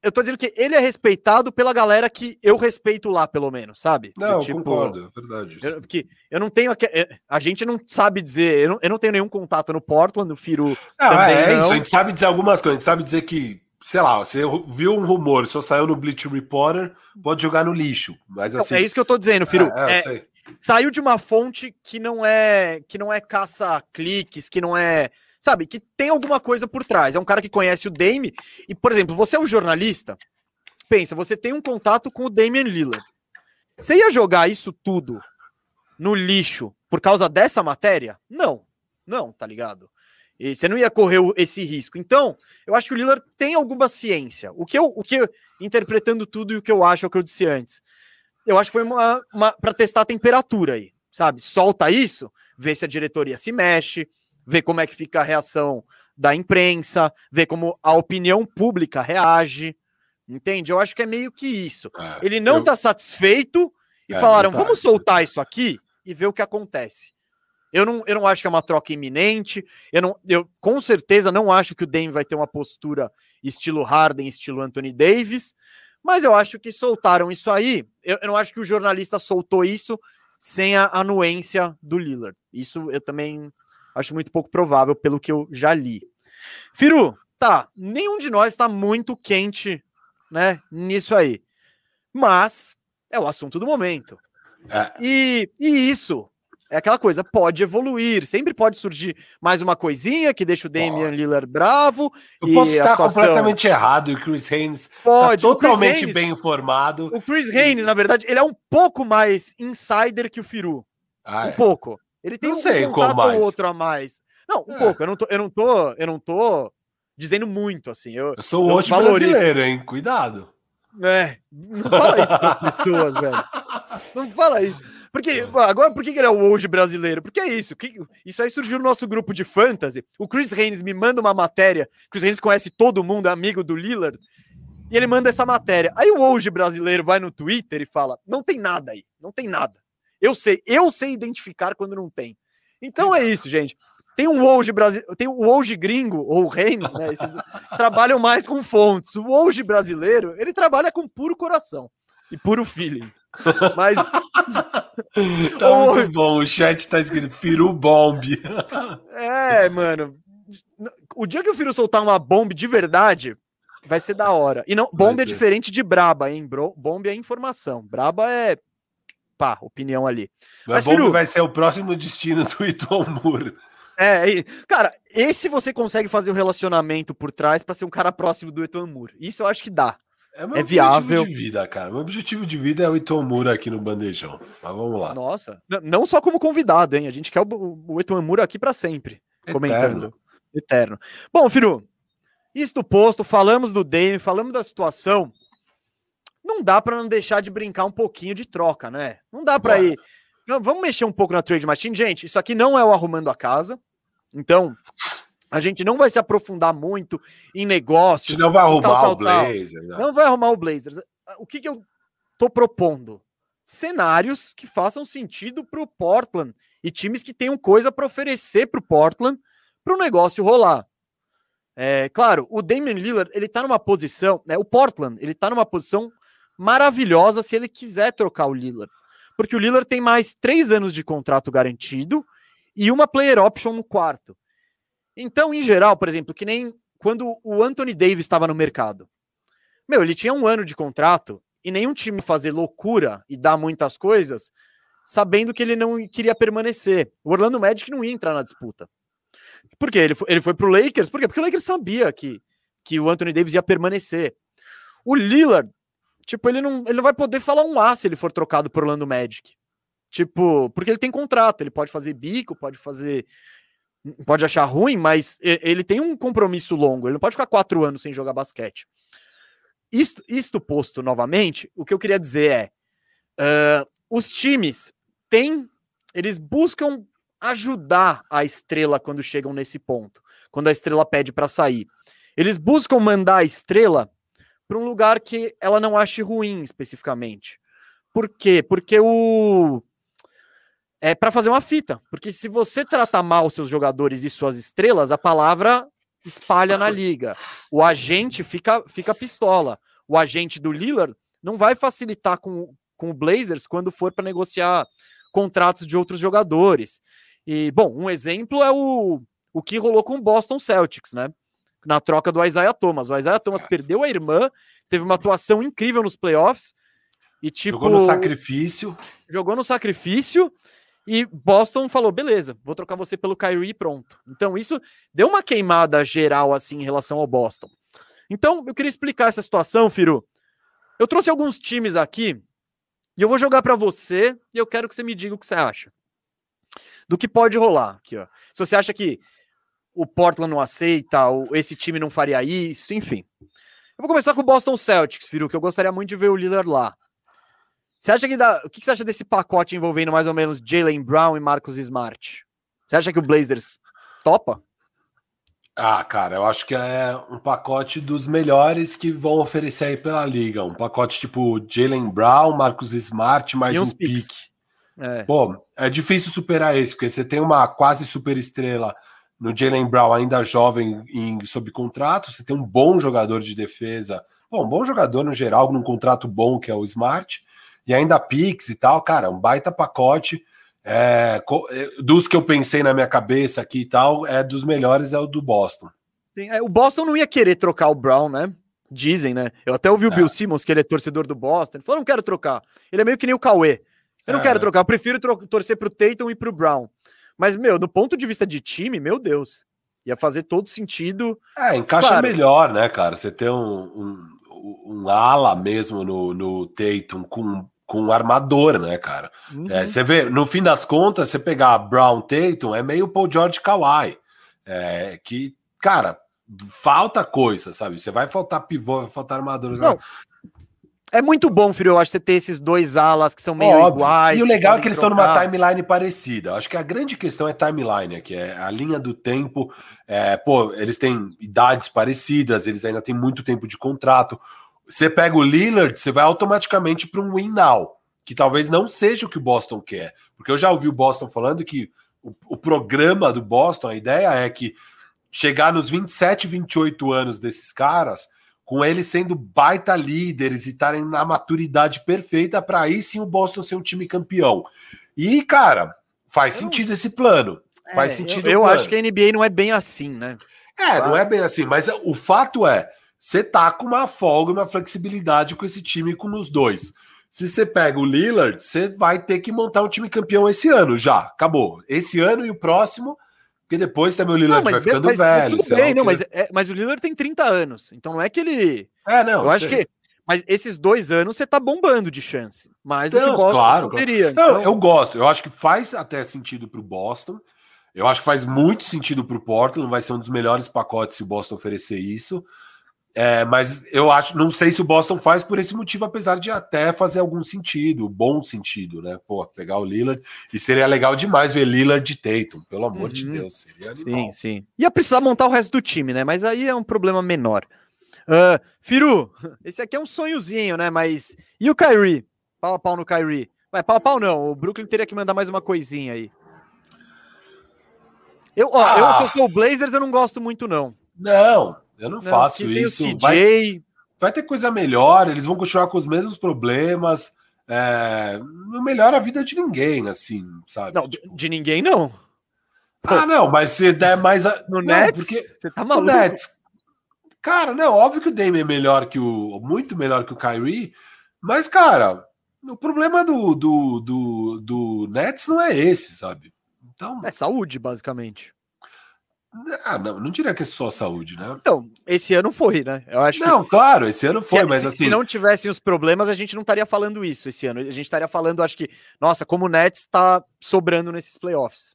Eu tô dizendo que ele é respeitado pela galera que eu respeito lá, pelo menos, sabe? Não, tipo, concordo, verdade. Eu, porque eu não tenho. É, a gente não sabe dizer. Eu não, eu não tenho nenhum contato no Portland, no Firo. Não, é, é isso. A gente sabe dizer algumas coisas. A gente sabe dizer que sei lá, você viu um rumor, só saiu no Bleach Reporter, pode jogar no lixo. Mas assim. é isso que eu tô dizendo, Firo. É, é, saiu de uma fonte que não é que não é caça-cliques, que não é. Sabe, que tem alguma coisa por trás. É um cara que conhece o Dame. E, por exemplo, você é um jornalista. Pensa, você tem um contato com o Damian Lillard. Você ia jogar isso tudo no lixo por causa dessa matéria? Não, não, tá ligado? E você não ia correr esse risco. Então, eu acho que o Lillard tem alguma ciência. O que eu, o que eu, interpretando tudo e o que eu acho é o que eu disse antes. Eu acho que foi uma, uma para testar a temperatura aí, sabe? Solta isso, vê se a diretoria se mexe, vê como é que fica a reação da imprensa, vê como a opinião pública reage. Entende? Eu acho que é meio que isso. É, Ele não está eu... satisfeito e é, falaram: tá. vamos soltar isso aqui e ver o que acontece. Eu não, eu não acho que é uma troca iminente. Eu, não, eu com certeza não acho que o Dame vai ter uma postura estilo Harden, estilo Anthony Davis. Mas eu acho que soltaram isso aí. Eu, eu não acho que o jornalista soltou isso sem a anuência do Lillard. Isso eu também acho muito pouco provável, pelo que eu já li. Firu, tá. Nenhum de nós está muito quente, né? Nisso aí. Mas é o assunto do momento. É. E, e isso é aquela coisa, pode evoluir, sempre pode surgir mais uma coisinha que deixa o Damian oh. Lillard bravo. Eu posso estar situação... completamente errado e o Chris Haynes tá pode, tá totalmente Haynes, bem informado. O Chris Haynes, na verdade, ele é um pouco mais insider que o Firu. Ah, um é. pouco. Ele tem não um sei contato ou outro a mais. Não, um é. pouco. Eu não, tô, eu não tô, eu não tô dizendo muito assim. Eu, eu sou o hoje brasileiro, hein? Cuidado. É, não fala isso para as pessoas, velho. Não fala isso. Porque, agora, por que ele é o hoje brasileiro? Porque é isso. Que, isso aí surgiu no nosso grupo de fantasy. O Chris Haynes me manda uma matéria. Chris Haynes conhece todo mundo, é amigo do Lillard. E ele manda essa matéria. Aí o hoje brasileiro vai no Twitter e fala: não tem nada aí, não tem nada. Eu sei, eu sei identificar quando não tem. Então é isso, gente. Tem um hoje brasileiro, tem o hoje gringo ou Haynes, né? Esses trabalham mais com fontes. O hoje brasileiro, ele trabalha com puro coração e puro feeling. Mas. tá o... muito bom. O chat tá escrito Firu Bomb. é, mano. O dia que o Firu soltar uma bomba de verdade, vai ser da hora. E não, bomba é diferente de braba, hein, bro? Bomba é informação. Braba é. Pá, opinião ali. Mas, Mas Firu... vai ser o próximo destino do Iton Moore. É, cara, esse você consegue fazer o um relacionamento por trás para ser um cara próximo do Eton Moore. Isso eu acho que dá. É, meu é viável. de vida, cara. Meu objetivo de vida é o Itomura aqui no bandejão. Mas vamos lá. Nossa, não só como convidado, hein? A gente quer o, o Itomura aqui para sempre. Eterno. Comentando. Eterno. Bom, Firu, isto posto, falamos do Dame, falamos da situação. Não dá para não deixar de brincar um pouquinho de troca, né? Não dá para ir. Vamos mexer um pouco na trade machine, gente. Isso aqui não é o arrumando a casa. Então, a gente não vai se aprofundar muito em negócios. Não vai arrumar tal, o Blazers. Né? Não vai arrumar o Blazers. O que, que eu tô propondo? Cenários que façam sentido para o Portland e times que tenham coisa para oferecer para o Portland para o negócio rolar. É, claro, o Damian Lillard ele tá numa posição, né? O Portland ele tá numa posição maravilhosa se ele quiser trocar o Lillard, porque o Lillard tem mais três anos de contrato garantido e uma player option no quarto. Então, em geral, por exemplo, que nem quando o Anthony Davis estava no mercado. Meu, ele tinha um ano de contrato e nenhum time fazer loucura e dar muitas coisas, sabendo que ele não queria permanecer. O Orlando Magic não ia entrar na disputa. Por quê? Ele foi, ele foi pro Lakers? Por quê? Porque o Lakers sabia que, que o Anthony Davis ia permanecer. O Lillard, tipo, ele não, ele não vai poder falar um A se ele for trocado pro Orlando Magic. Tipo, porque ele tem contrato, ele pode fazer bico, pode fazer pode achar ruim, mas ele tem um compromisso longo. Ele não pode ficar quatro anos sem jogar basquete. Isto, isto posto novamente, o que eu queria dizer é: uh, os times têm, eles buscam ajudar a estrela quando chegam nesse ponto, quando a estrela pede para sair. Eles buscam mandar a estrela para um lugar que ela não ache ruim especificamente. Por quê? Porque o é para fazer uma fita, porque se você tratar mal seus jogadores e suas estrelas, a palavra espalha na liga. O agente fica, fica pistola. O agente do Lillard não vai facilitar com, com o Blazers quando for para negociar contratos de outros jogadores. E, bom, um exemplo é o, o que rolou com o Boston Celtics, né? Na troca do Isaiah Thomas. O Isaiah Thomas perdeu a irmã, teve uma atuação incrível nos playoffs. E, tipo, jogou no sacrifício. Jogou no sacrifício e Boston falou: beleza, vou trocar você pelo Kyrie pronto. Então, isso deu uma queimada geral assim em relação ao Boston. Então, eu queria explicar essa situação, Firu. Eu trouxe alguns times aqui E eu vou jogar para você e eu quero que você me diga o que você acha. Do que pode rolar aqui, ó. Se você acha que o Portland não aceita, ou esse time não faria isso, enfim. Eu vou começar com o Boston Celtics, Firu, que eu gostaria muito de ver o Lillard lá. Você acha que dá. O que você acha desse pacote envolvendo mais ou menos Jalen Brown e Marcus Smart? Você acha que o Blazers topa? Ah, cara, eu acho que é um pacote dos melhores que vão oferecer aí pela liga. Um pacote tipo Jalen Brown, Marcus Smart, mais um pique. É. Pô, é difícil superar esse, porque você tem uma quase super estrela no Jalen Brown, ainda jovem em, sob contrato, você tem um bom jogador de defesa, bom, um bom jogador no geral, num contrato bom que é o Smart, e ainda Pix e tal, cara, um baita pacote. É, é, dos que eu pensei na minha cabeça aqui e tal, é dos melhores é o do Boston. Sim, é, o Boston não ia querer trocar o Brown, né? Dizem, né? Eu até ouvi o é. Bill Simmons, que ele é torcedor do Boston. Ele falou: não quero trocar. Ele é meio que nem o Cauê. Eu não é. quero trocar, eu prefiro torcer pro Tatum e pro Brown. Mas, meu, do ponto de vista de time, meu Deus, ia fazer todo sentido. É, encaixa claro. melhor, né, cara? Você ter um, um, um ala mesmo no, no Tatum com com um armador, né, cara? Uhum. É, você vê, no fim das contas, você pegar Brown Tatum é meio Paul George Kawhi. É, que, cara, falta coisa, sabe? Você vai faltar pivô, vai faltar armador. Não. É muito bom, filho, eu acho, você ter esses dois alas que são meio Óbvio. iguais. E o legal é que eles trocar. estão numa timeline parecida. Eu acho que a grande questão é timeline, que é a linha do tempo. É, pô, eles têm idades parecidas, eles ainda têm muito tempo de contrato. Você pega o Lillard, você vai automaticamente para um win now, que talvez não seja o que o Boston quer. Porque eu já ouvi o Boston falando que o, o programa do Boston, a ideia é que chegar nos 27, 28 anos desses caras, com eles sendo baita líderes e estarem na maturidade perfeita, para aí sim o Boston ser um time campeão. E, cara, faz sentido esse plano. Faz é, sentido. Eu, eu acho que a NBA não é bem assim, né? É, não é bem assim, mas o fato é você tá com uma folga, uma flexibilidade com esse time com os dois. Se você pega o Lillard, você vai ter que montar um time campeão esse ano já. Acabou. Esse ano e o próximo, porque depois também o Lillard não, vai ficando mas, velho. Mas, bem, não, mas, é, mas o Lillard tem 30 anos, então não é que ele. É, não. Eu acho que. Mas esses dois anos você tá bombando de chance. Mais do não, que Boston claro, poderia. Não, então... eu gosto. Eu acho que faz até sentido pro Boston. Eu acho que faz muito sentido pro Portland. Vai ser um dos melhores pacotes se o Boston oferecer isso. É, mas eu acho, não sei se o Boston faz por esse motivo, apesar de até fazer algum sentido, bom sentido, né? Pô, pegar o Lillard e seria legal demais ver Lillard de Tatum, pelo amor uhum. de Deus, seria Sim, sim. Ia precisar montar o resto do time, né? Mas aí é um problema menor. Uh, Firu, esse aqui é um sonhozinho, né? Mas e o Kyrie? Pau a pau no Kyrie. Vai, pau a pau não. O Brooklyn teria que mandar mais uma coisinha aí. Eu, ó, ah. eu, se eu sou o Blazers, eu não gosto muito, não. Não, eu não, não faço isso. CJ... Vai, vai ter coisa melhor, eles vão continuar com os mesmos problemas. É, não melhora a vida de ninguém, assim, sabe? Não, tipo... de ninguém não. Ah, não, mas se der mais. A... No não, Nets? Porque... Você tá maluco? No Nets. Cara, não, óbvio que o Dame é melhor que o. Muito melhor que o Kyrie, mas, cara, o problema do, do, do, do Nets não é esse, sabe? Então. É saúde, basicamente. Ah, não, não diria que é só saúde, né? Então, esse ano foi, né? Eu acho Não, que... claro, esse ano foi, se, mas se, assim. Se não tivessem os problemas, a gente não estaria falando isso esse ano. A gente estaria falando, acho que, nossa, como o Nets está sobrando nesses playoffs.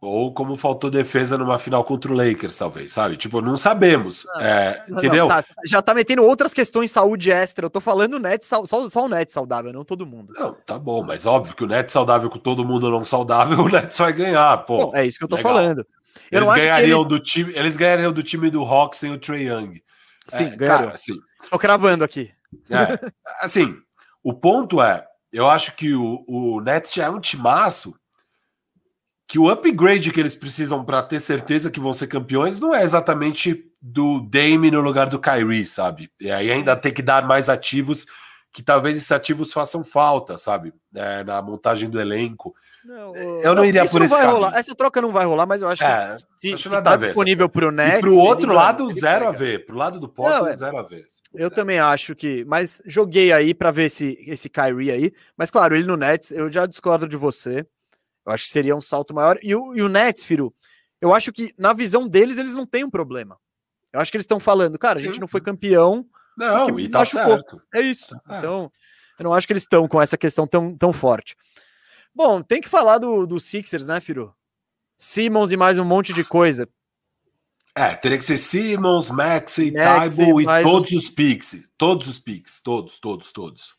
Ou como faltou defesa numa final contra o Lakers, talvez, sabe? Tipo, não sabemos. Ah, é, não, entendeu? Não, tá, já tá metendo outras questões saúde extra. Eu tô falando Nets, só, só o Nets saudável, não todo mundo. Não, tá bom, mas óbvio que o Nets saudável com todo mundo não saudável, o Nets vai ganhar, pô. é isso que eu tô legal. falando. Eu eles ganhariam eles... do time, eles ganhariam do time do Hawks sem o Trey Young. Sim, é, cara, assim. Tô cravando aqui. É, assim, o ponto é, eu acho que o, o Nets já é um timaço que o upgrade que eles precisam para ter certeza que vão ser campeões não é exatamente do Dame no lugar do Kyrie, sabe? E aí ainda tem que dar mais ativos que talvez esses ativos façam falta, sabe? É, na montagem do elenco. Não, eu não iria por não esse vai rolar. Essa troca não vai rolar, mas eu acho é, que se, se tá disponível para o Nets... E para o outro lado, zero a ver. Para o lado do Portland, é, zero a ver. Eu também acho que... Mas joguei aí para ver esse, esse Kyrie aí. Mas claro, ele no Nets, eu já discordo de você. Eu acho que seria um salto maior. E o, e o Nets, Firu, eu acho que na visão deles, eles não têm um problema. Eu acho que eles estão falando, cara, Sim. a gente não foi campeão... Não, e tá machucou. certo. É isso. Tá então... Eu não acho que eles estão com essa questão tão, tão forte. Bom, tem que falar do, do Sixers, né, Firu? Simmons e mais um monte de coisa. É, teria que ser Simmons, Maxi, Taibo e todos os... os picks. Todos os picks. Todos, todos, todos.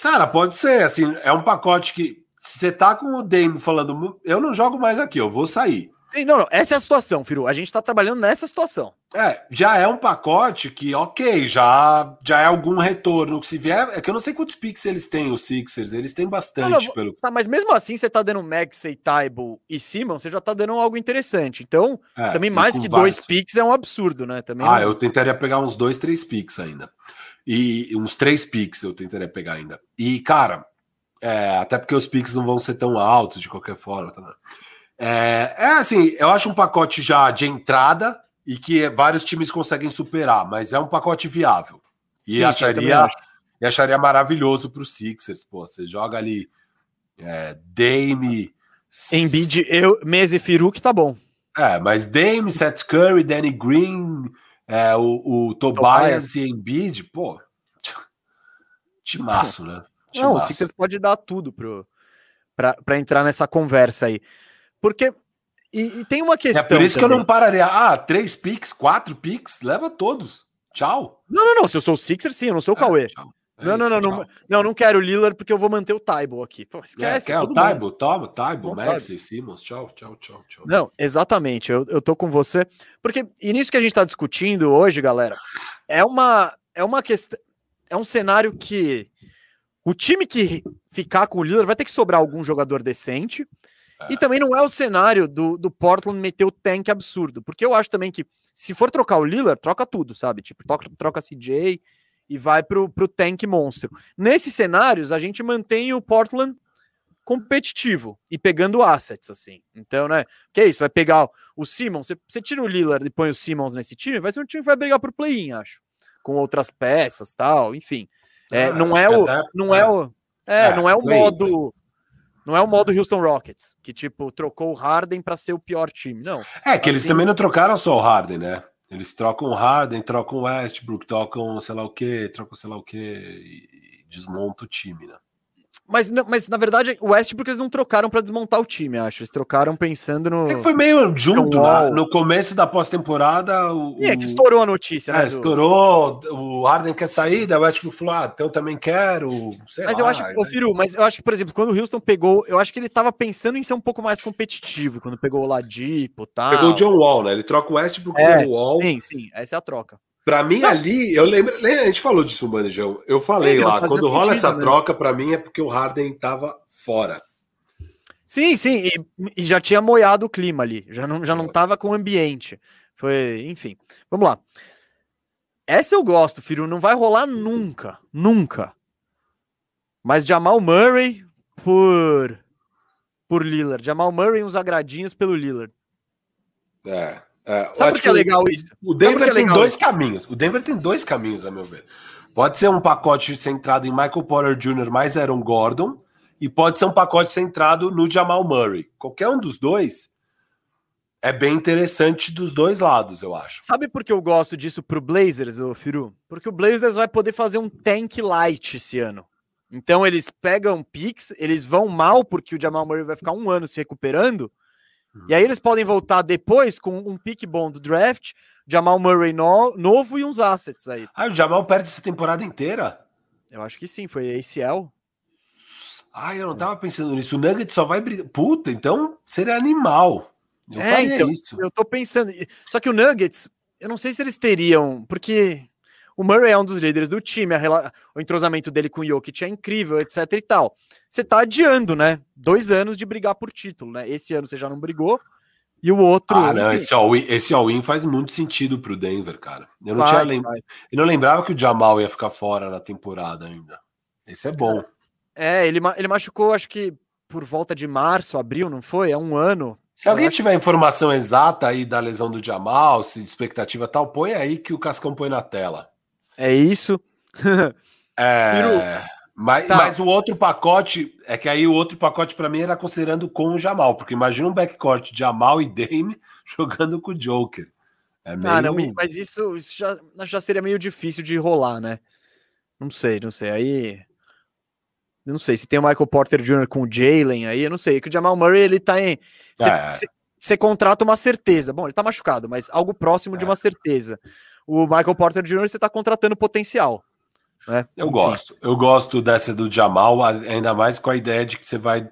Cara, pode ser, assim, é um pacote que. Se você tá com o Dame falando, eu não jogo mais aqui, eu vou sair. Não, não, essa é a situação, Firu. A gente tá trabalhando nessa situação. É, já é um pacote que, ok, já, já é algum retorno. Se vier, é que eu não sei quantos picks eles têm, os Sixers. Eles têm bastante. Não, não, pelo... Tá, mas mesmo assim, você tá dando Maxey, Taibo e Simon, você já tá dando algo interessante. Então, é, também mais que vários. dois picks é um absurdo, né? Também ah, não... eu tentaria pegar uns dois, três picks ainda. E uns três picks eu tentaria pegar ainda. E, cara, é, até porque os picks não vão ser tão altos de qualquer forma. Tá? É, é assim, eu acho um pacote já de entrada e que vários times conseguem superar, mas é um pacote viável. E Sim, acharia, e acharia maravilhoso para os Sixers. Pô, você joga ali é, Dame. Embiid, eu, Mese Firu que tá bom. É, mas Dame, Seth Curry, Danny Green, é, o, o Tobias, Tobias e Embiid, pô. Timaço, né? Timaço. Não, o Sixers pode dar tudo para entrar nessa conversa aí. Porque. E, e, tem uma questão. É por isso também. que eu não pararia. Ah, três picks, quatro picks, leva todos. Tchau. Não, não, não. Se eu sou o Sixer, sim, eu não sou o é, Cauê. É não, isso, não, não, não, não, não quero o Lillard porque eu vou manter o Taibo aqui. Pô, esquece. É, quer o Taibo? Toma, Taibo, e Simmons. Tchau, tchau, tchau, tchau. Não, exatamente. Eu, eu tô com você. Porque, e nisso que a gente tá discutindo hoje, galera, é uma, é uma questão. É um cenário que o time que ficar com o Lillard vai ter que sobrar algum jogador decente. E é. também não é o cenário do, do Portland meter o tank absurdo, porque eu acho também que se for trocar o Lillard, troca tudo, sabe? Tipo, troca, troca CJ e vai pro, pro tank monstro. Nesses cenários, a gente mantém o Portland competitivo e pegando assets, assim. Então, né? Que é isso, vai pegar o Simmons, você, você tira o Lillard e põe o Simmons nesse time, vai ser um time que vai brigar pro play-in, acho. Com outras peças, tal, enfim. É, ah, não é o. Não é, é o. É, é não é o modo. Não é o modo Houston Rockets, que tipo, trocou o Harden para ser o pior time. Não. É, que assim... eles também não trocaram só o Harden, né? Eles trocam o Harden, trocam o Westbrook, trocam sei lá o que, trocam sei lá o que e desmonta o time, né? Mas, mas na verdade, o Westbrook eles não trocaram para desmontar o time, acho. Eles trocaram pensando no. É foi meio junto, né? No começo da pós-temporada. O, é, que estourou a notícia, né? É, estourou. O Harden quer sair, da Westbrook falou: ah, então eu também quero. mas lá, eu acho, ô, Firu, mas eu acho que, por exemplo, quando o Houston pegou, eu acho que ele tava pensando em ser um pouco mais competitivo, quando pegou o Ladipo tal. Pegou o John Wall, né? Ele troca o Westbrook é, o Wall. Sim, sim, essa é a troca. Para mim, ali, eu lembro. A gente falou disso, Manejão. Eu falei sim, lá, quando rola essa né? troca, para mim é porque o Harden tava fora. Sim, sim, e, e, já tinha moiado o clima ali, já não, já não tava com o ambiente. Foi, enfim. Vamos lá. Essa eu gosto, filho, não vai rolar nunca, nunca. Mas Jamal Murray por por Lillard. Jamal Murray uns agradinhos pelo Lillard. É. É, Sabe por que é legal isso? O Denver é tem dois isso? caminhos. O Denver tem dois caminhos, a meu ver. Pode ser um pacote centrado em Michael Porter Jr. mais Aaron Gordon, e pode ser um pacote centrado no Jamal Murray. Qualquer um dos dois é bem interessante dos dois lados, eu acho. Sabe por que eu gosto disso pro Blazers, ô Firu? Porque o Blazers vai poder fazer um tank light esse ano. Então eles pegam picks, eles vão mal porque o Jamal Murray vai ficar um ano se recuperando, e aí eles podem voltar depois com um pick bom do draft, Jamal Murray no, novo e uns assets aí. Ah, o Jamal perde essa temporada inteira? Eu acho que sim, foi ACL. Ah, eu não tava pensando nisso. O Nugget só vai brigar. Puta, então seria animal. Eu é, então, isso. Eu tô pensando. Só que o Nuggets, eu não sei se eles teriam, porque o Murray é um dos líderes do time, a, o entrosamento dele com o Jokic é incrível, etc e tal. Você tá adiando, né? Dois anos de brigar por título, né? Esse ano você já não brigou, e o outro. Ah, não, esse all-in all faz muito sentido pro Denver, cara. Eu não, tinha lem... eu não lembrava que o Jamal ia ficar fora na temporada ainda. Esse é bom. É, ele, ele machucou, acho que por volta de março, abril, não foi? É um ano. Se alguém tiver informação exata aí da lesão do Jamal, se expectativa tal, põe aí que o Cascão põe na tela. É isso. é, mas, tá. mas o outro pacote é que aí o outro pacote para mim era considerando com o Jamal, porque imagina um backcourt Jamal e Dame jogando com o Joker. É meio... Ah, não, mas isso, isso já, já seria meio difícil de rolar, né? Não sei, não sei. Aí. Não sei se tem o Michael Porter Jr. com o Jalen aí, eu não sei. É que o Jamal Murray ele tá em. Você é. contrata uma certeza. Bom, ele tá machucado, mas algo próximo é. de uma certeza. O Michael Porter Jr. você tá contratando potencial. Né? Eu Enfim. gosto. Eu gosto dessa do Jamal, ainda mais com a ideia de que você vai.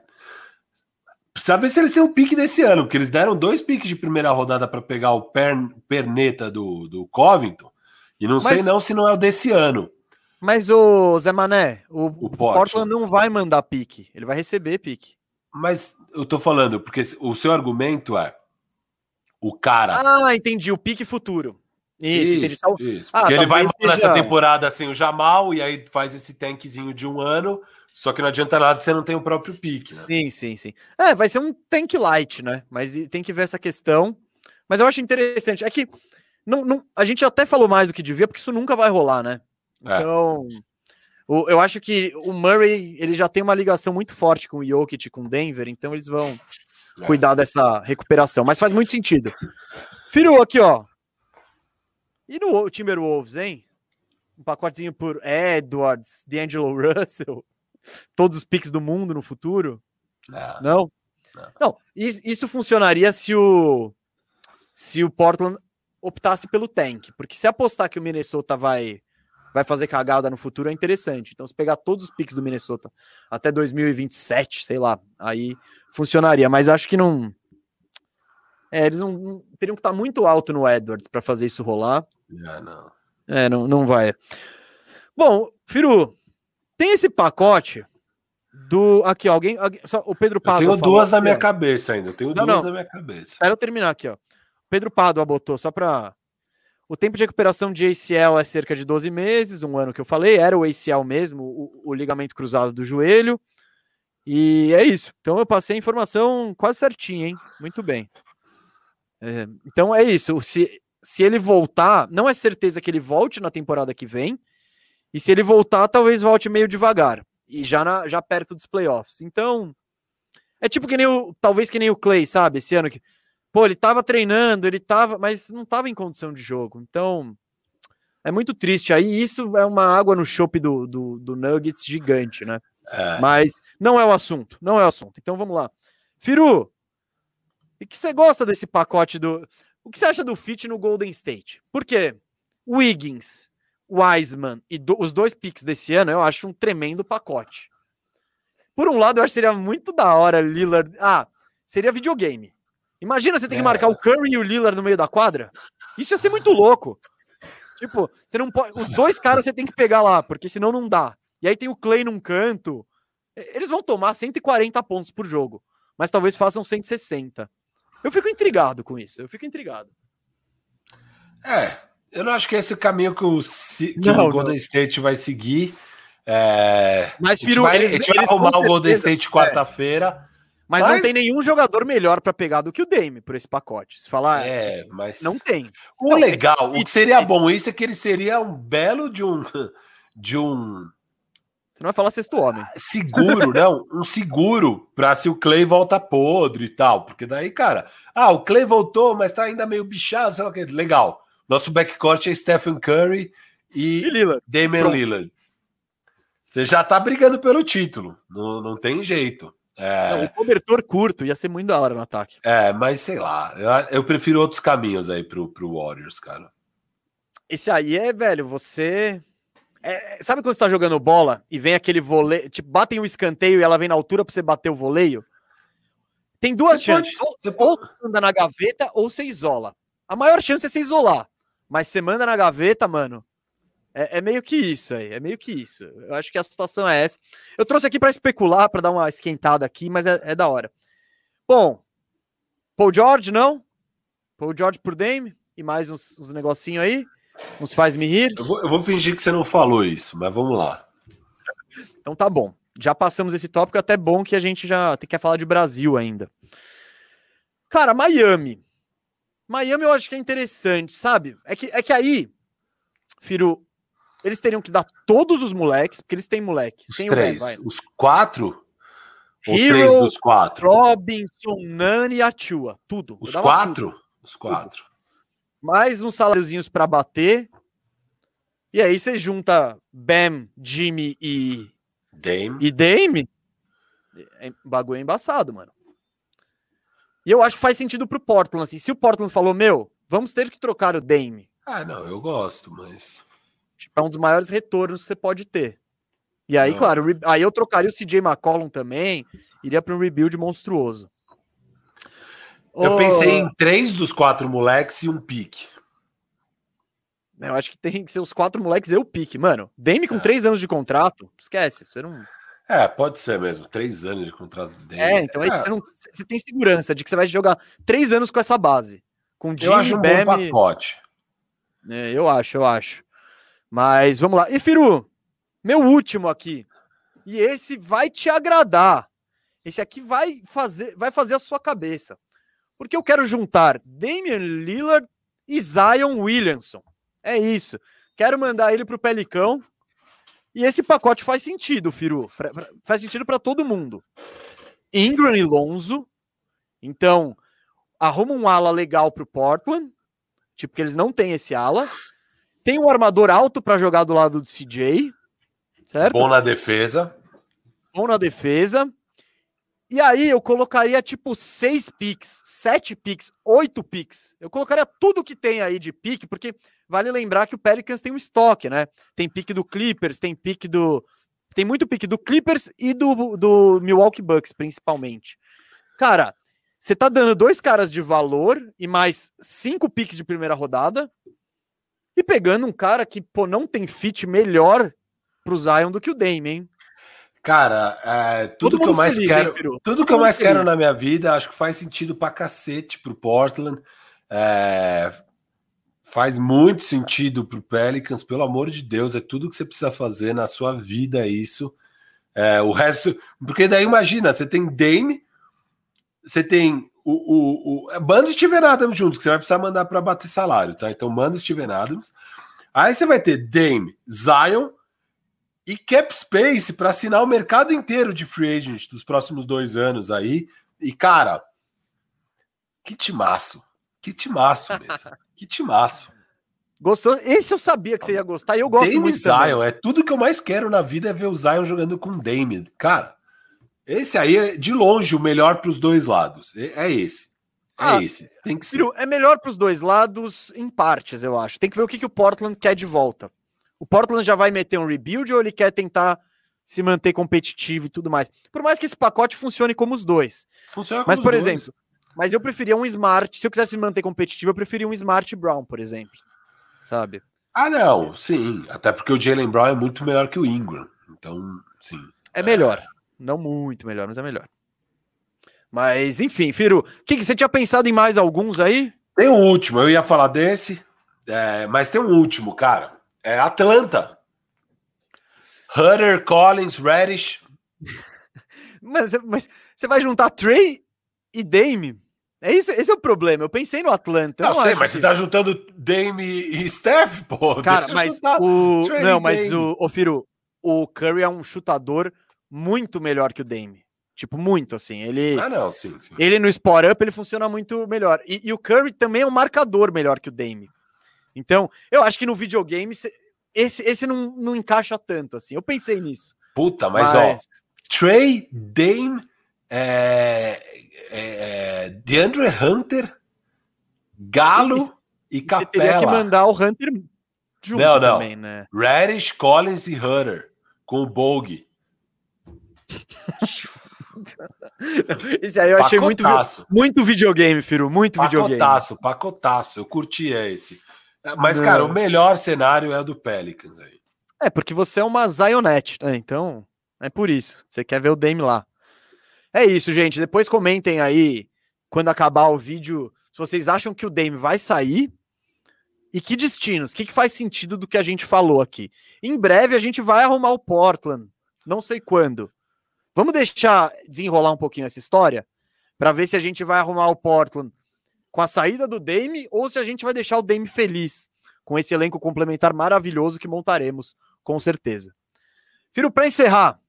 Precisa ver se eles têm um pique desse ano, porque eles deram dois piques de primeira rodada para pegar o per... perneta do, do Covington. E não Mas... sei não se não é o desse ano. Mas o Zé Mané, o, o Portland não vai mandar pique, ele vai receber pique. Mas eu tô falando, porque o seu argumento é o cara. Ah, entendi, o pique futuro. Isso, isso. Então, isso. Ah, porque ele vai seja... nessa temporada sem o Jamal e aí faz esse tankzinho de um ano, só que não adianta nada se você não tem o próprio pique. Né? Sim, sim, sim. É, vai ser um tank light, né? Mas tem que ver essa questão. Mas eu acho interessante. É que não, não, a gente até falou mais do que devia, porque isso nunca vai rolar, né? É. Então, o, eu acho que o Murray ele já tem uma ligação muito forte com o Jokic, com o Denver, então eles vão é. cuidar dessa recuperação. Mas faz muito sentido. Firu, aqui, ó. E no Timberwolves, hein? Um pacotezinho por Edwards, D'Angelo Russell, todos os picks do mundo no futuro? Não. Não? Não, Não isso, funcionaria se o se o Portland optasse pelo tank, porque se apostar que o Minnesota vai vai fazer cagada no futuro é interessante. Então, se pegar todos os picks do Minnesota até 2027, sei lá, aí funcionaria. Mas acho que não. É, eles não, teriam que estar muito alto no Edwards para fazer isso rolar. É, não. É, não, não vai. Bom, Firu, tem esse pacote do. Aqui, alguém. alguém só, o Pedro Pádua. Eu tenho duas na minha cabeça ainda. Eu tenho não, duas não. na minha cabeça. Espera eu terminar aqui, ó. Pedro Pádua botou, só para o tempo de recuperação de ACL é cerca de 12 meses, um ano que eu falei, era o ACL mesmo, o, o ligamento cruzado do joelho. E é isso. Então eu passei a informação quase certinha, hein? Muito bem. É, então é isso. Se, se ele voltar, não é certeza que ele volte na temporada que vem. E se ele voltar, talvez volte meio devagar. E já, na, já perto dos playoffs. Então, é tipo que nem o. Talvez que nem o Clay, sabe? Esse ano que Pô, ele tava treinando, ele tava, mas não tava em condição de jogo. Então, é muito triste. Aí isso é uma água no chope do, do, do, Nuggets gigante, né? É. Mas não é o assunto, não é o assunto. Então vamos lá. Firu, e que você gosta desse pacote do. O que você acha do fit no Golden State? Por quê? Wiggins, Wiseman e do, os dois picks desse ano eu acho um tremendo pacote. Por um lado, eu acho que seria muito da hora Lillard. Ah, seria videogame. Imagina você tem que é. marcar o Curry e o Lillard no meio da quadra. Isso ia ser muito louco. Tipo, você não pode. Os dois caras você tem que pegar lá, porque senão não dá. E aí tem o Clay num canto. Eles vão tomar 140 pontos por jogo, mas talvez façam 160. Eu fico intrigado com isso. Eu fico intrigado. É, eu não acho que é esse caminho que o, que não, o Golden não. State vai seguir. É, mas, gente vai, eles, vai arrumar o Golden State quarta-feira. É. Mas, mas, não tem nenhum jogador melhor para pegar do que o Dame por esse pacote. Se falar, é, mas não tem. O não, legal, é, o que seria bom isso é que ele seria um belo de um de um Você não vai falar sexto homem. Seguro, não, um seguro para se o Clay volta podre e tal, porque daí, cara, ah, o Clay voltou, mas tá ainda meio bichado, sei lá o que. Legal. Nosso backcourt é Stephen Curry e, e Lillard. Damian Pronto. Lillard. Você já tá brigando pelo título, não, não tem jeito. É... Não, o cobertor curto ia ser muito da hora no ataque. É, mas sei lá, eu, eu prefiro outros caminhos aí pro, pro Warriors, cara. Esse aí é, velho, você. É, sabe quando você tá jogando bola e vem aquele voleio, tipo, batem o escanteio e ela vem na altura pra você bater o voleio? Tem duas você chances. Pode, você ou você manda na gaveta ou você isola. A maior chance é você isolar. Mas você manda na gaveta, mano, é, é, meio que isso aí, é meio que isso. Eu acho que a situação é essa. Eu trouxe aqui para especular, para dar uma esquentada aqui, mas é, é, da hora. Bom, Paul George, não? Paul George por Dame e mais uns, uns negocinhos aí. Uns faz-me rir. Eu vou, eu vou fingir que você não falou isso, mas vamos lá. Então tá bom. Já passamos esse tópico, até bom que a gente já tem que falar de Brasil ainda. Cara, Miami. Miami eu acho que é interessante, sabe? É que, é que aí, Firo, eles teriam que dar todos os moleques, porque eles têm moleque. Os três. os quatro? Ou Hero, três dos quatro? Robinson, Nani e Atua. Tudo. Os quatro? Tudo. Os quatro. Tudo. Mais uns saláriozinhos para bater. E aí você junta Bam, Jimmy e, Dame. e Dame. É, o bagulho é embaçado, mano. E eu acho que faz sentido pro Portland, assim. Se o Portland falou, meu, vamos ter que trocar o Dame. Ah, não, eu gosto, mas. Tipo, é um dos maiores retornos que você pode ter. E aí, Não. claro, aí eu trocaria o CJ McCollum também, iria para um rebuild monstruoso. Eu Ô, pensei em três dos quatro moleques e um pique. Eu acho que tem que ser os quatro moleques e o pique. Mano, Dame com É. três anos de contrato, esquece. Você não. É, pode ser mesmo. Três anos de contrato de Dame. É, então aí você não. Você tem segurança de que você vai jogar três anos com essa base. Com Eu Jimmy, acho um bom pacote. É, eu acho, eu acho. Mas vamos lá. E Firu, meu último aqui. E esse vai te agradar. Esse aqui vai fazer, vai fazer a sua cabeça. Porque eu quero juntar Damian Lillard e Zion Williamson. É isso. Quero mandar ele pro Pelicão. E esse pacote faz sentido, Firu. Faz sentido para todo mundo. Ingram e Lonzo. Então, arruma um ala legal pro Portland. Tipo, que eles não têm esse ala. Tem um armador alto para jogar do lado do CJ. Certo? Bom na defesa. bom na defesa. E aí eu colocaria tipo seis picks, sete picks, oito picks. Eu colocaria tudo que tem aí de pique, porque vale lembrar que o Pelicans tem um estoque, né? Tem pique do Clippers, tem pique do. Tem muito pique do Clippers e do, do Milwaukee Bucks, principalmente. Cara, você tá dando dois caras de valor e mais cinco picks de primeira rodada. E pegando um cara que, pô, não tem fit melhor pro Zion do que o Dame, hein? Cara, é, tudo que eu mundo mais feliz, hein, quero. Firu? Tudo que eu mais quero feliz. na minha vida, acho que faz sentido pra cacete pro Portland. É, faz muito sentido pro Pelicans, pelo amor de Deus, é tudo que você precisa fazer na sua vida, é isso. É, o resto. Porque daí imagina, você tem Dame, você tem o, o, o é, manda o Steven Adams juntos, que você vai precisar mandar para bater salário, tá? Então manda o Steven Adams. Aí você vai ter Dame, Zion e cap space para assinar o mercado inteiro de free agent dos próximos dois anos aí. E cara, que timaço, que timaço mesmo, que timaço. Gostou? Esse eu sabia que você ia gostar e eu gosto Dame muito Zion, também. é tudo que eu mais quero na vida é ver o Zion jogando com Dame. Cara, esse aí é de longe o melhor para os dois lados. É, é esse. É Ah, esse. Tem que ser. Ciro, é melhor para os dois lados em partes, eu acho. Tem que ver o que, que o Portland quer de volta. O Portland já vai meter um rebuild ou ele quer tentar se manter competitivo e tudo mais? Por mais que esse pacote funcione como os dois. Funciona Mas, por dois. exemplo, mas eu preferia um Smart. Se eu quisesse me manter competitivo, eu preferia um Smart Brown, por exemplo. Sabe? Ah, não, sim. Até porque o Jalen Brown é muito melhor que o Ingram. Então, sim. É melhor. Não muito melhor, mas é melhor. Mas, enfim, Firo, que, que você tinha pensado em mais alguns aí? Tem um último, eu ia falar desse, é, mas tem um último, cara. É Atlanta. Hunter, Collins, Reddish. Mas, mas você vai juntar Trey e Dame? É isso, esse é o problema. Eu pensei no Atlanta. eu Não, sei, mas que- você tá juntando Dame e Steph, pô. Cara, mas o. Trey Não, mas Dame. o, o Firo, o Curry é um chutador muito melhor que o Dame. Tipo, muito assim. Ele, Ah, não, sim, sim. ele no spot up ele funciona muito melhor. E, e o Curry também é um marcador melhor que o Dame. Então, eu acho que no videogame esse, esse não, não encaixa tanto assim. Eu pensei nisso. Puta, mas, ó, Trey, Dame, é, é, é, DeAndre Hunter, Galo e você teria que Capela. mandar o Hunter junto Não, não. também, né? Reddish, Collins e Hunter com o Bog. Esse aí eu achei muito, Pacotaço. muito videogame, Firo. Muito videogame. Pacotaço, pacotaço. Eu curti esse. Mas, Não. cara, o melhor cenário é o do Pelicans aí. É, porque você é uma Zionette, né? Então, é por isso. Você quer ver o Dame lá. É isso, gente. Depois comentem aí, quando acabar o vídeo, se vocês acham que o Dame vai sair e que destinos, o que, que faz sentido do que a gente falou aqui. Em breve a gente vai arrumar o Portland. Não sei quando. Vamos deixar desenrolar um pouquinho essa história para ver se a gente vai arrumar o Portland com a saída do Dame ou se a gente vai deixar o Dame feliz com esse elenco complementar maravilhoso que montaremos, com certeza. Firo, para encerrar,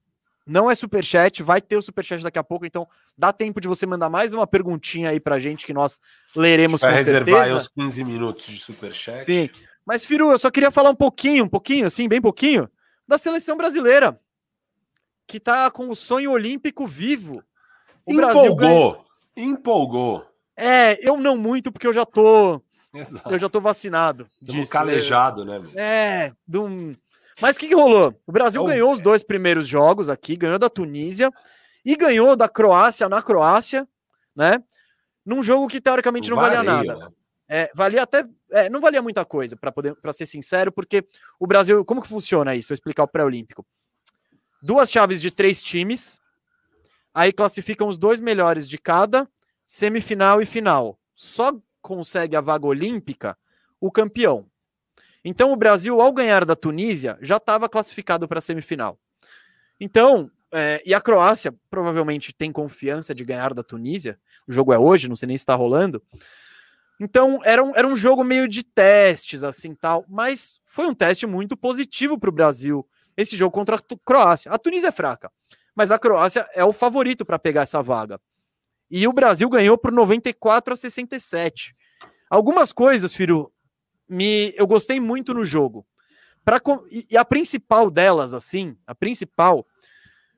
não é superchat, vai ter o superchat daqui a pouco, então dá tempo de você mandar mais uma perguntinha aí pra gente que nós leremos Vai com reservar certeza. os 15 minutos de superchat. Sim, Mas, Firu, eu só queria falar um pouquinho, um pouquinho, assim, bem pouquinho, da seleção brasileira, que tá com o sonho olímpico vivo. O Empolgou. Brasil ganha... Empolgou. É, eu não muito, porque eu já tô. Exato. Eu já tô vacinado. Um calejado, né? É, de um... mas o que, que rolou? O Brasil oh. ganhou os dois primeiros jogos aqui, ganhou da Tunísia e ganhou da Croácia na Croácia, né? Num jogo que teoricamente não valia, valia nada. Né? É, valia até. É, não valia muita coisa, para poder para ser sincero, porque o Brasil. Como que funciona isso? Vou explicar o pré-olímpico. Duas chaves de três times. Aí classificam os dois melhores de cada, semifinal e final. Só consegue a vaga olímpica o campeão. Então o Brasil, ao ganhar da Tunísia, já estava classificado para a semifinal. Então, é, e a Croácia provavelmente tem confiança de ganhar da Tunísia. O jogo é hoje, não sei nem se está rolando. Então era um, era um jogo meio de testes, assim tal. Mas foi um teste muito positivo para o Brasil. Esse jogo contra a Croácia. A Tunísia é fraca, mas a Croácia é o favorito para pegar essa vaga. E o Brasil ganhou por 94 a 67. Algumas coisas, Firu, me, eu gostei muito no jogo. Pra, e, a principal delas, assim, a principal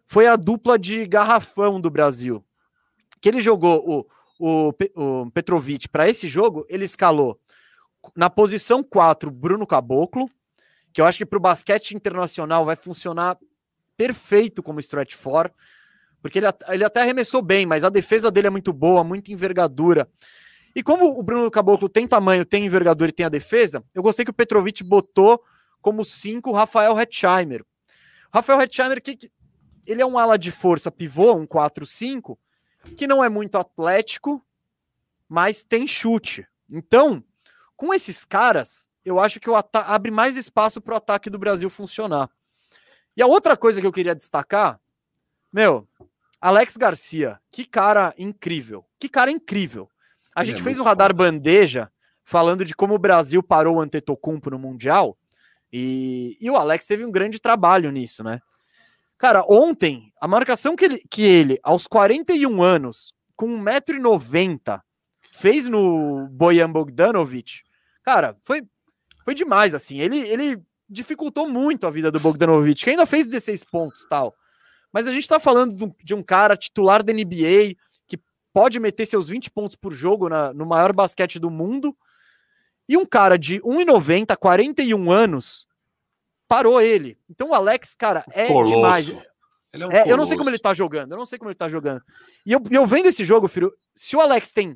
foi a dupla de garrafão do Brasil. Que ele jogou o, o, o Petrovic para esse jogo, ele escalou na posição 4 Bruno Caboclo, que eu acho que para o basquete internacional vai funcionar perfeito como stretch for, porque ele, ele até arremessou bem, mas a defesa dele é muito boa, muita envergadura. E como o Bruno Caboclo tem tamanho, tem envergadura e tem a defesa, eu gostei que o Petrovic botou como 5 Rafael Hetzheimer. Rafael Hetzheimer, que, ele é um ala de força pivô, um 4-5, que não é muito atlético, mas tem chute. Então, com esses caras, eu acho que o abre mais espaço para o ataque do Brasil funcionar. E a outra coisa que eu queria destacar, meu, Alex Garcia, que cara incrível. Que cara incrível. A gente é fez um radar foda. bandeja falando de como o Brasil parou o Antetokounmpo no Mundial, e, e o Alex teve um grande trabalho nisso, né? Cara, ontem, a marcação que ele, que ele aos 41 anos, com 1,90m, fez no Bojan Bogdanovic, cara, foi, foi demais, assim. Ele, ele dificultou muito a vida do Bogdanovic, que ainda fez 16 pontos tal. Mas a gente tá falando de um cara titular da NBA, que pode meter seus 20 pontos por jogo na, no maior basquete do mundo, e um cara de 1,90, 41 anos, parou ele. Então o Alex, cara, é Colosso. demais. É um é, eu não sei como ele tá jogando, eu não sei como ele tá jogando. E eu, eu vendo esse jogo, filho, se o Alex tem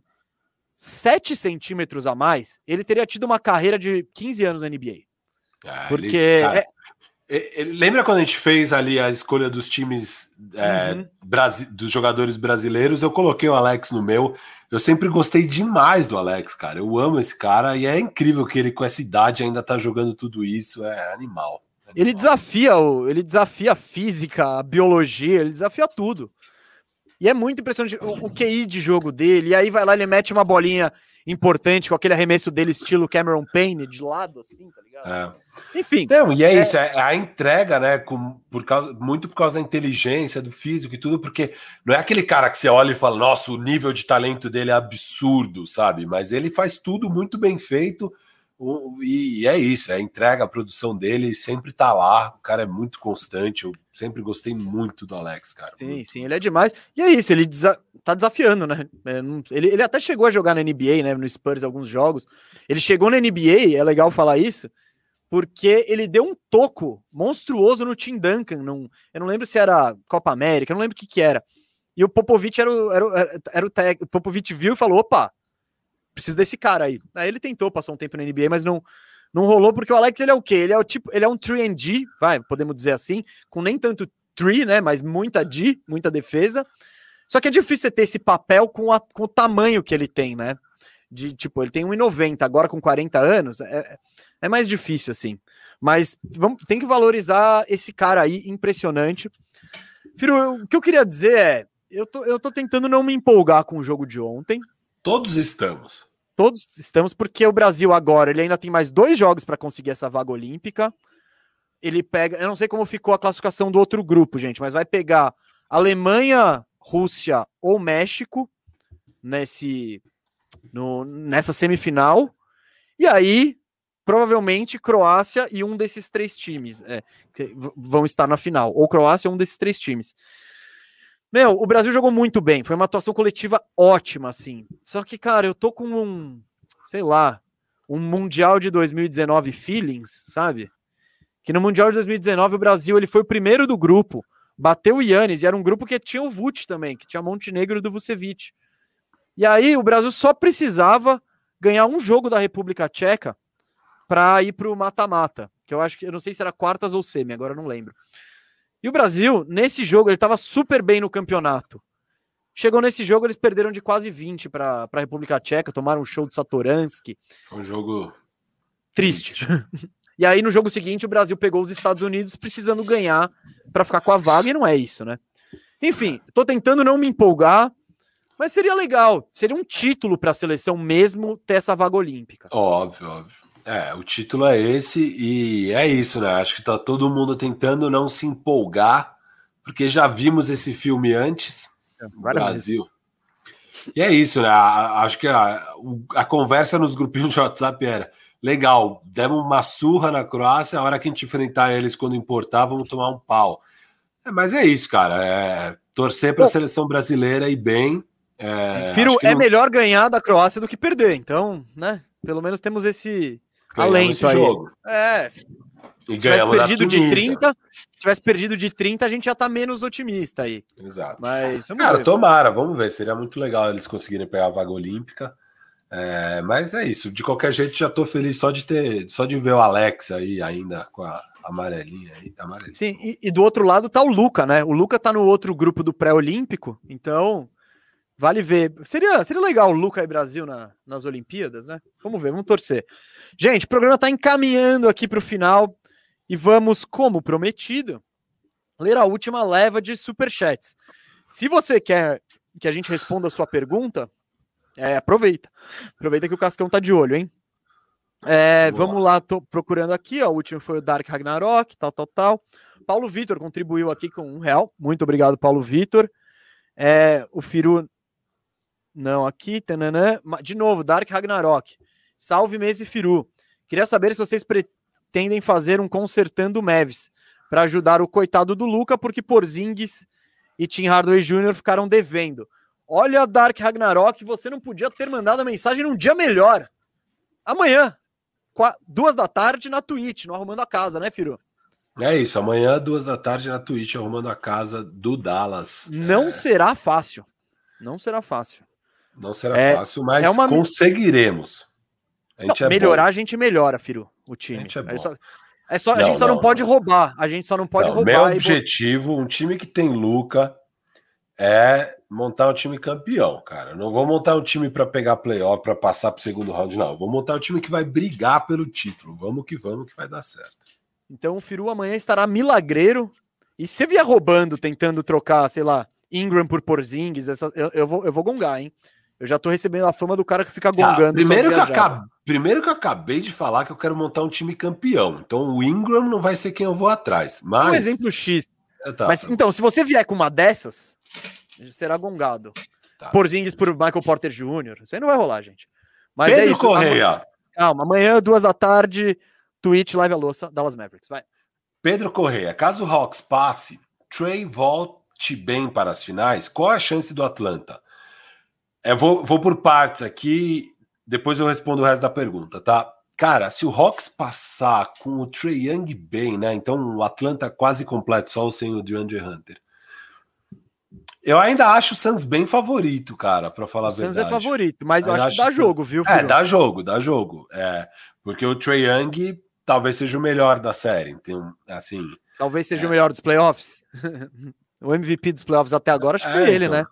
7 centímetros a mais, ele teria tido uma carreira de 15 anos na NBA. Ah, porque. Ele, cara, é... lembra quando a gente fez ali a escolha dos times é, uhum. dos jogadores brasileiros? Eu coloquei o Alex no meu. Eu sempre gostei demais do Alex, cara. Eu amo esse cara e é incrível que ele, com essa idade, ainda tá jogando tudo isso. É animal. animal. Ele desafia o, ele desafia a física, a biologia, ele desafia tudo. E é muito impressionante o, o QI de jogo dele. E aí vai lá, ele mete uma bolinha importante com aquele arremesso dele, estilo Cameron Payne, de lado, assim, tá ligado? É. Enfim. Não, e é, é, isso, é a entrega, né? Com, por causa, muito por causa da inteligência, do físico e tudo, porque não é aquele cara que você olha e fala, nossa, o nível de talento dele é absurdo, sabe? Mas ele faz tudo muito bem feito. E é isso, é a entrega, a produção dele sempre tá lá. O cara é muito constante. Eu sempre gostei muito do Alex, cara. Sim, muito. sim, ele é demais. E é isso, ele desa tá desafiando, né? É, ele, ele até chegou a jogar na NBA, né? No Spurs, alguns jogos. Ele chegou na NBA, é legal falar isso, porque ele deu um toco monstruoso no Tim Duncan. Num, eu não lembro se era Copa América, eu não lembro o que, que era. E o Popovich era o, era, o, era o, o Popovich viu e falou: opa, preciso desse cara aí. Aí ele tentou, passou um tempo na NBA, mas não, não rolou, porque o Alex ele é o quê? Ele é o tipo, ele é um 3D, vai, podemos dizer assim, com nem tanto 3, né? Mas muita D, muita defesa. Só que é difícil você ter esse papel com, a, com o tamanho que ele tem, né? De tipo, ele tem 1,90, agora com 40 anos, é, é mais difícil, assim. Mas vamos, tem que valorizar esse cara aí, impressionante. Firo, o que eu queria dizer é: eu tô, eu tô tentando não me empolgar com o jogo de ontem, Todos estamos. Todos estamos, porque o Brasil agora ele ainda tem mais dois jogos para conseguir essa vaga olímpica. Ele pega, eu não sei como ficou a classificação do outro grupo, gente, mas vai pegar Alemanha, Rússia ou México nesse no, nessa semifinal. E aí provavelmente Croácia e um desses três times é, vão estar na final. Ou Croácia ou um desses três times. Meu, o Brasil jogou muito bem. Foi uma atuação coletiva ótima, assim. Só que, cara, eu tô com um, sei lá, um Mundial de 2019 feelings, sabe? Que no Mundial de 2019 o Brasil ele foi o primeiro do grupo, bateu o Yannis, e era um grupo que tinha o Vult também, que tinha Montenegro do Vucevic. E aí o Brasil só precisava ganhar um jogo da República Tcheca para ir para o mata-mata, que eu acho que eu não sei se era quartas ou semi, agora eu não lembro. E o Brasil, nesse jogo, ele estava super bem no campeonato. Chegou nesse jogo, eles perderam de quase 20 para a República Tcheca, tomaram um show de Satoransky. Um jogo triste. e aí, no jogo seguinte, o Brasil pegou os Estados Unidos precisando ganhar para ficar com a vaga, e não é isso, né? Enfim, estou tentando não me empolgar, mas seria legal. Seria um título para a seleção mesmo ter essa vaga olímpica. Óbvio, óbvio. É, o título é esse e é isso, né? Acho que tá todo mundo tentando não se empolgar, porque já vimos esse filme antes é, no Brasil. Vezes. E é isso, né? Acho que a, a conversa nos grupinhos de WhatsApp era legal, demos uma surra na Croácia, a hora que a gente enfrentar eles quando importar, vamos tomar um pau. É, mas é isso, cara. É torcer para a seleção brasileira e bem. É, Firo, é não... melhor ganhar da Croácia do que perder, então, né? Pelo menos temos esse alento aí. Jogo. É. E se tivesse perdido de 30, tivesse perdido de 30, a gente já tá menos otimista aí. Exato. Mas cara, ver. tomara, vamos ver, seria muito legal eles conseguirem pegar a vaga olímpica. É, mas é isso, de qualquer jeito já tô feliz só de ter, só de ver o Alex aí ainda com a amarelinha aí, amarelinha. Sim, e, e do outro lado tá o Luca, né? O Luca tá no outro grupo do pré-olímpico, então Vale ver. Seria, seria legal o Luca e Brasil na, nas Olimpíadas, né? Vamos ver, vamos torcer. Gente, o programa está encaminhando aqui para o final e vamos, como prometido, ler a última leva de superchats. Se você quer que a gente responda a sua pergunta, é, aproveita. Aproveita que o Cascão tá de olho, hein? É, vamos lá, tô procurando aqui, ó, o último foi o Dark Ragnarok, tal, tal, tal. Paulo Vitor contribuiu aqui com um real. Muito obrigado, Paulo Vitor. É, o Firu não, aqui, tananã. De novo, Dark Ragnarok. Salve Mese Firu. Queria saber se vocês pretendem fazer um consertando Mavis para ajudar o coitado do Luca, porque Porzingis e Tim Hardaway Jr. ficaram devendo. Olha, Dark Ragnarok, você não podia ter mandado a mensagem num dia melhor. Amanhã, duas da tarde, na Twitch, no Arrumando a Casa, né, Firu? É isso, amanhã, duas da tarde, na Twitch, arrumando a casa do Dallas. Não é... será fácil. Não será fácil. Não será é, fácil, mas é uma... conseguiremos. A não, é melhorar, bom. a gente melhora, Firu, o time. A gente é, bom. Só, é só, não, a gente só não, não pode roubar. A gente só não pode roubar. Meu objetivo, um time que tem Luca, é montar um time campeão, cara. Não vou montar um time para pegar playoff, para passar para o segundo round, não. Vou montar um time que vai brigar pelo título. Vamos que vamos, que vai dar certo. Então o Firu amanhã estará milagreiro. E se vier roubando, tentando trocar, sei lá, Ingram por Porzingis, essa, eu, eu, vou, eu vou gongar, hein? Eu já tô recebendo a fama do cara que fica gongando. Ah, primeiro, que acabei, primeiro que eu acabei de falar que eu quero montar um time campeão. Então o Ingram não vai ser quem eu vou atrás. Mas... Um exemplo X. É, tá, mas tá. então, se você vier com uma dessas, será gongado. Tá. Porzingis por Michael Porter Jr. Isso aí não vai rolar, gente. Mas Pedro é isso. Correia. Amanhã, calma, amanhã, duas da tarde, Twitch, live a louça, Dallas Mavericks. Vai. Pedro Correia, caso o Hawks passe, Trey volte bem para as finais, qual a chance do Atlanta? É, vou, vou por partes aqui, depois eu respondo o resto da pergunta, tá? Cara, se o Hawks passar com o Trey Young bem, né? Então o Atlanta quase completo, só sem o DeAndre Hunter. Eu ainda acho o Suns bem favorito, cara, para falar o a verdade. O Suns é favorito, mas eu, eu acho, acho que dá jogo, viu? É, dá jogo, dá jogo. É, porque o Trey Young talvez seja o melhor da série. Então, assim. Talvez seja é. o melhor dos playoffs. o MVP dos playoffs até agora acho que foi é, ele, então, né?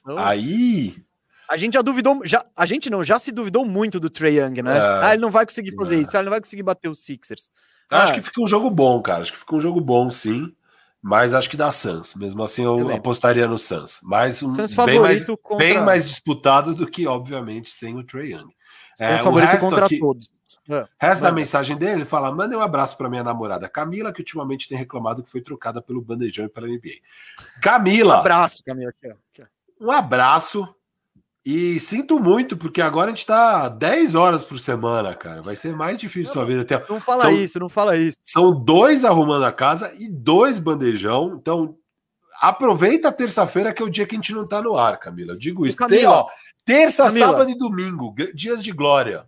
Então... Aí a gente já duvidou, já, a gente não, já se duvidou muito do Trey Young, né? É, ah, ele não vai conseguir fazer é. isso, ah, ele não vai conseguir bater os Sixers. Acho ah. que fica um jogo bom, cara. Acho que fica um jogo bom, sim. Mas acho que dá Suns. Mesmo assim, eu, apostaria no Suns. Mas um Suns bem, mais, contra... bem mais disputado do que, obviamente, sem o Trey Young. É, o resto contra aqui, todos. É, resto da mensagem dele, ele fala: manda um abraço para minha namorada Camila, que ultimamente tem reclamado que foi trocada pelo bandejão e pela NBA. Camila! Um abraço, Camila. Um abraço. E sinto muito, porque agora a gente tá 10 horas por semana, cara. Vai ser mais difícil não, sua vida. Até... Não fala são, isso, não fala isso. São dois arrumando a casa e dois bandejão. Então, aproveita a terça-feira, que é o dia que a gente não tá no ar, Camila. Eu digo isso. Camila, Tem, ó, terça, Camila, sábado e domingo, dias de glória.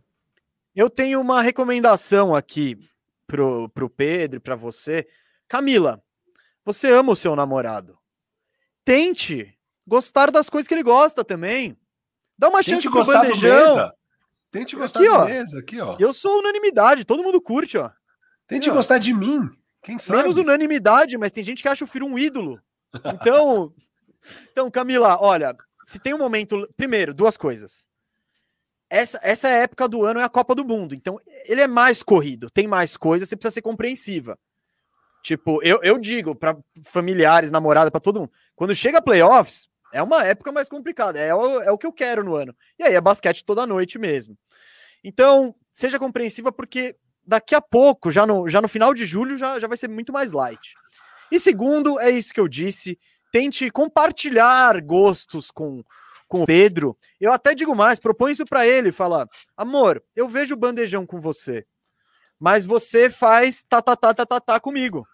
Eu tenho uma recomendação aqui pro, pro Pedro, para você. Camila, você ama o seu namorado. Tente gostar das coisas que ele gosta também. Dá uma chance pro bandejão. Tente gostar aqui, ó, mesa, aqui, ó. Eu sou unanimidade, todo mundo curte, ó. Tente aqui, gostar ó. de mim. Quem sabe? Menos unanimidade, mas tem gente que acha o Firo um ídolo. Então, então, Camila, olha, se tem um momento. Primeiro, duas coisas. Essa, essa época do ano é a Copa do Mundo. Então, ele é mais corrido, tem mais coisas, você precisa ser compreensiva. Tipo, eu, eu digo para familiares, namorada, para todo mundo, quando chega playoffs, é uma época mais complicada, é o, é o que eu quero no ano. E aí é basquete toda noite mesmo. Então, seja compreensiva, porque daqui a pouco, já no, já no final de julho, já, já vai ser muito mais light. E segundo, é isso que eu disse, tente compartilhar gostos com, com o Pedro. Eu até digo mais, propõe isso para ele, fala, amor, eu vejo o bandejão com você, mas você faz tá, tá, tá, tá, tá, tá comigo.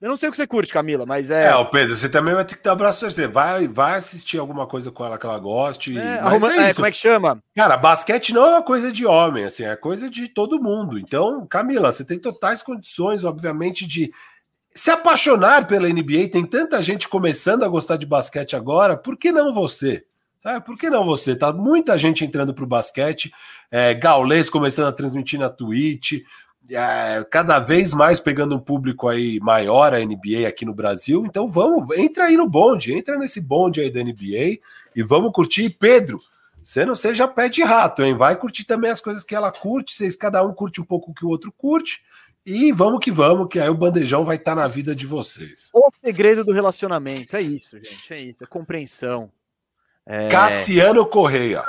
Eu não sei o que você curte, Camila, mas é. É, o Pedro, você também vai ter que dar um abraço você. Vai, vai assistir alguma coisa com ela que ela goste. É, arruma, é, é como é que chama? Cara, basquete não é uma coisa de homem, assim, é coisa de todo mundo. Então, Camila, você tem totais condições, obviamente, de se apaixonar pela NBA. Tem tanta gente começando a gostar de basquete agora, por que não você? Sabe, por que não você? Tá muita gente entrando para o basquete, é, Gaulês começando a transmitir na Twitch, é, cada vez mais pegando um público aí maior a NBA aqui no Brasil. Então vamos, entra aí no bonde, entra nesse bonde aí da NBA e vamos curtir. Pedro, você não seja pé de rato, hein? Vai curtir também as coisas que ela curte, vocês cada um curte um pouco o que o outro curte. E vamos que vamos, que aí o bandejão vai estar tá na vida de vocês. O segredo do relacionamento é isso, gente, é isso, é compreensão. É... Cassiano Correia.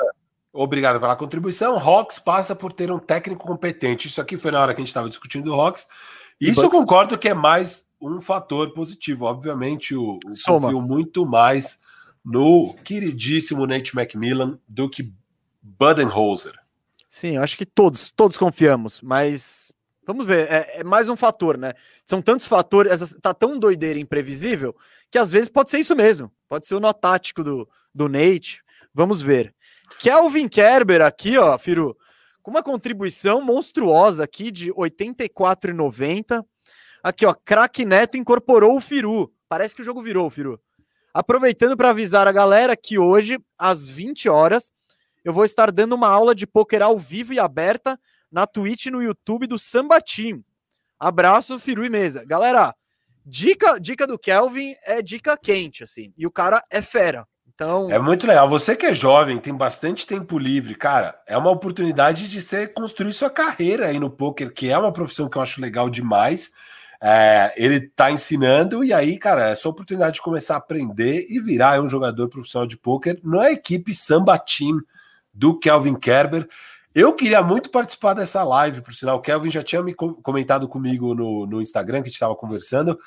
Obrigado pela contribuição. Rocks passa por ter um técnico competente. Isso aqui foi na hora que a gente estava discutindo o Rocks. Isso eu concordo que é mais um fator positivo. Obviamente, o, o confio muito mais no queridíssimo Nate McMillan do que Budenholzer. Sim, eu acho que todos, todos confiamos, mas vamos ver, é, é, mais um fator, né? São tantos fatores, essa, tá tão doideira e imprevisível que às vezes pode ser isso mesmo, pode ser o nó tático do, do Nate. Vamos ver. Kelvin Kerber aqui, ó, Firu, com uma contribuição monstruosa aqui de 84,90. Aqui, ó, craque Neto incorporou o Firu. Parece que o jogo virou, Firu. Aproveitando para avisar a galera que hoje, às 20 horas, eu vou estar dando uma aula de poker ao vivo e aberta na Twitch e no YouTube do Samba Team. Abraço, Firu e mesa. Galera, dica, dica do Kelvin é dica quente, assim. E o cara é fera. Então... É muito legal. Você que é jovem, tem bastante tempo livre, cara, é uma oportunidade de você construir sua carreira aí no poker, que é uma profissão que eu acho legal demais. É, ele tá ensinando, e aí, cara, é sua oportunidade de começar a aprender e virar um jogador profissional de poker na equipe Samba Team do Kelvin Kerber. Eu queria muito participar dessa live, por sinal. O Kelvin já tinha me comentado comigo no, no Instagram, que a gente estava conversando.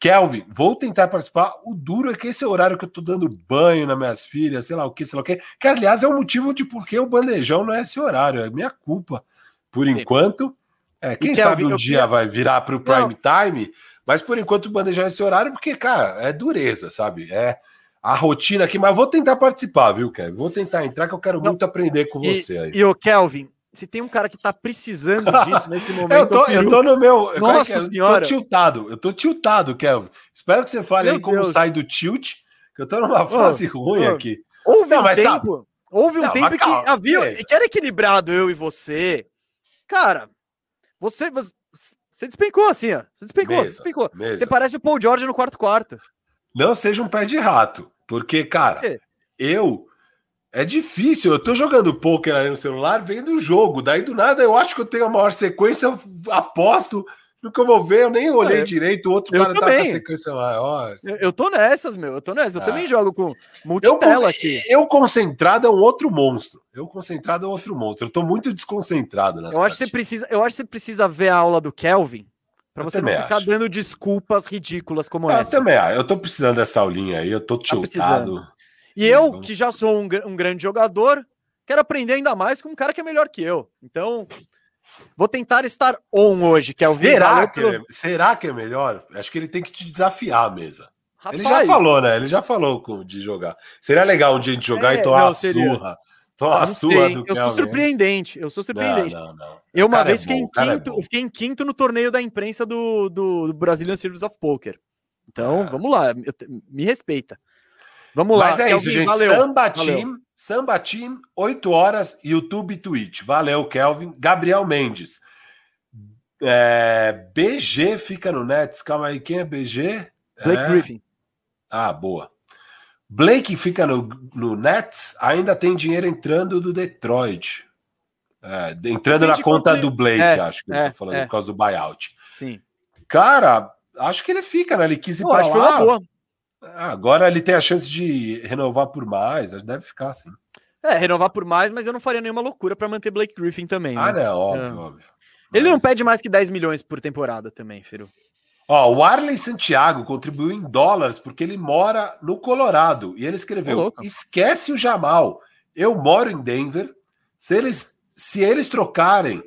Kelvin, vou tentar participar. O duro é que esse é o horário que eu tô dando banho nas minhas filhas, sei lá o que, sei lá o que. Que, aliás, é o motivo de por que o bandejão não é esse horário. É minha culpa, por Sim. enquanto. É, quem Kelvin, sabe um dia queria... vai virar para o prime não. time, mas por enquanto o bandejão é esse horário, porque, cara, é dureza, sabe? É a rotina aqui, mas vou tentar participar, viu, Kevin? Vou tentar entrar, que eu quero não. muito aprender com e, você aí. E o Kelvin, se tem um cara que tá precisando disso nesse momento. eu, tô, eu tô no meu. Nossa é senhora. Eu tô tiltado. Eu tô tiltado, Kelvin. Espero que você fale meu aí como Deus. sai do tilt, que eu tô numa fase oh, ruim oh. aqui. Houve não, um tempo. Sabe... Houve um não, tempo que havia. Que era equilibrado eu e você. Cara, você. Você despencou assim, ó. Você despencou, mesa, você despencou. Mesa. Você parece o Paul George no quarto quarto. Não seja um pé de rato. Porque, cara, eu é difícil. Eu tô jogando poker aí no celular, vendo o jogo. Daí do nada eu acho que eu tenho a maior sequência, eu aposto. No que eu vou ver, eu nem olhei é, direito. O outro cara também. tá com a sequência maior. Eu, eu tô nessas, meu. Eu tô nessas. Eu ah. também jogo com multitela eu, aqui. Eu concentrado é um outro monstro. Eu concentrado é um outro monstro. Eu tô muito desconcentrado nas eu acho, que você precisa, eu acho que você precisa ver a aula do Kelvin para você não ficar acho. dando desculpas ridículas como eu essa. Eu também, eu tô precisando dessa aulinha aí. Eu tô tá tiltado. Tá E eu, que já sou um, um grande jogador, quero aprender ainda mais com um cara que é melhor que eu. Então, vou tentar estar on hoje, que é o será que, é, será que é melhor? Acho que ele tem que te desafiar a mesa. Rapaz, ele já falou, né? Ele já falou de jogar. Seria legal um dia a gente jogar é, e tomar a surra. Tomar a sua do Eu sou surpreendente. Eu sou surpreendente. Não, não, não. Eu uma vez é fiquei, bom, em é quinto, é fiquei em quinto no torneio da imprensa do, do, do Brazilian Series of Poker. Então, é. vamos lá. Me respeita. Vamos lá. Mas é Kelvin, isso, gente. Valeu. Samba valeu. Team, Samba Team, 8 horas, YouTube e Twitch. Valeu, Kelvin. Gabriel Mendes. É, BG fica no Nets. Calma aí, quem é BG? Blake é... Griffin. Ah, boa. Blake fica no, no Nets, ainda tem dinheiro entrando do Detroit. É, entrando na conta do Blake, é, acho que é, eu tô falando, é. por causa do buyout. Sim. Cara, acho que ele fica, né? Ele quis ir Pô, para lá. Boa. Agora ele tem a chance de renovar por mais, deve ficar assim. É, renovar por mais, mas eu não faria nenhuma loucura para manter Blake Griffin também. Ah, né? óbvio, é. óbvio. Ele mas... não pede mais que 10 milhões por temporada também, Firo. Ó, o Arley Santiago contribuiu em dólares porque ele mora no Colorado. E ele escreveu: esquece o Jamal. Eu moro em Denver. Se eles, se eles trocarem,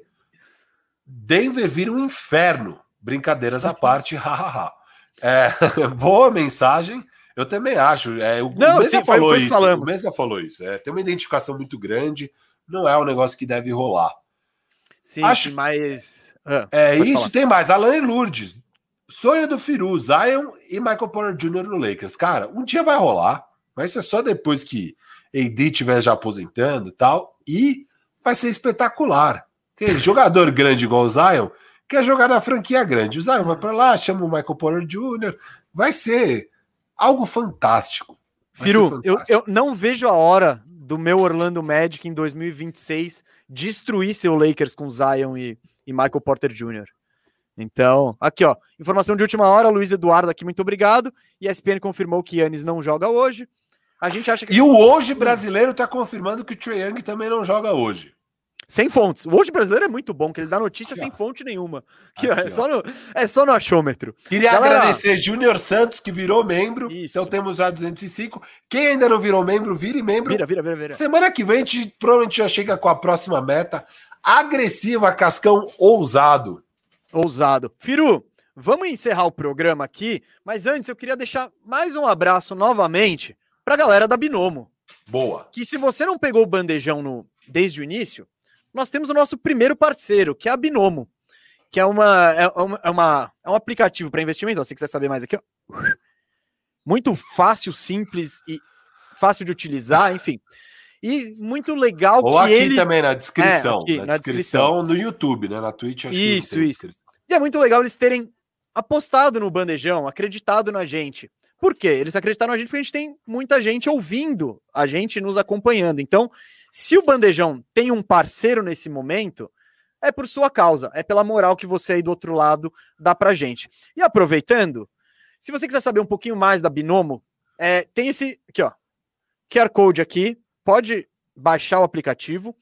Denver vira um inferno. Brincadeiras à parte, hahaha. É, boa mensagem. Eu também acho. É, o não, Mesa sim, falou isso. Falamos. O Mesa falou isso. É, tem uma identificação muito grande. Não é um negócio que deve rolar. Sim, acho, mas. Ah, é isso. Falar. Tem mais. Alan e Lourdes. Sonho do Firu, Zion e Michael Porter Jr. no Lakers. Cara, um dia vai rolar, vai ser só depois que AD estiver já aposentando e tal, e vai ser espetacular. Porque jogador grande igual o Zion quer jogar na franquia grande. O Zion vai para lá, chama o Michael Porter Jr., vai ser algo fantástico. Vai Firu, fantástico. Eu, eu não vejo a hora do meu Orlando Magic em 2026 destruir seu Lakers com Zion e, e Michael Porter Jr. Então, aqui ó, informação de última hora, Luiz Eduardo aqui, muito obrigado. E a ESPN confirmou que Yannis não joga hoje. A gente acha que. E o hoje brasileiro está confirmando que o Trae Young também não joga hoje. Sem fontes. O hoje brasileiro é muito bom, que ele dá notícia aqui, sem ó. fonte nenhuma. Aqui, aqui, ó, é, só no, é só no achômetro. Queria Galera... agradecer Júnior Santos, que virou membro. Isso. Então temos já 205. Quem ainda não virou membro, vire membro. Vira, vira, vira, vira. Semana que vem a gente provavelmente já chega com a próxima meta. Agressiva, Cascão ousado. Ousado. Firu, vamos encerrar o programa aqui, mas antes eu queria deixar mais um abraço novamente para a galera da Binomo. Boa. Que se você não pegou o bandejão no, desde o início, nós temos o nosso primeiro parceiro, que é a Binomo, que é, uma, é, uma, é, uma, é um aplicativo para investimento. Se você quiser saber mais aqui, ó. muito fácil, simples e fácil de utilizar, enfim. E muito legal Ou que aqui eles... também na descrição, é, aqui, na, na descrição, descrição, no YouTube, né? Na Twitch. isso, isso. E é muito legal eles terem apostado no bandejão, acreditado na gente. Por quê? Eles acreditaram na gente porque a gente tem muita gente ouvindo a gente nos acompanhando. Então, se o bandejão tem um parceiro nesse momento, é por sua causa, é pela moral que você aí do outro lado dá pra gente. E aproveitando, se você quiser saber um pouquinho mais da Binomo, é, tem esse aqui, ó, QR Code aqui, pode baixar o aplicativo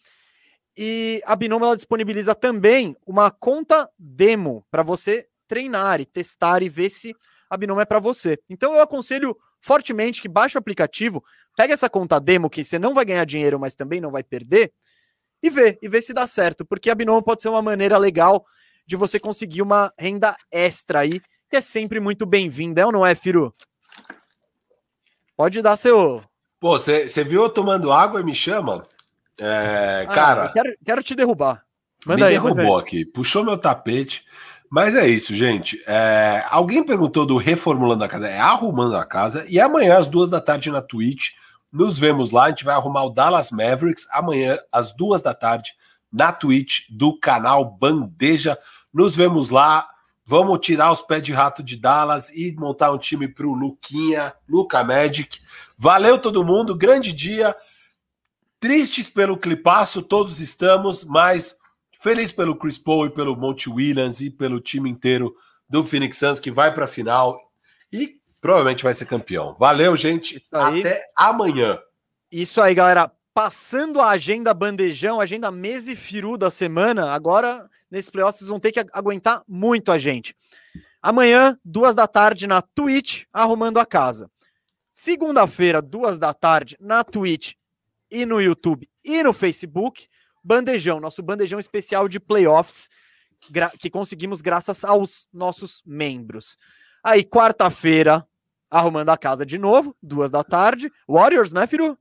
e a Binomo ela disponibiliza também uma conta demo para você treinar e testar e ver se a Binomo é para você. Então eu aconselho fortemente que baixe o aplicativo, pegue essa conta demo que você não vai ganhar dinheiro, mas também não vai perder e vê, e vê se dá certo, porque a Binomo pode ser uma maneira legal de você conseguir uma renda extra aí, que é sempre muito bem-vinda, é ou não é, Firu? Pode dar seu. Pô, você viu eu tomando água e me chama? É, ah, cara. Quero, quero, te derrubar. Manda me aí, derrubou aí. aqui, puxou meu tapete. Mas é isso, gente. É, alguém perguntou do reformulando a casa, é arrumando a casa. E amanhã, às duas da tarde, na Twitch, nos vemos lá. A gente vai arrumar o Dallas Mavericks amanhã, às duas da tarde, na Twitch do canal Bandeja. Nos vemos lá. Vamos tirar os pés de rato de Dallas e montar um time para o Luquinha, Luca Magic. Valeu todo mundo, grande dia. Tristes pelo clipaço, todos estamos, mas feliz pelo Chris Paul e pelo Monte Williams e pelo time inteiro do Phoenix Suns que vai para a final e provavelmente vai ser campeão. Valeu, gente. Até amanhã. Isso aí, galera. Passando a agenda bandejão, agenda mesa e firu da semana, agora nesses playoffs vocês vão ter que aguentar muito a gente. Amanhã, duas da tarde, na Twitch, arrumando a casa. Segunda-feira, duas da tarde, na Twitch e no YouTube e no Facebook, Bandejão, nosso bandejão especial de playoffs que conseguimos graças aos nossos membros. Aí, quarta-feira, arrumando a casa de novo, duas da tarde. Warriors, né, Firu?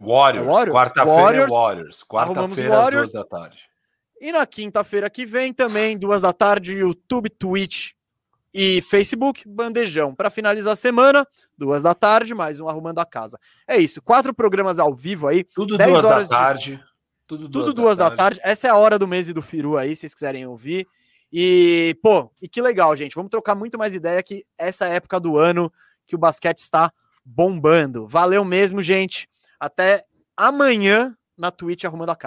Warriors. É Warriors. Quarta-feira é Warriors. Quarta-feira às duas da tarde. E na quinta-feira que vem também, duas da tarde, YouTube, Twitch e Facebook, bandejão. Para finalizar a semana, duas da tarde, mais um Arrumando a Casa. É isso, quatro programas ao vivo aí. Tudo duas da tarde. De... Tudo duas, Tudo duas da, da tarde. tarde. Essa é a hora do mês do Firu aí, se vocês quiserem ouvir. E, pô, e que legal, gente. Vamos trocar muito mais ideia que essa época do ano que o basquete está bombando. Valeu mesmo, gente. Até amanhã na Twitch arrumando a casa.